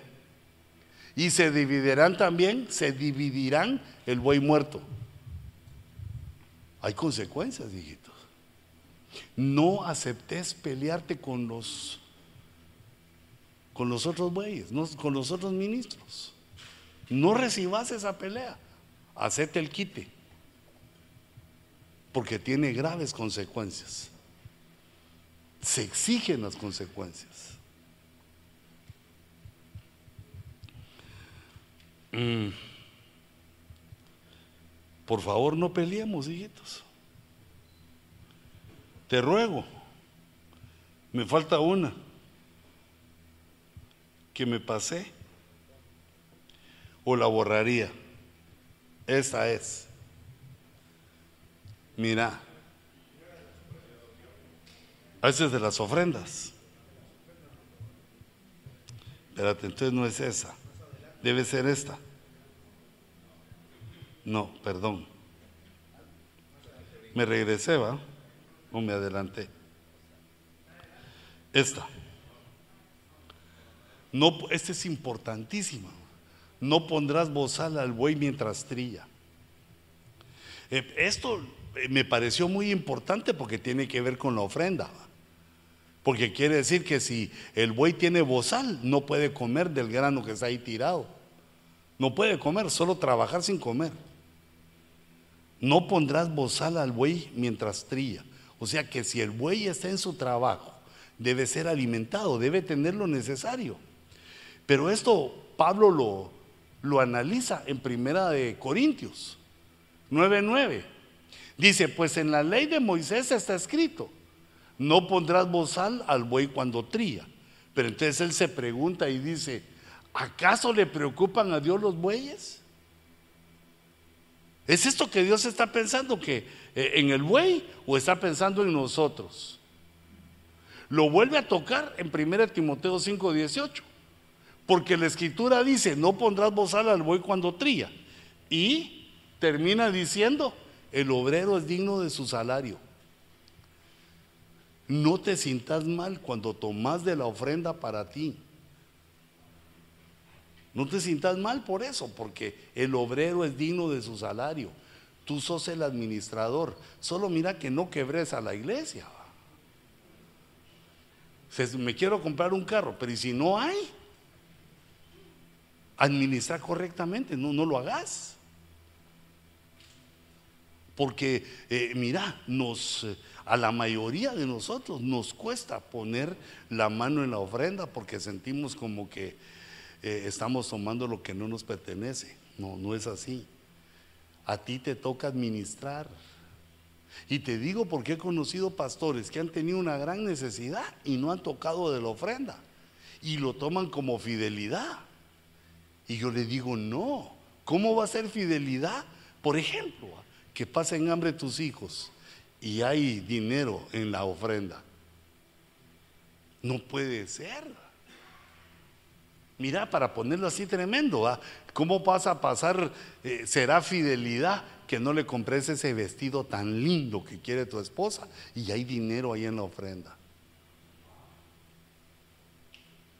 Y se dividirán también, se dividirán el buey muerto. Hay consecuencias, hijitos. No aceptes pelearte con los con los otros bueyes, con los otros ministros. No recibas esa pelea hacete el quite, porque tiene graves consecuencias. Se exigen las consecuencias. Mm. Por favor, no peleemos, hijitos. Te ruego, me falta una, que me pasé o la borraría. Esa es. Mira. Esa es de las ofrendas. Espérate, entonces no es esa. Debe ser esta. No, perdón. Me regresé, ¿va? O me adelanté. Esta. No, esta es importantísima no pondrás bozal al buey mientras trilla. Eh, esto eh, me pareció muy importante porque tiene que ver con la ofrenda. Porque quiere decir que si el buey tiene bozal, no puede comer del grano que está ahí tirado. No puede comer, solo trabajar sin comer. No pondrás bozal al buey mientras trilla. O sea que si el buey está en su trabajo, debe ser alimentado, debe tener lo necesario. Pero esto Pablo lo, lo analiza en Primera de Corintios 9:9. Dice, pues en la ley de Moisés está escrito, no pondrás bozal al buey cuando tría. Pero entonces él se pregunta y dice, ¿acaso le preocupan a Dios los bueyes? ¿Es esto que Dios está pensando que eh, en el buey o está pensando en nosotros? Lo vuelve a tocar en 1 Timoteo 5:18. Porque la escritura dice, no pondrás bozal al buey cuando trilla. Y termina diciendo, el obrero es digno de su salario. No te sientas mal cuando tomas de la ofrenda para ti. No te sientas mal por eso, porque el obrero es digno de su salario. Tú sos el administrador. Solo mira que no quebres a la iglesia. me quiero comprar un carro, pero ¿y si no hay? Administra correctamente, no, no lo hagas. Porque, eh, mira, eh, a la mayoría de nosotros nos cuesta poner la mano en la ofrenda porque sentimos como que eh, estamos tomando lo que no nos pertenece. No, no es así. A ti te toca administrar. Y te digo porque he conocido pastores que han tenido una gran necesidad y no han tocado de la ofrenda. Y lo toman como fidelidad. Y yo le digo, no. ¿Cómo va a ser fidelidad? Por ejemplo, que pasen hambre tus hijos y hay dinero en la ofrenda. No puede ser. Mira, para ponerlo así tremendo, ¿cómo vas a pasar? Eh, será fidelidad que no le compres ese vestido tan lindo que quiere tu esposa y hay dinero ahí en la ofrenda.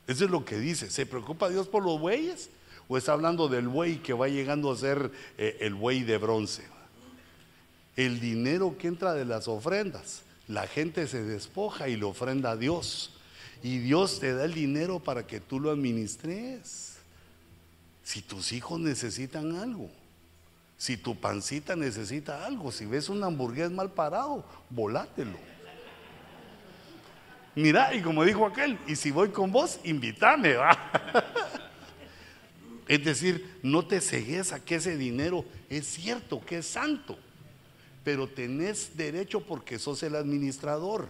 Eso es lo que dice. ¿Se preocupa Dios por los bueyes? ¿O está hablando del buey que va llegando a ser eh, el buey de bronce? el dinero que entra de las ofrendas. La gente se despoja y le ofrenda a Dios. Y Dios te da el dinero para que tú lo administres. Si tus hijos necesitan algo, si tu pancita necesita algo, si ves un hamburgués mal parado, volátelo. Mira, y como dijo aquel, y si voy con vos, invítame, Es decir, no te cegues a que ese dinero es cierto, que es santo pero tenés derecho porque sos el administrador.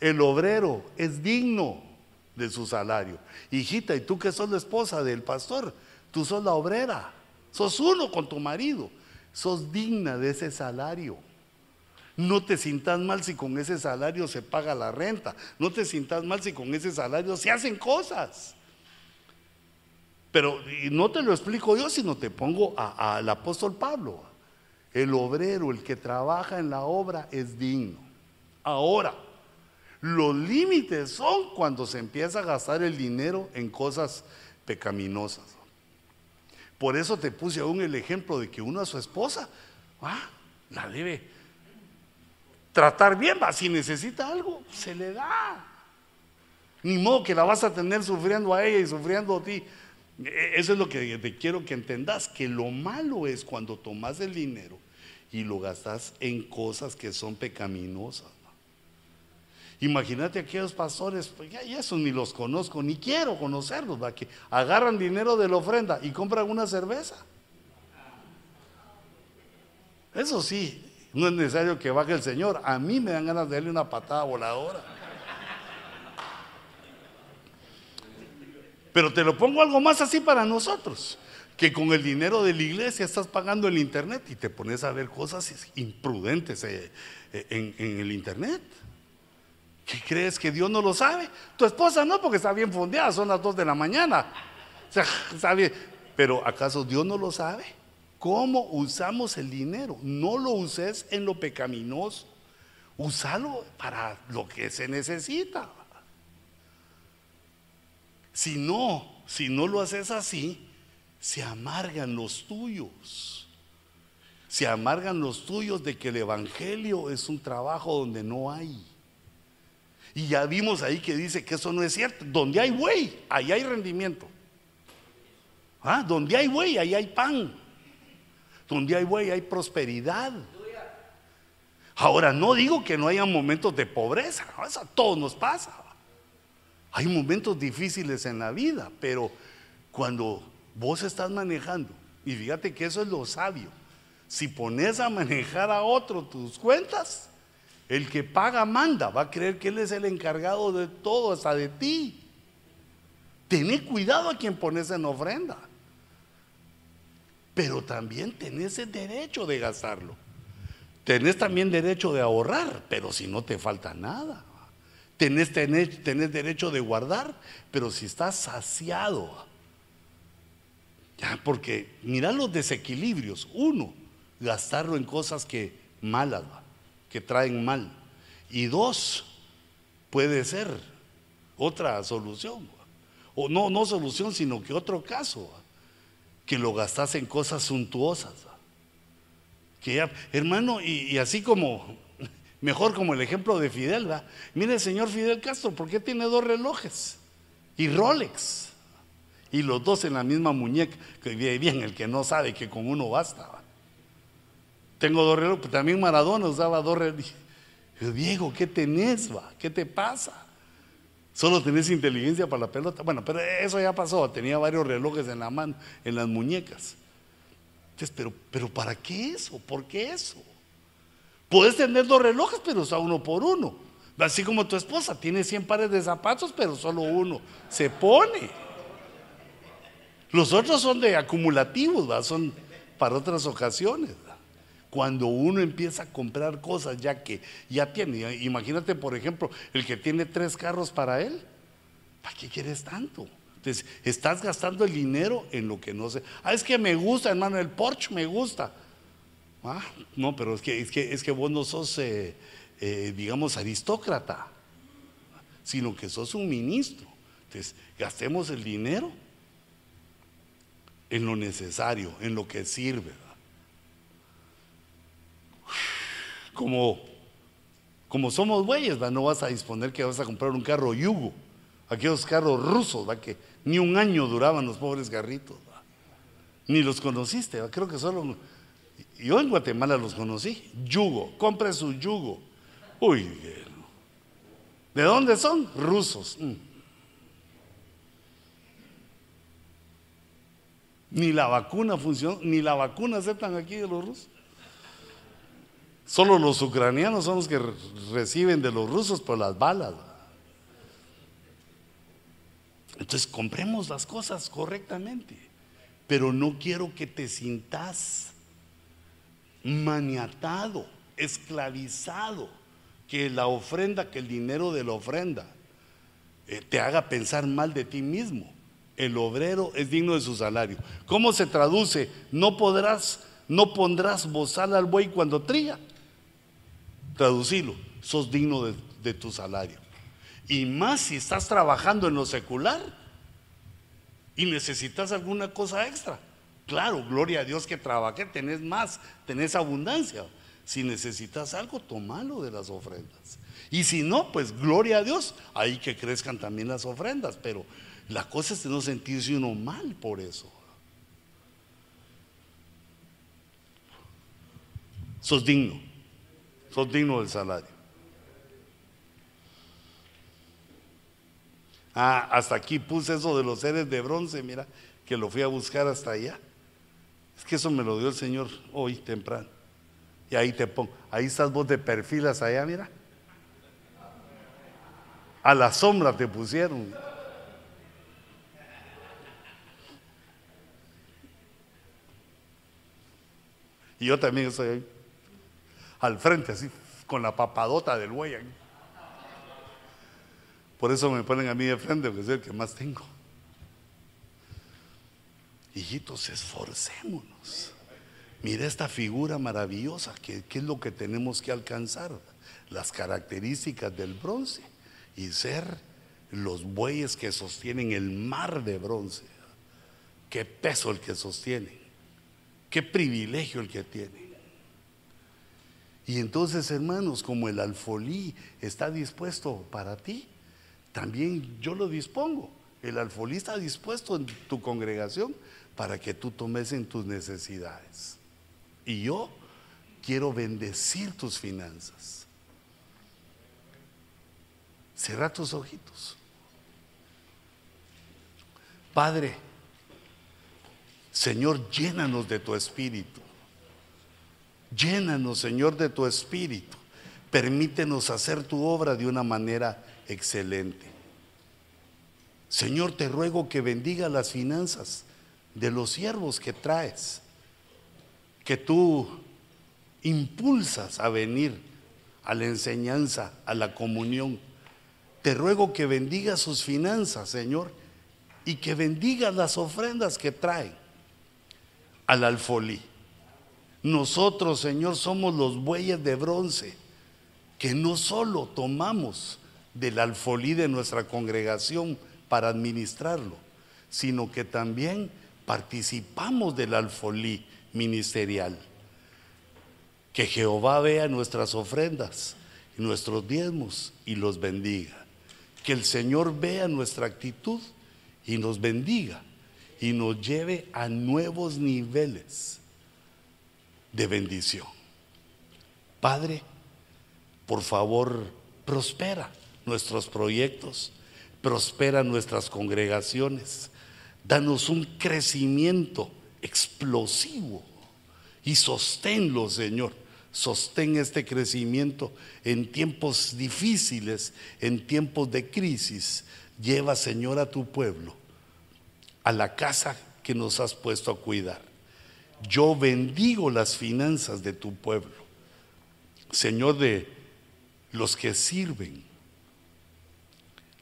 El obrero es digno de su salario. Hijita, y tú que sos la esposa del pastor, tú sos la obrera, sos uno con tu marido, sos digna de ese salario. No te sientas mal si con ese salario se paga la renta. No te sientas mal si con ese salario se hacen cosas. Pero no te lo explico yo, sino te pongo al apóstol Pablo. El obrero, el que trabaja en la obra, es digno. Ahora, los límites son cuando se empieza a gastar el dinero en cosas pecaminosas. Por eso te puse aún el ejemplo de que uno a su esposa, ah, la debe tratar bien, va, si necesita algo, se le da. Ni modo que la vas a tener sufriendo a ella y sufriendo a ti. E, eso es lo que te quiero que entendas, que lo malo es cuando tomas el dinero y lo gastas en cosas que son pecaminosas. Imagínate aquellos pastores, pues ya, eso ni los conozco, ni quiero conocerlos, que agarran dinero de la ofrenda y compran una cerveza. Eso sí, no es necesario que baje el Señor. A mí me dan ganas de darle una patada voladora. Pero te lo pongo algo más así para nosotros que con el dinero de la iglesia estás pagando el internet y te pones a ver cosas imprudentes eh, eh, en, el internet. ¿Qué crees que Dios no lo sabe? Tu esposa no, porque está bien fondeada, son las dos de la mañana. O sea, sabe, pero ¿acaso Dios no lo sabe? ¿Cómo usamos el dinero? No lo uses en lo pecaminoso. Úsalo para lo que se necesita. Si no, si no lo haces así, se amargan los tuyos. Se amargan los tuyos de que el Evangelio es un trabajo donde no hay. Y ya vimos ahí que dice que eso no es cierto. Donde hay buey, ahí hay rendimiento. ¿Ah? Donde hay buey, ahí hay pan. Donde hay buey, hay prosperidad. Ahora, no digo que no haya momentos de pobreza, eso a todos nos pasa. Hay momentos difíciles en la vida, pero cuando Vos estás manejando. Y fíjate que eso es lo sabio. Si pones a manejar a otro tus cuentas, el que paga manda, va a creer que él es el encargado de todo, hasta de ti. Tené cuidado a quien pones en ofrenda. Pero también tenés el derecho de gastarlo. Tenés también derecho de ahorrar, pero si no te falta nada. Tenés, tenés, tenés derecho de guardar, pero si estás saciado ya, porque mira los desequilibrios. Uno, gastarlo en cosas que malas, que traen mal. Y dos, puede ser otra solución. O no, no solución, sino que otro caso, que lo gastas en cosas suntuosas. Que ya, hermano, y, así como, mejor como el ejemplo de Fidel, ¿va? Mire, señor Fidel Castro, ¿por qué tiene dos relojes? Y Rolex. Y los dos en la misma muñeca. Que bien, el que no sabe que con uno basta. Tengo dos relojes, también Maradona usaba dos relojes. Diego, ¿qué tenés, va? ¿Qué te pasa? Solo tenés inteligencia para la pelota. Bueno, pero eso ya pasó. Tenía varios relojes en la mano, en las muñecas. Entonces, pero, pero ¿para qué eso? ¿Por qué eso? Puedes tener dos relojes, pero usa uno por uno. Así como tu esposa tiene 100 pares de zapatos, pero solo uno se pone. Los otros son de acumulativos, son para otras ocasiones. Cuando uno empieza a comprar cosas ya que ya tiene, imagínate por ejemplo, el que tiene tres carros para él, ¿para qué quieres tanto? Entonces, estás gastando el dinero en lo que no sé. Ah, es que me gusta, hermano, el Porsche me gusta. Ah, no, pero es que, es que, vos no sos, eh, eh, digamos, aristócrata, sino que sos un ministro. Entonces, gastemos el dinero en lo necesario, en lo que sirve como, como somos bueyes, no vas a disponer que vas a comprar un carro yugo, aquellos carros rusos, que ni un año duraban los pobres garritos, ni los conociste, creo que solo, yo en Guatemala los conocí, yugo, compre su yugo, uy, ¿de dónde son? Rusos. Mm. Ni la vacuna funcionó, ni la vacuna aceptan aquí de los rusos. Solo los ucranianos son los que reciben de los rusos por las balas. Entonces compremos las cosas correctamente, pero no quiero que te sintas maniatado, esclavizado, que la ofrenda, que el dinero de la ofrenda eh, te haga pensar mal de ti mismo. El obrero es digno de su salario. ¿Cómo se traduce? No podrás, no pondrás bozal al buey cuando trilla traducilo, sos digno de, tu salario. Y más si estás trabajando en lo secular y necesitas alguna cosa extra. Claro, gloria a Dios que trabajé, tenés más, tenés abundancia. Si necesitas algo, tomalo de las ofrendas. Y si no, pues gloria a Dios, ahí que crezcan también las ofrendas. Pero la cosa es no sentirse uno mal por eso. Sos digno sos digno del salario. Ah, hasta aquí puse eso de los seres de bronce, mira, que lo fui a buscar hasta allá. Es que eso me lo dio el Señor hoy temprano. Y ahí te pongo, ahí estás vos de perfilas allá, mira. A la sombra te pusieron. Y yo también estoy ahí al frente, así, con la papadota del buey. Por eso me ponen a mí de frente, porque es el que más tengo. Hijitos, esforcémonos. Mira esta figura maravillosa, que, es lo que tenemos que alcanzar. Las características del bronce y ser los bueyes que sostienen el mar de bronce. Qué peso el que sostiene, qué privilegio el que tiene. Y entonces, hermanos, como el alfolí está dispuesto para ti, también yo lo dispongo. El alfolí está dispuesto en tu congregación para que tú tomes en tus necesidades. Y yo quiero bendecir tus finanzas. Cierra tus ojitos. Padre, Señor, llénanos de tu espíritu. Llénanos, Señor, de tu espíritu. Permítenos hacer tu obra de una manera excelente. Señor, te ruego que bendiga las finanzas de los siervos que traes, que tú impulsas a venir a la enseñanza, a la comunión. Te ruego que bendiga sus finanzas, Señor, y que bendiga las ofrendas que traen al alfolí. Nosotros, Señor, somos los bueyes de bronce que no solo tomamos del alfolí de nuestra congregación para administrarlo, sino que también participamos del alfolí ministerial. Que Jehová vea nuestras ofrendas y nuestros diezmos y los bendiga. Que el Señor vea nuestra actitud y nos bendiga y nos lleve a nuevos niveles de bendición. Padre, por favor, prospera nuestros proyectos, prospera nuestras congregaciones, danos un crecimiento explosivo y sosténlo, Señor. Sostén este crecimiento en tiempos difíciles, en tiempos de crisis. Lleva, Señor, a tu pueblo a la casa que nos has puesto a cuidar. Yo bendigo las finanzas de tu pueblo. Señor, de los que sirven,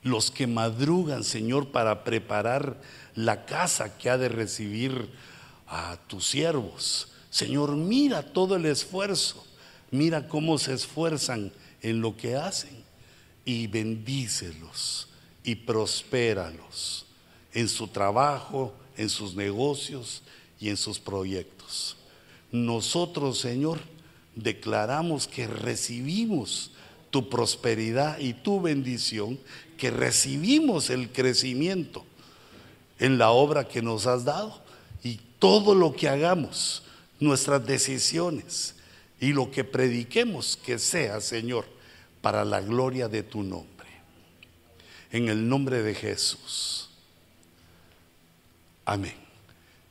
los que madrugan, Señor, para preparar la casa que ha de recibir a tus siervos. Señor, mira todo el esfuerzo, mira cómo se esfuerzan en lo que hacen y bendícelos y prospéralos en su trabajo, en sus negocios y en sus proyectos. Nosotros, Señor, declaramos que recibimos tu prosperidad y tu bendición, que recibimos el crecimiento en la obra que nos has dado y todo lo que hagamos, nuestras decisiones y lo que prediquemos, que sea, Señor, para la gloria de tu nombre. En el nombre de Jesús. Amén.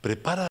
Prepara